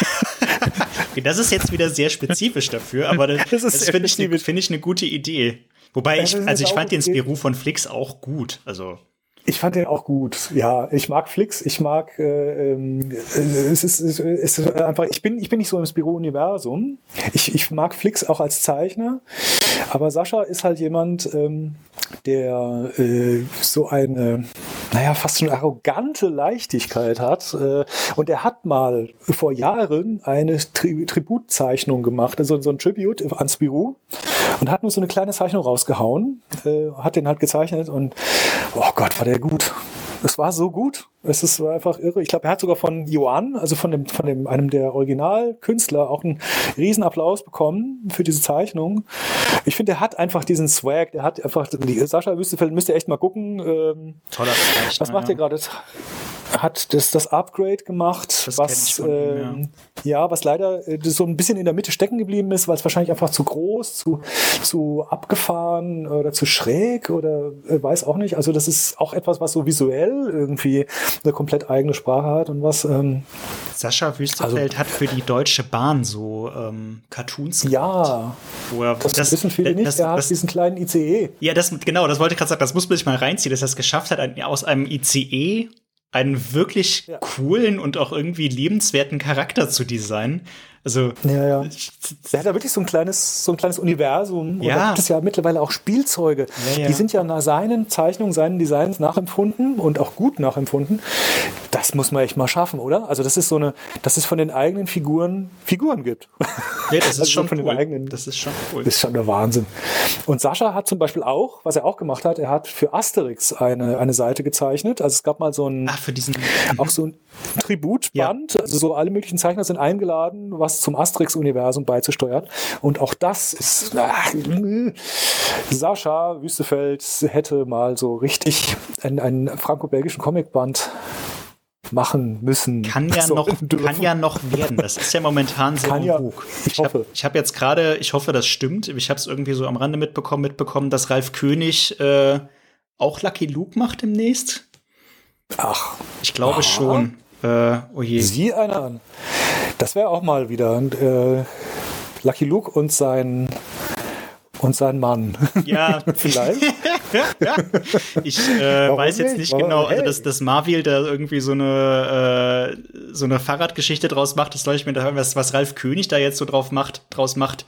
Okay, Das ist jetzt wieder sehr spezifisch dafür, aber das, Das das, finde ich, finde ich eine gute Idee. Wobei ich, also ich fand den. Spirou von Flix auch gut. Also Ich fand den auch gut. Ja, ich mag Flix. Ich mag. Äh, ähm, äh, es, ist, es ist einfach. Ich bin, ich bin nicht so im Spiro-Universum. Ich, ich mag Flix auch als Zeichner. Aber Sascha ist halt jemand, ähm, der äh, so eine, naja, fast schon arrogante Leichtigkeit hat. Äh, und er hat mal vor Jahren eine Tri Tributzeichnung gemacht, also so ein Tribute an Spirou. Und hat nur so eine kleine Zeichnung rausgehauen, äh, hat den halt gezeichnet und oh Gott, war der gut. Es war so gut. Es ist einfach irre. Ich glaube, er hat sogar von Johann, also von dem, von dem, einem der Originalkünstler, auch einen Riesenapplaus bekommen für diese Zeichnung. Ich finde, er hat einfach diesen Swag. Der hat einfach, Sascha Wüstefeld müsst ihr echt mal gucken. Ähm, toller Zeichner. was macht ja. er gerade? Hat das, das Upgrade gemacht, Das was ich von ihm, ähm, ja. was leider äh, so ein bisschen in der Mitte stecken geblieben ist, weil es wahrscheinlich einfach zu groß, zu, zu abgefahren oder zu schräg oder äh, weiß auch nicht. Also das ist auch etwas, was so visuell irgendwie eine komplett eigene Sprache hat und was ähm, Sascha Wüstefeld hat für die Deutsche Bahn so ähm, Cartoons Also ja, wo er, das, wissen viele nicht. das- er hat das- diesen kleinen ICE. Ja, das, genau, das wollte ich gerade sagen. Das muss man sich mal reinziehen, dass er es geschafft hat, ein, aus einem ICE einen wirklich Ja. coolen und auch irgendwie lebenswerten Charakter zu designen. Also, Ja, ja. Der hat da wirklich so ein kleines, so ein kleines Universum. Und Ja. da gibt es ja mittlerweile auch Spielzeuge. Ja, ja. Die sind ja nach seinen Zeichnungen, seinen Designs nachempfunden und auch gut nachempfunden. Das muss man echt mal schaffen, oder? Also das ist so eine, dass es von den eigenen Figuren Figuren gibt. ja, das ist Also schon von den cool. eigenen- Das ist schon cool. Das ist schon der Wahnsinn. Und Sascha hat zum Beispiel auch, was er auch gemacht hat, er hat für Asterix eine, eine Seite gezeichnet. Also es gab mal so ein, Ah, für diesen. auch so ein Tributband. Also so alle möglichen Zeichner sind eingeladen, was zum Asterix-Universum beizusteuern. Und auch das ist. Ach, Sascha Wüstefeld hätte mal so richtig einen, einen franco-belgischen Comicband machen müssen. Kann ja, So noch, dürfen. kann ja noch werden. Das ist ja momentan sehr Kann ja. Ich Ich habe hoffe. hab jetzt gerade, ich hoffe, das stimmt. Ich habe es irgendwie so am Rande mitbekommen, mitbekommen, dass Ralf König äh, auch Lucky Luke macht demnächst. Ach, Ich glaube Ah. schon. Äh, oh je. sieh einer an. Das wäre auch mal wieder äh, Lucky Luke und sein und sein Mann. Ja, Vielleicht. Ich äh, weiß jetzt nicht? nicht genau, also dass, dass Marvel da irgendwie so eine, äh, so eine Fahrradgeschichte draus macht, das soll ich mir da hören, was, was Ralf König da jetzt so drauf macht, draus macht,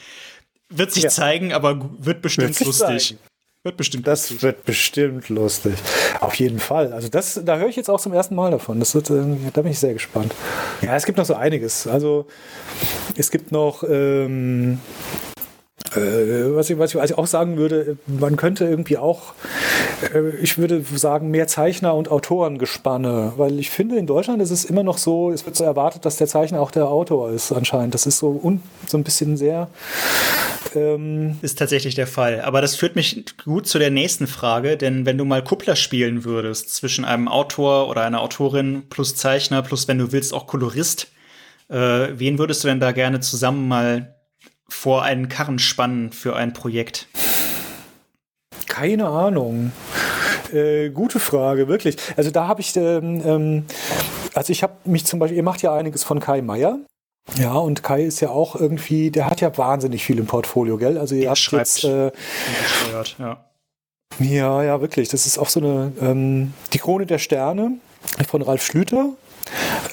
wird sich Ja. zeigen, aber wird bestimmt Wird lustig. zeigen. Wird bestimmt Das lustig. wird bestimmt lustig. Auf jeden Fall. Also das, da höre ich jetzt auch zum ersten Mal davon. Das wird, äh, da bin ich sehr gespannt. Ja, es gibt noch so einiges. Also es gibt noch, ähm, äh, was, ich, was, ich, was ich auch sagen würde, man könnte irgendwie auch, äh, ich würde sagen, mehr Zeichner und Autorengespanne, weil ich finde, in Deutschland ist es immer noch so, es wird so erwartet, dass der Zeichner auch der Autor ist anscheinend. Das ist so, un, so ein bisschen sehr ähm, Ist tatsächlich der Fall. Aber das führt mich gut zu der nächsten Frage, denn wenn du mal Kuppler spielen würdest zwischen einem Autor oder einer Autorin plus Zeichner plus, wenn du willst, auch Kolorist, äh, wen würdest du denn da gerne zusammen mal vor einen Karren spannen für ein Projekt? Keine Ahnung. Äh, gute Frage, wirklich. Also da habe ich, ähm, ähm, also ich habe mich zum Beispiel, ihr macht ja einiges von Kai Meier. Ja, und Kai ist ja auch irgendwie, der hat ja wahnsinnig viel im Portfolio, gell? Also ihr Der habt schreibt. jetzt, äh, Gesteuert, ja. Ja, ja, wirklich. Das ist auch so eine, ähm, die Krone der Sterne von Ralf Schlüter.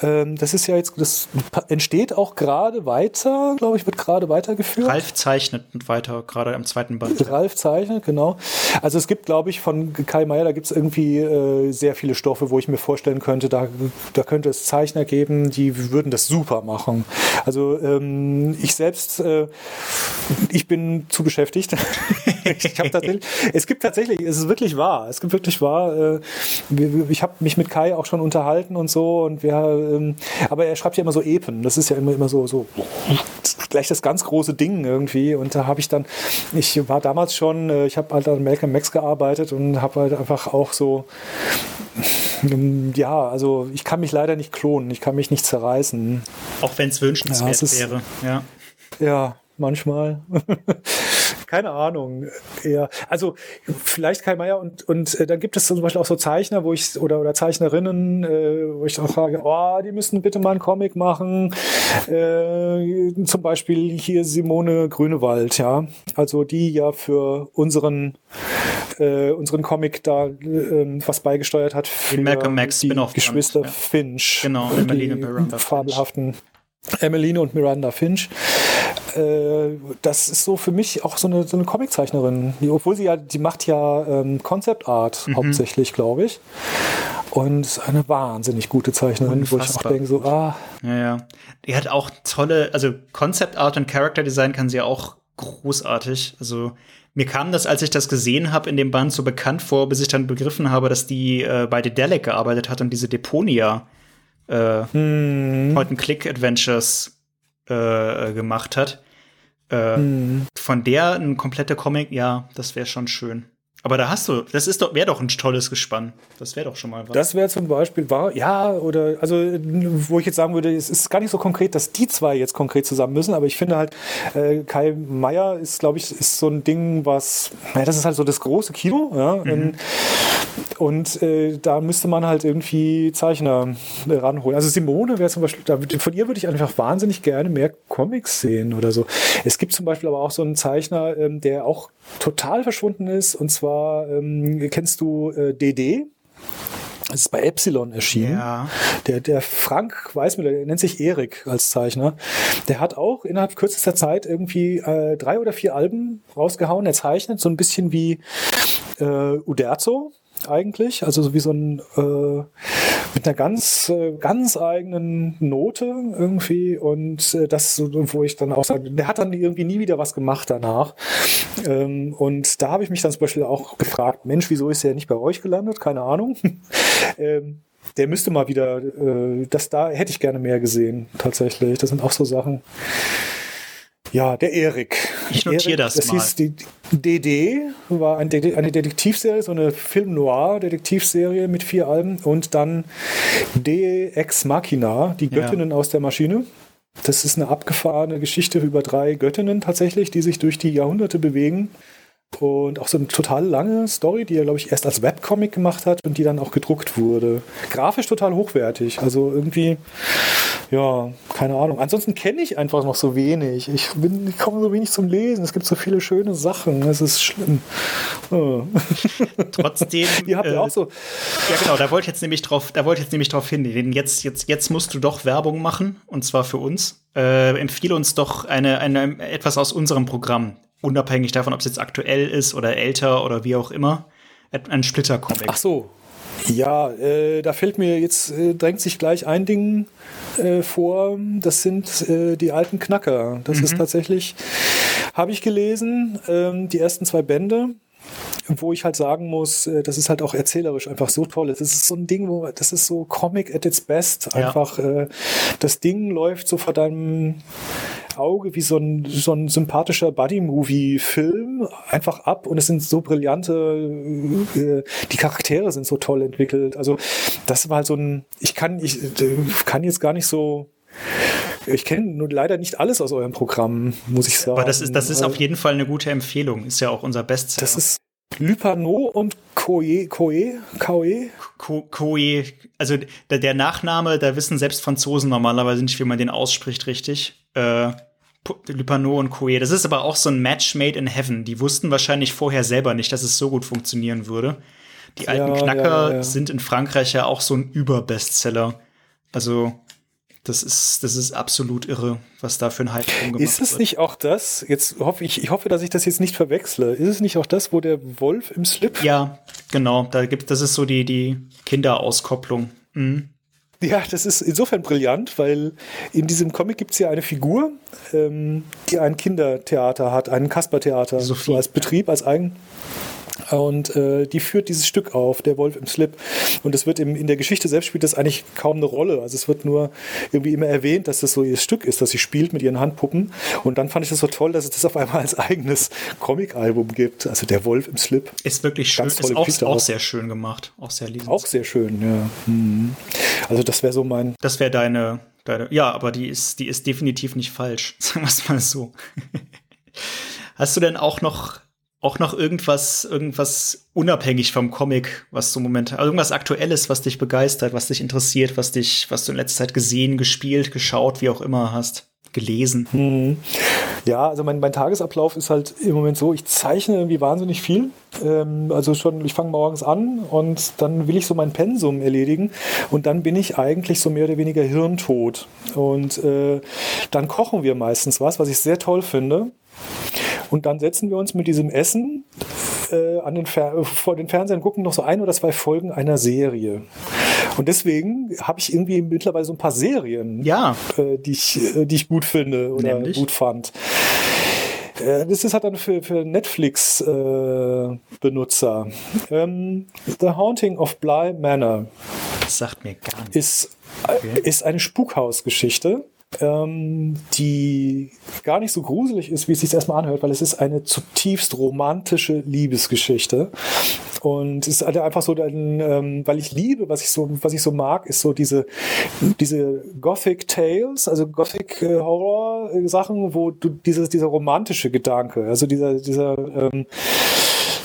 Ähm, das ist ja jetzt, das entsteht auch gerade weiter, glaube ich, wird gerade weitergeführt. Ralf zeichnet weiter, gerade am zweiten Band. Ralf zeichnet, genau. Also es gibt, glaube ich, von Kai Meier, da gibt es irgendwie äh, sehr viele Stoffe, wo ich mir vorstellen könnte, da, da könnte es Zeichner geben, die würden das super machen. Also ähm, ich selbst, äh, ich bin zu beschäftigt. ich habe tatsächlich, es gibt tatsächlich, es ist wirklich wahr, es gibt wirklich wahr. Äh, ich habe mich mit Kai auch schon unterhalten und so und wir, ähm, aber er schreibt ja immer so Epen. Das ist ja immer immer so so gleich das ganz große Ding irgendwie. Und da habe ich dann, ich war damals schon, äh, ich habe halt an Malcolm Max gearbeitet und habe halt einfach auch so ja, also ich kann mich leider nicht klonen, ich kann mich nicht zerreißen. Auch wenn es wünschenswert ja, wäre, ja. Ja, manchmal. keine Ahnung. Eher, also vielleicht Kai Meier und, und äh, dann gibt es zum Beispiel auch so Zeichner, wo ich oder, oder Zeichnerinnen, äh, wo ich auch sage, oh, die müssen bitte mal einen Comic machen. Äh, zum Beispiel hier Simone Grünewald, ja. Also die ja für unseren äh, unseren Comic da äh, was beigesteuert hat für Malcolm Max die Geschwister ja. Finch. Genau, Emmeline Miranda fabelhaften Emmeline und Miranda Finch. Äh, das ist so für mich auch so eine, so eine Comiczeichnerin. Die, obwohl sie ja, die macht ja ähm, Concept Art mhm. hauptsächlich, glaube ich. Und eine wahnsinnig gute Zeichnerin, Unfassbar. wo ich auch denke, so, ah. Ja, ja. Die hat auch tolle, also Concept Art und Character Design kann sie auch großartig. Also mir kam das, als ich das gesehen habe, in dem Band so bekannt vor, bis ich dann begriffen habe, dass die äh, bei Dedelic gearbeitet hat und diese Deponia äh, hm. Point-and-Click-Adventures äh, gemacht hat. Äh, hm. Von der ein kompletter Comic, ja, das wäre schon schön. Aber da hast du, das ist doch, wäre doch ein tolles Gespann. Das wäre doch schon mal was. Das wäre zum Beispiel, war, ja, oder, also, wo ich jetzt sagen würde, es ist gar nicht so konkret, dass die zwei jetzt konkret zusammen müssen, aber ich finde halt, äh, Kai Meier ist, glaube ich, ist so ein Ding, was, naja, das ist halt so das große Kino, ja, mhm. Und äh, da müsste man halt irgendwie Zeichner ranholen. Also Simone wäre zum Beispiel, da, von ihr würde ich einfach wahnsinnig gerne mehr Comics sehen oder so. Es gibt zum Beispiel aber auch so einen Zeichner, ähm, der auch total verschwunden ist. Und zwar ähm, kennst du äh, DD? Das ist bei Epsilon erschienen. Ja. Der, der Frank Weißmüller, der nennt sich Erik als Zeichner. Der hat auch innerhalb kürzester Zeit irgendwie äh, drei oder vier Alben rausgehauen. Er zeichnet so ein bisschen wie äh, Uderzo eigentlich, also so wie so ein äh, mit einer ganz äh, ganz eigenen Note irgendwie und äh, das wo ich dann auch sage, der hat dann irgendwie nie wieder was gemacht danach ähm, und da habe ich mich dann zum Beispiel auch gefragt, Mensch, wieso ist er nicht bei euch gelandet? Keine Ahnung. ähm, der müsste mal wieder, äh, das da hätte ich gerne mehr gesehen tatsächlich. Das sind auch so Sachen. Ja, der Erik. Ich notiere das, das mal. Hieß die DD, war eine Detektivserie, so eine Film-Noir-Detektivserie mit vier Alben und dann De Ex Machina, die Göttinnen ja. aus der Maschine. Das ist eine abgefahrene Geschichte über drei Göttinnen tatsächlich, die sich durch die Jahrhunderte bewegen und auch so eine total lange Story, die er, glaube ich, erst als Webcomic gemacht hat und die dann auch gedruckt wurde. Grafisch total hochwertig. Also irgendwie, ja, keine Ahnung. Ansonsten kenne ich einfach noch so wenig. Ich, bin, ich komme so wenig zum Lesen. Es gibt so viele schöne Sachen. Es ist schlimm. Oh. Trotzdem. Ihr habt ja auch so. Ja, genau, da wollte ich jetzt nämlich drauf, da wollte ich jetzt nämlich drauf hin. Jetzt, jetzt, jetzt musst du doch Werbung machen, und zwar für uns. Äh, empfehle uns doch eine, eine, etwas aus unserem Programm unabhängig davon, ob es jetzt aktuell ist oder älter oder wie auch immer, ein Splitter-Comic. Ach so. Ja, äh, da fällt mir jetzt, äh, drängt sich gleich ein Ding äh, vor, das sind äh, die alten Knacker. Das mhm. ist tatsächlich, habe ich gelesen, ähm, die ersten zwei Bände wo ich halt sagen muss, äh, das ist halt auch erzählerisch einfach so toll. Das ist so ein Ding, wo das ist so Comic at its best. Einfach ja. äh, das Ding läuft so vor deinem Auge wie so ein, so ein sympathischer Buddy-Movie-Film einfach ab und es sind so brillante, äh, die Charaktere sind so toll entwickelt. Also das war halt so ein, ich kann, ich äh, kann jetzt gar nicht so ich kenne nur leider nicht alles aus eurem Programm, muss ich sagen. Aber das ist, das ist auf jeden Fall eine gute Empfehlung. Ist ja auch unser Bestseller. Das ist Lypano und Koe, Koe, Koe? Koe, also der, der, Nachname, da wissen selbst Franzosen normalerweise nicht, wie man den ausspricht, richtig. Äh, Lupano und Coe. Das ist aber auch so ein Match made in heaven. Die wussten wahrscheinlich vorher selber nicht, dass es so gut funktionieren würde. Die alten ja, Knacker ja, ja. sind in Frankreich ja auch so ein Überbestseller. Also das ist, das ist absolut irre, was da für ein Hype rumgemacht Ist es wird. nicht auch das, jetzt hoffe ich, ich hoffe, dass ich das jetzt nicht verwechsle, ist es nicht auch das, wo der Wolf im Slip? Ja, genau, da gibt, das ist so die, die Kinderauskopplung. Mhm. Ja, das ist insofern brillant, weil in diesem Comic gibt es ja eine Figur, ähm, die ein Kindertheater hat, ein Kaspertheater, so als Betrieb, als Eigen. Und äh, die führt dieses Stück auf, der Wolf im Slip. Und es wird im, in der Geschichte selbst spielt das eigentlich kaum eine Rolle. Also es wird nur irgendwie immer erwähnt, dass das so ihr Stück ist, dass sie spielt mit ihren Handpuppen. Und dann fand ich das so toll, dass es das auf einmal als eigenes Comic-Album gibt. Also der Wolf im Slip. Ist wirklich schön. Ganz ist auch, auch, sehr schön gemacht. Auch sehr liebend. Auch sehr schön, ja. Mhm. Also das wäre so mein. Das wäre deine, deine. Ja, aber die ist, die ist definitiv nicht falsch. Sagen wir es mal so. Hast du denn auch noch auch noch irgendwas, irgendwas unabhängig vom Comic, was du momentan, also irgendwas Aktuelles, was dich begeistert, was dich interessiert, was dich, was du in letzter Zeit gesehen, gespielt, geschaut, wie auch immer hast, gelesen? Mhm. Ja, also mein, mein Tagesablauf ist halt im Moment so, ich zeichne irgendwie wahnsinnig viel. Ähm, also schon, ich fange morgens an und dann will ich so mein Pensum erledigen und dann bin ich eigentlich so mehr oder weniger hirntot. Und äh, dann kochen wir meistens was, was ich sehr toll finde. Und dann setzen wir uns mit diesem Essen äh, an den vor den Fernseher und gucken noch so ein oder zwei Folgen einer Serie. Und deswegen habe ich irgendwie mittlerweile so ein paar Serien, ja. äh, die, ich, äh, die ich gut finde oder Nämlich? gut fand. Äh, das ist halt dann für, für Netflix-Benutzer. Äh, ähm, The Haunting of Bly Manor. Das sagt mir gar nichts. Ist, okay. ist eine Spukhausgeschichte ähm, die gar nicht so gruselig ist, wie es sich erstmal anhört, weil es ist eine zutiefst romantische Liebesgeschichte. Und es ist halt einfach so, ähm, weil ich liebe, was ich so, was ich so mag, ist so diese, diese Gothic Tales, also Gothic äh, Horror Sachen, wo du dieses, dieser romantische Gedanke, also dieser, dieser, ähm,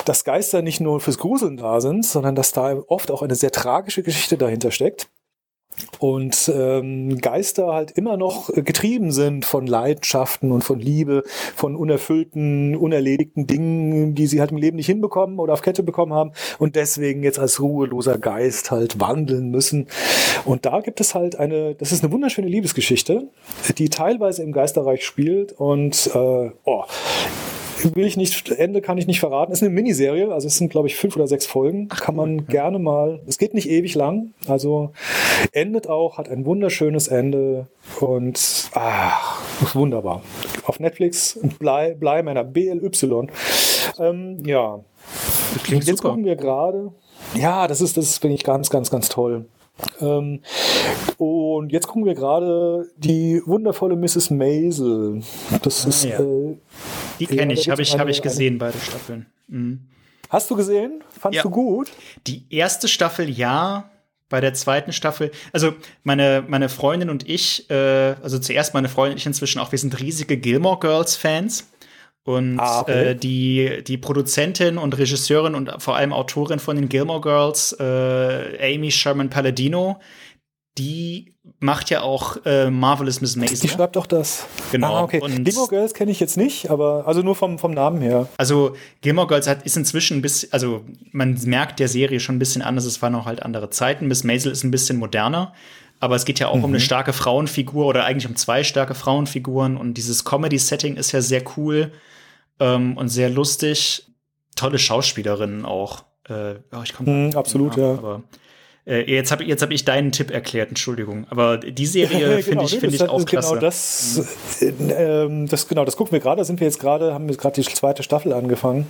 dass Geister nicht nur fürs Gruseln da sind, sondern dass da oft auch eine sehr tragische Geschichte dahinter steckt und ähm, Geister halt immer noch getrieben sind von Leidenschaften und von Liebe, von unerfüllten, unerledigten Dingen, die sie halt im Leben nicht hinbekommen oder auf Kette bekommen haben und deswegen jetzt als ruheloser Geist halt wandeln müssen. Und da gibt es halt eine, das ist eine wunderschöne Liebesgeschichte, die teilweise im Geisterreich spielt und äh, oh, will ich nicht, Ende kann ich nicht verraten. Es ist eine Miniserie, also es sind, glaube ich, fünf oder sechs Folgen. Ach, kann man cool, gerne mal, es geht nicht ewig lang, also endet auch, hat ein wunderschönes Ende und ach, wunderbar. Auf Netflix, Blei, Bleimänner, BLY. Ähm, ja. Jetzt super. gucken wir gerade. Ja, das ist, das finde ich ganz, ganz, ganz toll. Ähm, und jetzt gucken wir gerade die wundervolle Mrs. Maisel. Das ah, ist. Ja. Äh, die kenne ich, habe ich, hab ich gesehen, beide Staffeln. Mhm. Hast du gesehen? Fandst ja. du gut? Die erste Staffel ja. Bei der zweiten Staffel, also meine, meine Freundin und ich, äh, also zuerst meine Freundin und ich inzwischen auch, wir sind riesige Gilmore Girls Fans. Und ah, okay. äh, die, die Produzentin und Regisseurin und vor allem Autorin von den Gilmore Girls, äh, Amy Sherman Palladino, die macht ja auch äh, Marvelous Miss Maisel. Die schreibt doch das. Genau. Ah, okay. Und Gilmore Girls kenne ich jetzt nicht, aber also nur vom, vom Namen her. Also Gilmore Girls hat, ist inzwischen ein bisschen, also man merkt der Serie schon ein bisschen anders, es waren noch halt andere Zeiten. Miss Maisel ist ein bisschen moderner. Aber es geht ja auch mhm. um eine mhm. starke Frauenfigur oder eigentlich um zwei starke Frauenfiguren. Und dieses Comedy-Setting ist ja sehr cool ähm, und sehr lustig. Tolle Schauspielerinnen auch. Äh, oh, ich komme mhm, absolut, ja. Aber äh, jetzt habe jetzt hab ich deinen Tipp erklärt, Entschuldigung. Aber die Serie finde genau, ich, find ich auch genau klasse. Genau das, äh, das, genau, das gucken wir gerade. Da sind wir jetzt gerade, haben wir gerade die zweite Staffel angefangen.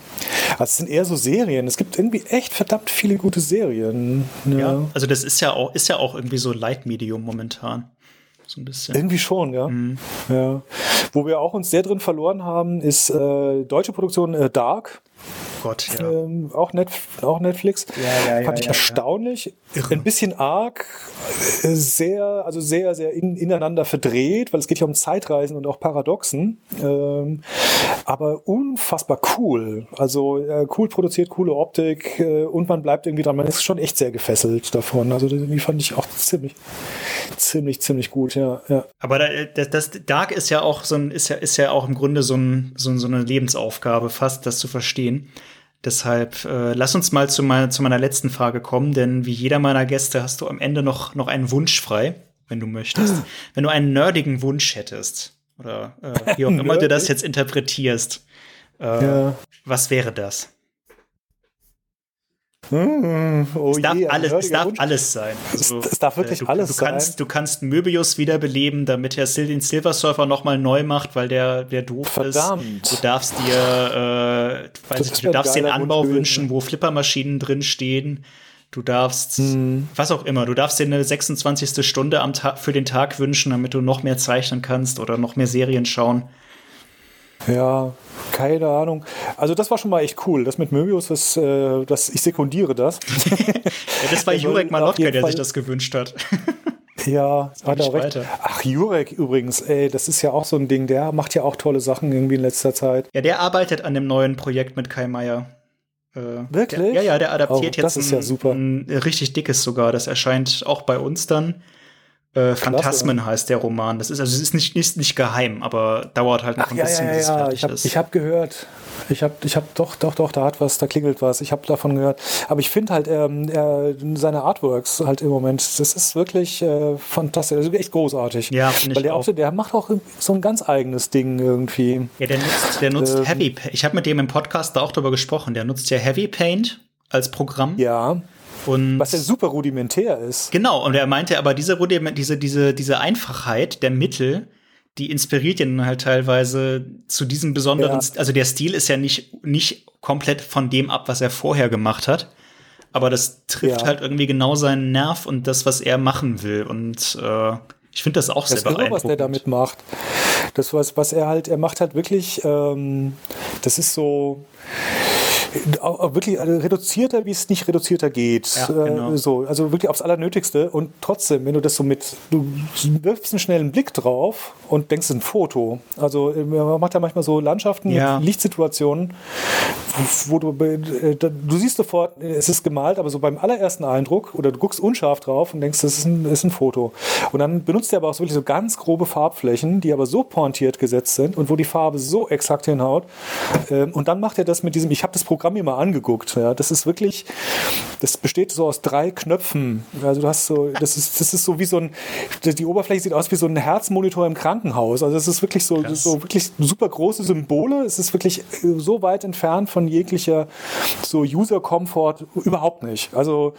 Also es sind eher so Serien. Es gibt irgendwie echt verdammt viele gute Serien. Ja, ja also das ist ja auch, ist ja auch irgendwie so Leitmedium momentan. So ein bisschen. Irgendwie schon, ja. Mhm. ja. Wo wir auch uns sehr drin verloren haben, ist äh, deutsche Produktion äh, Dark. Gott, ja. Ähm, auch, Net, auch Netflix. Ja, ja, Fand ich erstaunlich. Ein bisschen arg, äh, sehr, also sehr, sehr in, ineinander verdreht, weil es geht ja um Zeitreisen und auch Paradoxen. Ähm, aber unfassbar cool. Also äh, cool produziert, coole Optik äh, und man bleibt irgendwie dran. Man ist schon echt sehr gefesselt davon. Also das fand ich auch ziemlich, ziemlich, ziemlich gut, ja. ja. Aber das, das Dark ist ja auch so ein, ist ja, ist ja auch im Grunde so, ein, so, so eine Lebensaufgabe, fast das zu verstehen. Deshalb äh, lass uns mal zu, mein, zu meiner letzten Frage kommen, denn wie jeder meiner Gäste hast du am Ende noch, noch einen Wunsch frei, wenn du möchtest. wenn du einen nerdigen Wunsch hättest, oder äh, wie auch immer du das jetzt interpretierst, äh, ja. was wäre das? Mmh, oh es darf, je, alles, es darf alles sein. Also, es, es, darf wirklich äh, du, alles du kannst, sein. Du kannst Möbius wiederbeleben, damit er den Silver Surfer nochmal neu macht, weil der, der doof Verdammt. ist. Du darfst dir, äh, ich, du darfst den Anbau wünschen, wo Flippermaschinen drin stehen. Du darfst, hm. was auch immer, du darfst dir eine 26. Stunde am Tag für den Tag wünschen, damit du noch mehr zeichnen kannst oder noch mehr Serien schauen. Ja, keine Ahnung. Also das war schon mal echt cool. Das mit Möbius, das, äh, das ich sekundiere das. ja, das war Jurek Malotka, der sich das gewünscht hat. Ja, hat er recht. Ach, Jurek übrigens, ey, das ist ja auch so ein Ding, der macht ja auch tolle Sachen irgendwie in letzter Zeit. Ja, der arbeitet an dem neuen Projekt mit Kai Meier. Äh, Wirklich? Der, ja, ja, der adaptiert oh, jetzt ein, ja ein, richtig dickes sogar. Das erscheint auch bei uns dann. Äh, Phantasmen heißt der Roman. Das ist also es ist nicht, nicht, nicht geheim, aber dauert halt noch Ach, ein ja, bisschen, ja, bis es ja, fertig ich hab, ist. Ich habe gehört. Ich habe, ich habe doch, doch, doch, da hat was, da klingelt was. Ich habe davon gehört. Aber ich finde halt ähm, er, seine Artworks halt im Moment, das ist wirklich äh, fantastisch, also echt großartig. Ja, finde Weil ich der auch. auch, der macht auch so ein ganz eigenes Ding irgendwie. Ja, der nutzt, der nutzt Ähm. Heavy Paint. Ich habe mit dem im Podcast da auch drüber gesprochen. Der nutzt ja Heavy Paint als Programm. Ja, Und was ja super rudimentär ist. Genau, und er meinte aber, diese, Rudiment- diese, diese, diese Einfachheit der Mittel, die inspiriert ihn halt teilweise zu diesem besonderen, Ja. Also der Stil ist ja nicht, nicht komplett von dem ab, was er vorher gemacht hat. Aber das trifft Ja. halt irgendwie genau seinen Nerv und das, was er machen will. Und äh, ich finde das auch Das sehr ist irre, was der beeindruckend. damit macht. Das, was, was er halt, er macht halt wirklich, ähm, das ist so wirklich also reduzierter, wie es nicht reduzierter geht. Ja, genau. äh, so, also wirklich aufs Allernötigste. Und trotzdem, wenn du das so mit, du wirfst einen schnellen Blick drauf und denkst, es ist ein Foto. Also äh, man macht ja manchmal so Landschaften Ja. mit Lichtsituationen, wo du, äh, du siehst sofort, es ist gemalt, aber so beim allerersten Eindruck oder du guckst unscharf drauf und denkst, das ist ein, ist ein Foto. Und dann benutzt er aber auch so wirklich so ganz grobe Farbflächen, die aber so pointiert gesetzt sind und wo die Farbe so exakt hinhaut. Ähm, Und dann macht er das mit diesem, ich habe das Programm mir mal angeguckt. Ja, das ist wirklich, das besteht so aus drei Knöpfen. Also du hast so, das ist, das ist so wie so ein, die Oberfläche sieht aus wie so ein Herzmonitor im Krankenhaus. Also es ist wirklich so, Krass. so wirklich super große Symbole. Es ist wirklich äh, so weit entfernt von jeglicher so User-Comfort überhaupt nicht. Also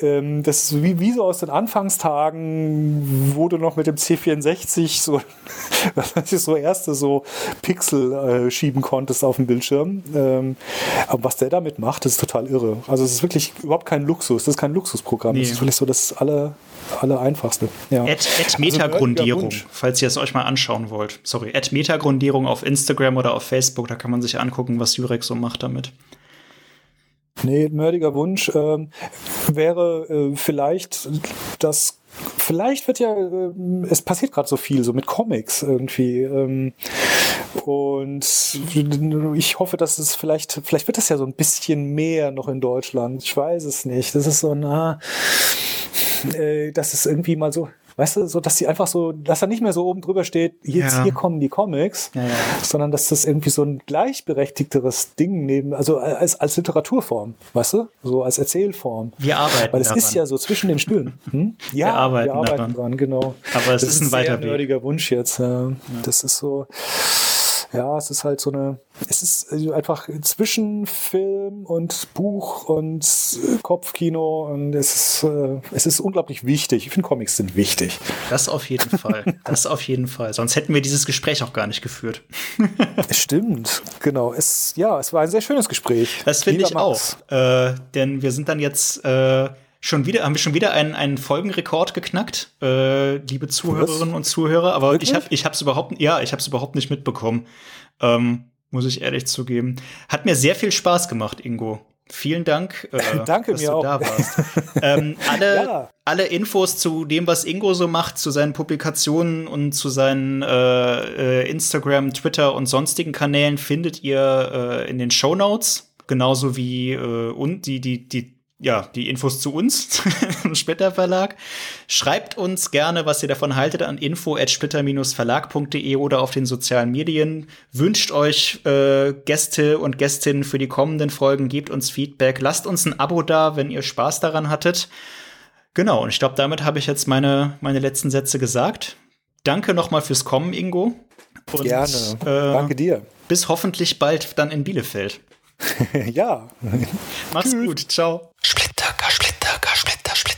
ähm, das ist wie, wie so aus den Anfangstagen, wo du noch mit dem C64 so, was weiß ich, so erste so Pixel äh, schieben konntest auf dem Bildschirm. Ähm, aber was der damit macht, ist total irre. Also es ist wirklich überhaupt kein Luxus. Das ist kein Luxusprogramm. Nee. Das ist wirklich so das aller, aller einfachste. Ja. Ad, Ad Also, Metagrundierung, Wunsch. falls ihr es euch mal anschauen wollt. Sorry, Ad Metagrundierung auf Instagram oder auf Facebook, da kann man sich angucken, was Jurek so macht damit. Nee, nerdiger Wunsch ähm, wäre äh, vielleicht das. Vielleicht wird ja, äh, es passiert gerade so viel, so mit Comics irgendwie. Ähm, und ich hoffe, dass es vielleicht, vielleicht wird das ja so ein bisschen mehr noch in Deutschland. Ich weiß es nicht. Das ist so, na, äh, dass es irgendwie mal so, weißt du, so, dass die einfach so, dass da nicht mehr so oben drüber steht, jetzt Ja. hier kommen die Comics, Ja, ja. sondern dass das irgendwie so ein gleichberechtigteres Ding neben, also als, als Literaturform, weißt du, so als Erzählform. Wir arbeiten Weil es daran. ist ja so zwischen den Stühlen. Hm? Ja, Wir arbeiten daran. dran, genau. Aber es das ist ein sehr weiter Weg. nerdiger Wunsch jetzt. Ja. Das ist so, ja, es ist halt so eine, es ist also einfach zwischen Film und Buch und äh, Kopfkino und es ist, äh, es ist unglaublich wichtig. Ich finde, Comics sind wichtig. Das auf jeden Fall. Das auf jeden Fall. Sonst hätten wir dieses Gespräch auch gar nicht geführt. Es stimmt, genau. Es, ja, es war ein sehr schönes Gespräch. Das finde ich Max. auch. Äh, denn wir sind dann jetzt äh, schon wieder, haben wir schon wieder einen, einen Folgenrekord geknackt, äh, liebe Zuhörerinnen und Zuhörer. Aber Wirklich? ich habe ich hab's überhaupt, ja, ich habe es überhaupt nicht mitbekommen. Ähm, muss ich ehrlich zugeben. Hat mir sehr viel Spaß gemacht, Ingo. Vielen Dank, äh, Danke dass mir du auch. da warst. ähm, alle, Ja. alle Infos zu dem, was Ingo so macht, zu seinen Publikationen und zu seinen äh, äh, Instagram, Twitter und sonstigen Kanälen findet ihr äh, in den Show Notes, genauso wie äh, und die die die ja, die Infos zu uns, Splitter Verlag. Schreibt uns gerne, was ihr davon haltet, an info@splitter-verlag.de oder auf den sozialen Medien. Wünscht euch äh, Gäste und Gästinnen für die kommenden Folgen, gebt uns Feedback, lasst uns ein Abo da, wenn ihr Spaß daran hattet. Genau, und ich glaube, damit habe ich jetzt meine, meine letzten Sätze gesagt. Danke nochmal fürs Kommen, Ingo. Und, Gerne. Äh, Danke dir. Bis hoffentlich bald dann in Bielefeld. ja. Mach's gut. Ciao. Splitter, Splitter, Splitter, Splitter.